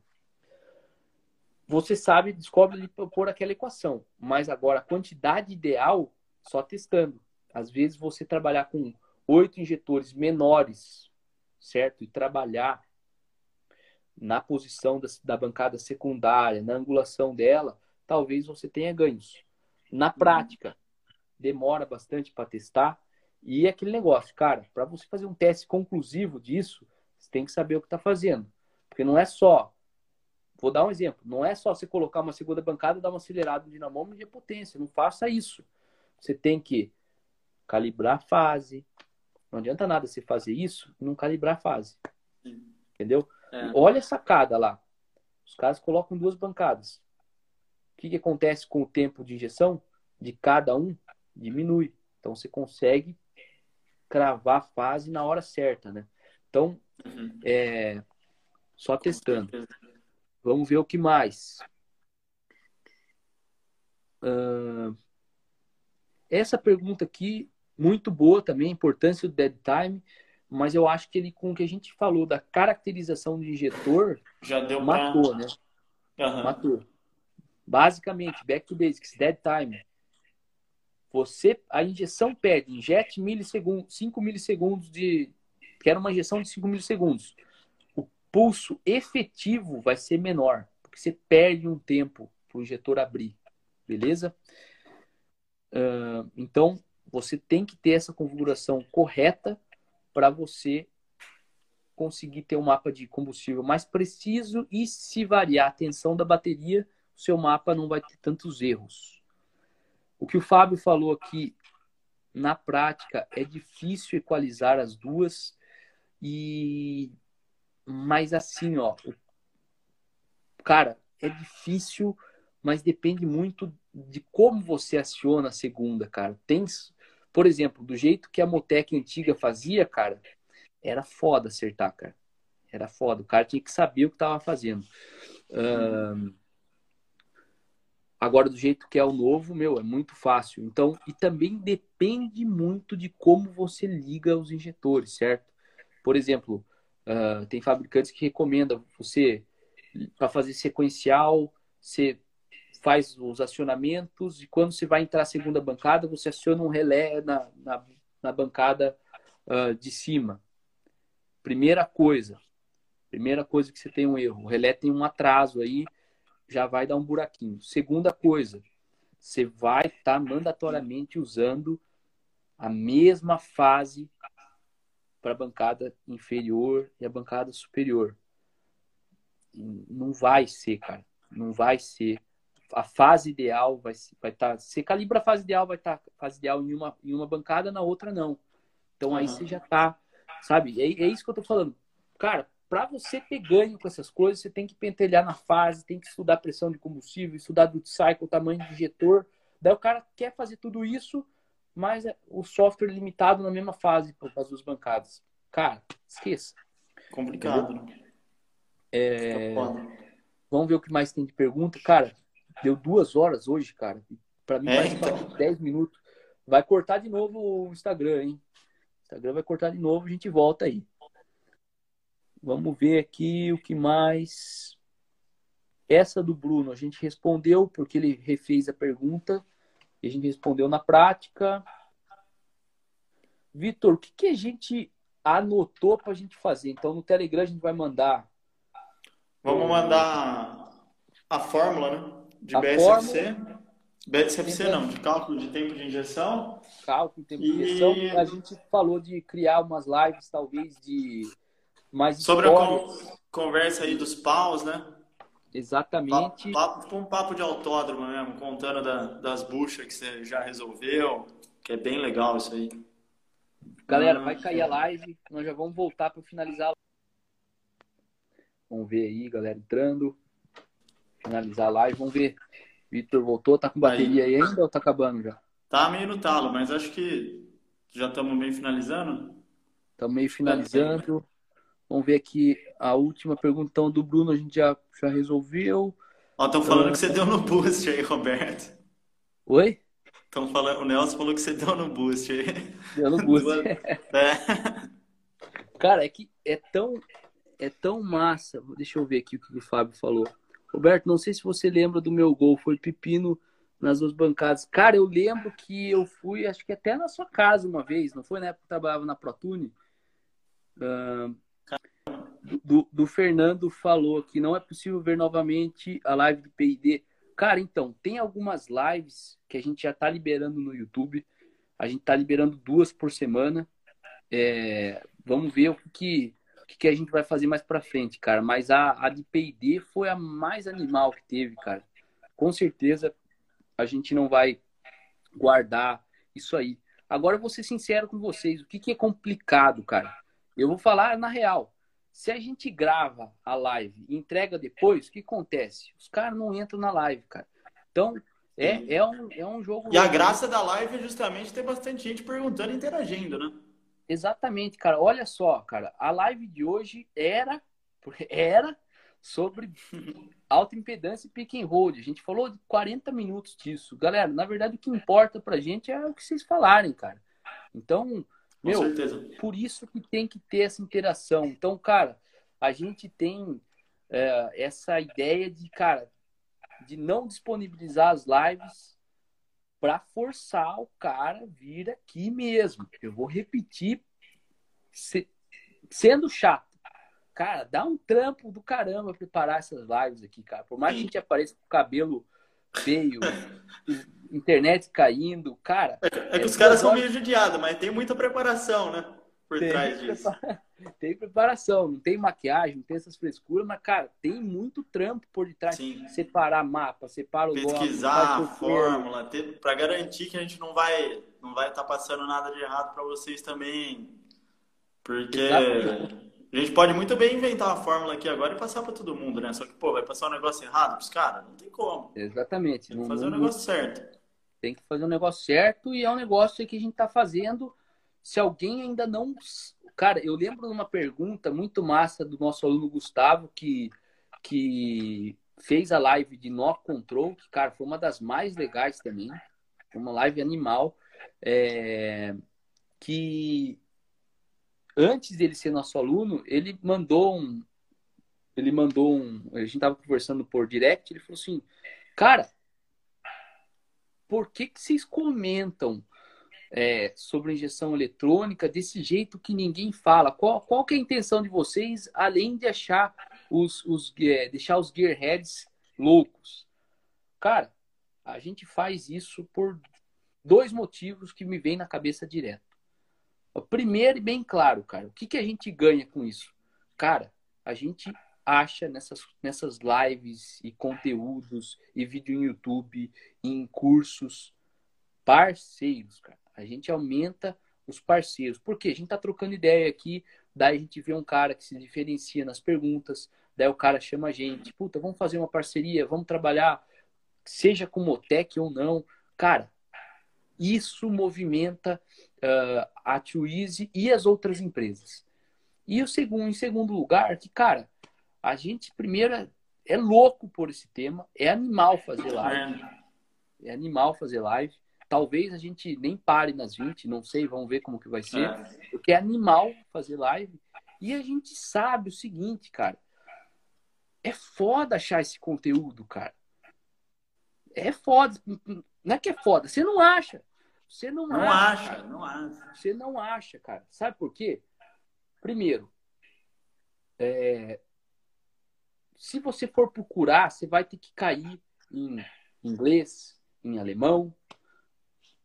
você sabe, descobre por aquela equação. Mas agora, a quantidade ideal, só testando. Às vezes, você trabalhar com oito injetores menores, certo? E trabalhar na posição da, da, bancada secundária, na angulação dela, talvez você tenha ganhos. Na prática, demora bastante para testar. E é aquele negócio, cara, para você fazer um teste conclusivo disso, você tem que saber o que está fazendo. Porque não é só Vou dar um exemplo. Não é só você colocar uma segunda bancada e dar uma acelerada no dinamômetro de potência. Não faça isso. Você tem que calibrar a fase. Não adianta nada você fazer isso e não calibrar a fase. Entendeu? É. Olha a sacada lá. Os caras colocam duas bancadas. O que, que acontece com o tempo de injeção de cada um? Diminui. Então você consegue cravar a fase na hora certa, né? Então, uhum. é só testando. Vamos ver o que mais. Uh, essa pergunta aqui, muito boa também, a importância do dead time, mas eu acho que ele, com o que a gente falou da caracterização do injetor, já deu matou, pra... né? Uhum. Matou. Basicamente, back to basics, dead time. Você, a injeção pede, injete milissegundos, 5 milissegundos de. Quero uma injeção de 5 milissegundos pulso efetivo vai ser menor, porque você perde um tempo para o injetor abrir, beleza? Uh, então, você tem que ter essa configuração correta para você conseguir ter um mapa de combustível mais preciso e se variar a tensão da bateria, o seu mapa não vai ter tantos erros. O que o Fábio falou aqui, na prática, é difícil equalizar as duas e mas assim, ó, cara, é difícil, mas depende muito de como você aciona a segunda, cara. Tem, por exemplo, do jeito que a Motec antiga fazia, cara, era foda acertar, cara. Era foda. O cara tinha que saber o que tava fazendo. Agora, do jeito que é o novo, meu, é muito fácil. Então, e também depende muito de como você liga os injetores, certo? Por exemplo, uh, tem fabricantes que recomendam você, para fazer sequencial, você faz os acionamentos e quando você vai entrar a segunda bancada, você aciona um relé na, na, na bancada uh, de cima. Primeira coisa, primeira coisa que você tem um erro, o relé tem um atraso aí, já vai dar um buraquinho. Segunda coisa, você vai estar tá mandatoriamente usando a mesma fase para a bancada inferior e a bancada superior. Não vai ser, cara. Não vai ser. A fase ideal vai estar. Vai tá, você calibra a fase ideal, vai estar tá, fase ideal em uma, em uma bancada, na outra não. Então uhum. aí você já tá, sabe? É, é isso que eu tô falando. Cara, para você ter ganho com essas coisas, você tem que pentelhar na fase, tem que estudar pressão de combustível, estudar do cycle, tamanho de injetor. Daí o cara quer fazer tudo isso, mas é o software limitado na mesma fase para as duas bancadas. Cara, esqueça. Complicado, né? É... Vamos ver o que mais tem de pergunta. Cara, deu duas horas hoje, cara. Para mim, é, mais então... 10 minutos. Vai cortar de novo o Instagram, hein? O Instagram vai cortar de novo, a gente volta aí. Vamos ver aqui o que mais. Essa do Bruno, a gente respondeu porque ele refez a pergunta e a gente respondeu na prática. Vitor, o que, que a gente anotou para a gente fazer? Então, no Telegram a gente vai mandar. Vamos mandar a fórmula, né? De a BSFC. Fórmula... BSFC não, de cálculo de tempo de injeção. Cálculo de tempo de injeção. A gente falou de criar umas lives, talvez, de mais Sobre histórias. a conversa aí dos paus, né? Exatamente. Papo, um papo de autódromo mesmo, contando da, das buchas que você já resolveu, que é bem legal isso aí. Galera, vai cair a live, nós já vamos voltar para finalizar. Vamos ver aí, galera entrando. Finalizar a live, vamos ver. Vitor voltou, tá com bateria aí, aí ainda ou tá acabando já? Tá meio no talo, mas acho que já estamos meio finalizando. Estamos meio finalizando. Vamos ver aqui a última pergunta então, do Bruno, a gente já, já resolveu. Ó, estão falando uh... que você deu no boost aí, Roberto. Oi? Estão falando, o Nelson falou que você deu no boost aí. Deu no boost. é. Cara, é que é tão, é tão massa. Deixa eu ver aqui o que o Fábio falou. Roberto, não sei se você lembra do meu gol, foi pepino nas duas bancadas. Cara, eu lembro que eu fui, acho que até na sua casa uma vez, não foi na época que eu trabalhava na Protune? Uh, do, do Fernando falou que não é possível ver novamente a live do PID. Cara, então, tem algumas lives que a gente já tá liberando no YouTube. A gente tá liberando duas por semana. É, vamos ver o que, o que a gente vai fazer mais pra frente, cara. Mas a, a de PID foi a mais animal que teve, cara. Com certeza a gente não vai guardar isso aí. Agora eu vou ser sincero com vocês. O que, que é complicado, cara? Eu vou falar na real. Se a gente grava a live e entrega depois, o que acontece? Os caras não entram na live, cara. Então, é, é, um, é um jogo. E a graça da live é justamente ter bastante gente perguntando e interagindo, né? Exatamente, cara. Olha só, cara. A live de hoje era, era sobre alta impedância e pick and roll. A gente falou de 40 minutos disso. Galera, na verdade, o que importa pra gente é o que vocês falarem, cara. Então, meu, por isso que tem que ter essa interação. Então, cara, a gente tem é, essa ideia de, cara, de não disponibilizar as lives para forçar o cara vir aqui mesmo. Eu vou repetir, se, sendo chato. Cara, dá um trampo do caramba preparar essas lives aqui, cara. Por mais que a gente apareça com o cabelo feio, internet caindo, cara. É, é que é os caras são meio judiados, mas tem muita preparação, né? Por tem trás disso. Tem preparação, não tem maquiagem, não tem essas frescuras, mas, cara, tem muito trampo por detrás. Sim. Separar mapa, separa o Pesquisar a fórmula, para garantir que a gente não vai não vai estar tá passando nada de errado para vocês também. Porque A gente pode muito bem inventar uma fórmula aqui agora e passar para todo mundo, né? Só que, pô, vai passar um negócio errado pros caras? Não tem como. Exatamente. Tem que fazer o um negócio certo. Tem que fazer o um negócio certo e é um negócio que a gente está fazendo. Se alguém ainda não. Cara, eu lembro de uma pergunta muito massa do nosso aluno Gustavo, que, que fez a live de Knock Control, que, cara, foi uma das mais legais também. Uma live animal. É, que antes dele ser nosso aluno, ele mandou um. Ele mandou um. A gente tava conversando por direct, ele falou assim, cara, por que, que vocês comentam é, sobre injeção eletrônica desse jeito que ninguém fala? Qual, qual que é a intenção de vocês, além de achar os, os é, deixar os gearheads loucos? Cara, a gente faz isso por dois motivos que me vêm na cabeça direto. O primeiro e bem claro, cara, o que, que a gente ganha com isso? Cara, a gente acha nessas, nessas lives e conteúdos e vídeo em YouTube, em cursos, parceiros, cara. A gente aumenta os parceiros. Porque a gente tá trocando ideia aqui, daí a gente vê um cara que se diferencia nas perguntas, daí o cara chama a gente, puta, vamos fazer uma parceria, vamos trabalhar, seja com Motec ou não. Cara, isso movimenta uh, a Twizy e as outras empresas. E o segundo, em segundo lugar, que, cara, a gente primeiro é, é louco por esse tema, é animal fazer live. É animal fazer live. Talvez a gente nem pare nas 20, não sei, vamos ver como que vai ser. É. Porque é animal fazer live. E a gente sabe o seguinte, cara. É foda achar esse conteúdo, cara. É foda. Não é que é foda, você não acha. Você não, não acha, acha não acha. Você não acha, cara. Sabe por quê? Primeiro, é, se você for procurar, você vai ter que cair em inglês, em alemão,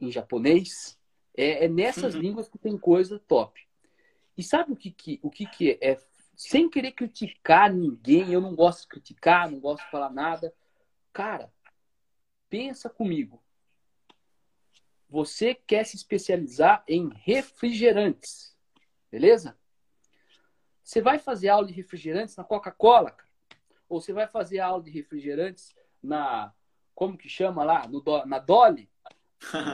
em japonês. É, é nessas uhum. línguas que tem coisa top. E sabe o que, que, o que, que é? Sem querer criticar ninguém, eu não gosto de criticar, não gosto de falar nada. Cara, pensa comigo. Você quer se especializar em refrigerantes, beleza? Você vai fazer aula de refrigerantes na Coca-Cola, ou você vai fazer aula de refrigerantes na como que chama lá, no, na Dolly?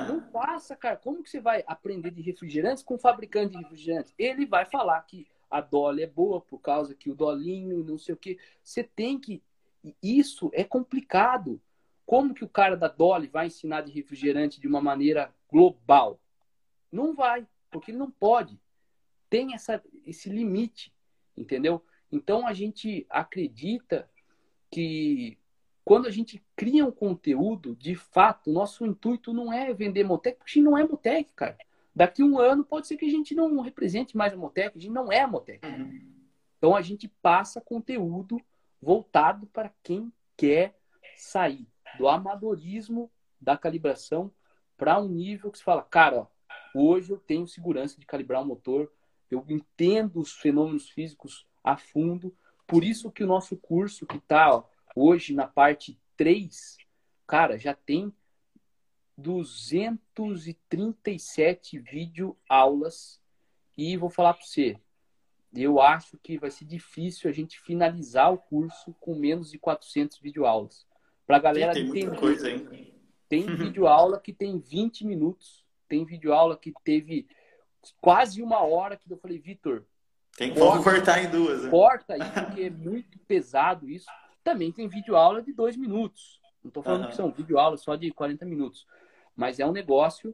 Não faça, cara. Como que você vai aprender de refrigerantes com o fabricante de refrigerantes? Ele vai falar que a Dolly é boa por causa que o Dolinho, não sei o que. Você tem que. Isso é complicado. Como que o cara da Dolly vai ensinar de refrigerante de uma maneira global? Não vai, porque ele não pode. Tem essa, esse limite, entendeu? Então a gente acredita que quando a gente cria um conteúdo, de fato, nosso intuito não é vender Motec, porque a gente não é Motec, cara. Daqui um ano pode ser que a gente não represente mais a Motec, a gente não é a Motec. Uhum. Então a gente passa conteúdo voltado para quem quer sair do amadorismo da calibração para um nível que se fala, cara, ó, hoje eu tenho segurança de calibrar um motor, eu entendo os fenômenos físicos a fundo, por isso que o nosso curso que está hoje na parte 3, cara, já tem 237 vídeo aulas e vou falar para você, eu acho que vai ser difícil a gente finalizar o curso com menos de 400 vídeo aulas. Pra galera tem muita tem, coisa, hein? Tem vídeo aula que tem 20 minutos. Tem vídeo aula que teve quase uma hora que eu falei, Vitor. Tem que cortar em duas. Né? Corta aí, porque é muito pesado isso. Também tem vídeo aula de dois minutos. Não estou falando uhum. que são vídeo aula só de 40 minutos. Mas é um negócio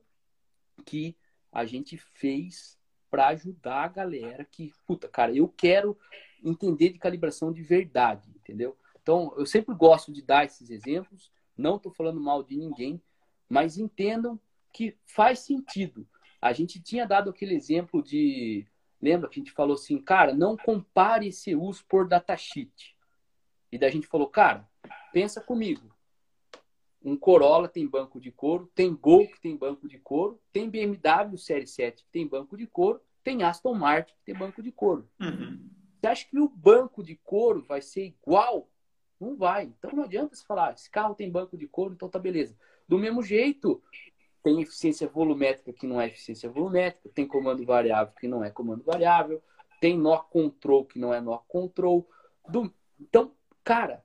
que a gente fez para ajudar a galera que, puta, cara, eu quero entender de calibração de verdade, entendeu? Então, eu sempre gosto de dar esses exemplos, não estou falando mal de ninguém, mas entendam que faz sentido. A gente tinha dado aquele exemplo de. Lembra que a gente falou assim, cara, não compare ECUs por datasheet. E daí a gente falou, cara, pensa comigo. Um Corolla tem banco de couro, tem Gol que tem banco de couro, tem BMW Série 7 que tem banco de couro, tem Aston Martin que tem banco de couro. Uhum. Você acha que o banco de couro vai ser igual não vai. Então não adianta você falar, esse carro tem banco de couro, então tá beleza. Do mesmo jeito, tem eficiência volumétrica que não é eficiência volumétrica, tem comando variável que não é comando variável, tem nó control que não é nó control. Do... Então, cara,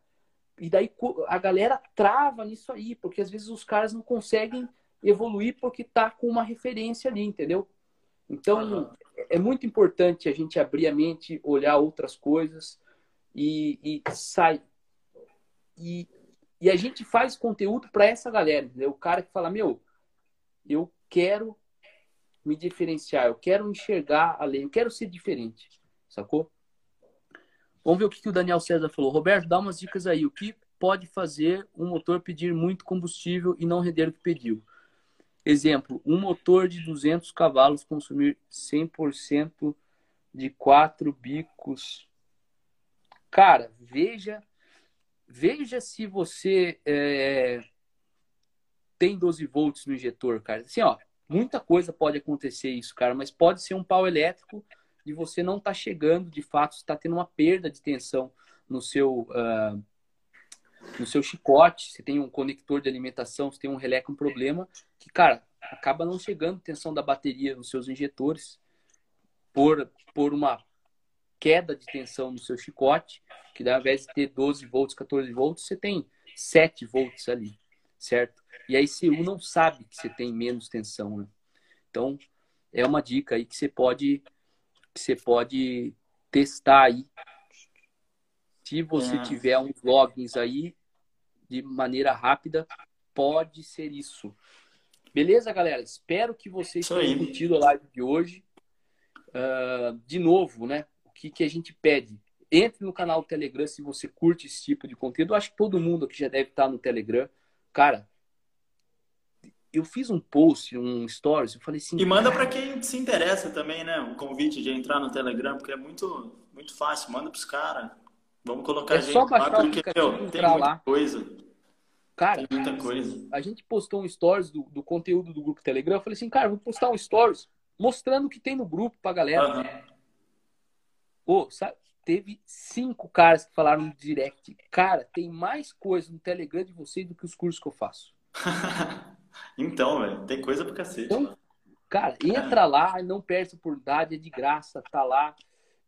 e daí a galera trava nisso aí, porque às vezes os caras não conseguem evoluir porque tá com uma referência ali, entendeu? Então, uhum. é muito importante a gente abrir a mente, olhar outras coisas e, e sair. E, e a gente faz conteúdo para essa galera, entendeu? O cara que fala, meu, eu quero me diferenciar, eu quero enxergar além, eu quero ser diferente, sacou? Vamos ver o que o Daniel César falou. Roberto, dá umas dicas aí. O que pode fazer um motor pedir muito combustível e não render o que pediu? Exemplo, um motor de 200 cavalos consumir 100% de quatro bicos. Cara, veja, veja se você é, tem 12 volts no injetor, cara. Assim, ó, muita coisa pode acontecer isso, cara, mas pode ser um pau elétrico de você não estar tá chegando, de fato, está tendo uma perda de tensão no seu uh, no seu chicote, você tem um conector de alimentação, você tem um relé com problema, que, cara, acaba não chegando tensão da bateria nos seus injetores por, por uma queda de tensão no seu chicote, que ao invés de ter 12 volts, 14 volts, você tem 7 volts ali, certo? E a ICU não sabe que você tem menos tensão, né? Então, é uma dica aí que você pode você pode testar aí. Se você é. tiver uns logins aí de maneira rápida, pode ser isso. Beleza, galera? Espero que vocês tenham curtido a live de hoje. Uh, de novo, né? O que, que a gente pede? Entre no canal do Telegram se você curte esse tipo de conteúdo. Eu acho que todo mundo aqui já deve estar no Telegram. Cara, eu fiz um post, um stories, eu falei assim. E manda para quem se interessa também, né? Um convite de entrar no Telegram, porque é muito, muito fácil. Manda pros caras. Vamos colocar é a gente só baixar lá, porque, meu, tem muita lá. coisa. Cara, tem muita coisa. a gente postou um stories do, do conteúdo do grupo Telegram. Eu falei assim, cara, vou postar um stories mostrando o que tem no grupo pra galera. Uhum. Ô, sabe, teve cinco caras que falaram no direct. Cara, tem mais coisa no Telegram de vocês do que os cursos que eu faço. Então, velho, tem coisa pro cacete. Então, cara, entra lá, não perde oportunidade, é de graça, tá lá.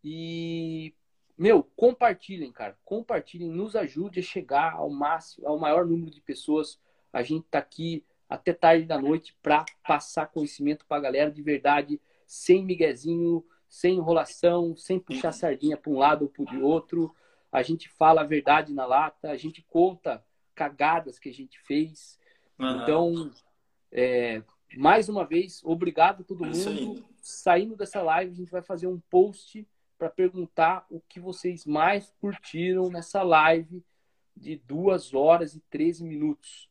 E, meu, compartilhem, cara. Compartilhem, nos ajude a chegar ao máximo, ao maior número de pessoas. A gente tá aqui até tarde da noite para passar conhecimento pra galera de verdade, sem miguezinho, sem enrolação, sem puxar sardinha para um lado ou para o outro. A gente fala a verdade na lata, a gente conta cagadas que a gente fez. Uhum. Então, é, mais uma vez, obrigado a todo é mundo. Saindo dessa live, a gente vai fazer um post para perguntar o que vocês mais curtiram nessa live de 2 horas e 13 minutos.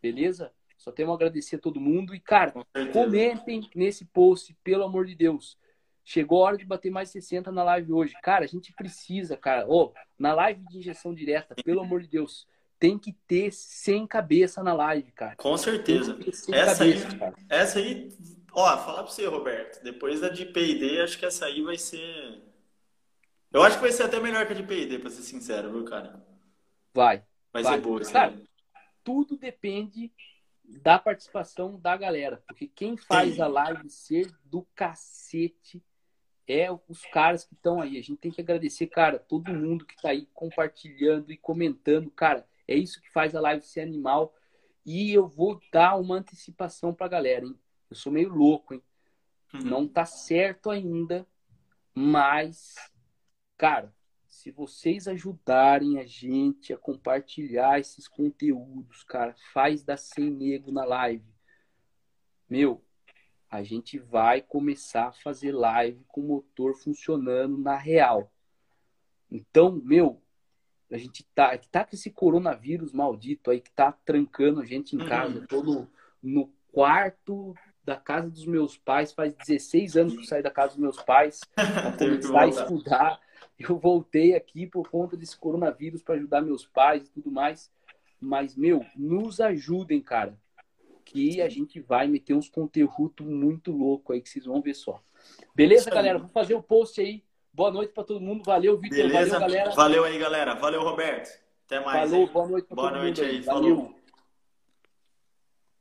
Beleza? Só tenho a agradecer a todo mundo. E, cara, comentem nesse post, pelo amor de Deus. Chegou a hora de bater mais 60 na live hoje. Cara, a gente precisa, cara. Oh, na live de injeção direta, pelo amor de Deus tem que ter sem cabeça na live, cara. Com certeza. Essa, cabeça, aí, cara. essa aí, ó, falar pra você, Roberto, depois da de P&D, acho que essa aí vai ser... Eu acho que vai ser até melhor que a de P&D, pra ser sincero, viu, cara? Vai. Vai, vai. ser boa. Cara, tudo depende da participação da galera, porque quem faz Sim. a live ser do cacete é os caras que estão aí. A gente tem que agradecer, cara, todo mundo que tá aí compartilhando e comentando, cara é isso que faz a live ser animal. E eu vou dar uma antecipação pra galera, hein? Eu sou meio louco, hein? Uhum. Não tá certo ainda, mas, cara, se vocês ajudarem a gente a compartilhar esses conteúdos, cara, faz da sem nego na live. Meu, a gente vai começar a fazer live com o motor funcionando na real. Então, meu, a gente tá, que tá com esse coronavírus maldito aí que tá trancando a gente em casa. Uhum. Eu tô no, no quarto da casa dos meus pais, faz 16 anos que eu saí da casa dos meus pais para começar a estudar. Eu voltei aqui por conta desse coronavírus para ajudar meus pais e tudo mais. Mas, meu, nos ajudem, cara. Que a gente vai meter uns conteúdos muito louco aí que vocês vão ver só. Beleza, galera? Vou fazer o post aí Boa noite para todo mundo. Valeu, Vitor. Valeu, galera. Valeu aí, galera. Valeu, Roberto. Até mais. Falou, boa noite para todo noite mundo. Aí. Falou. Valeu.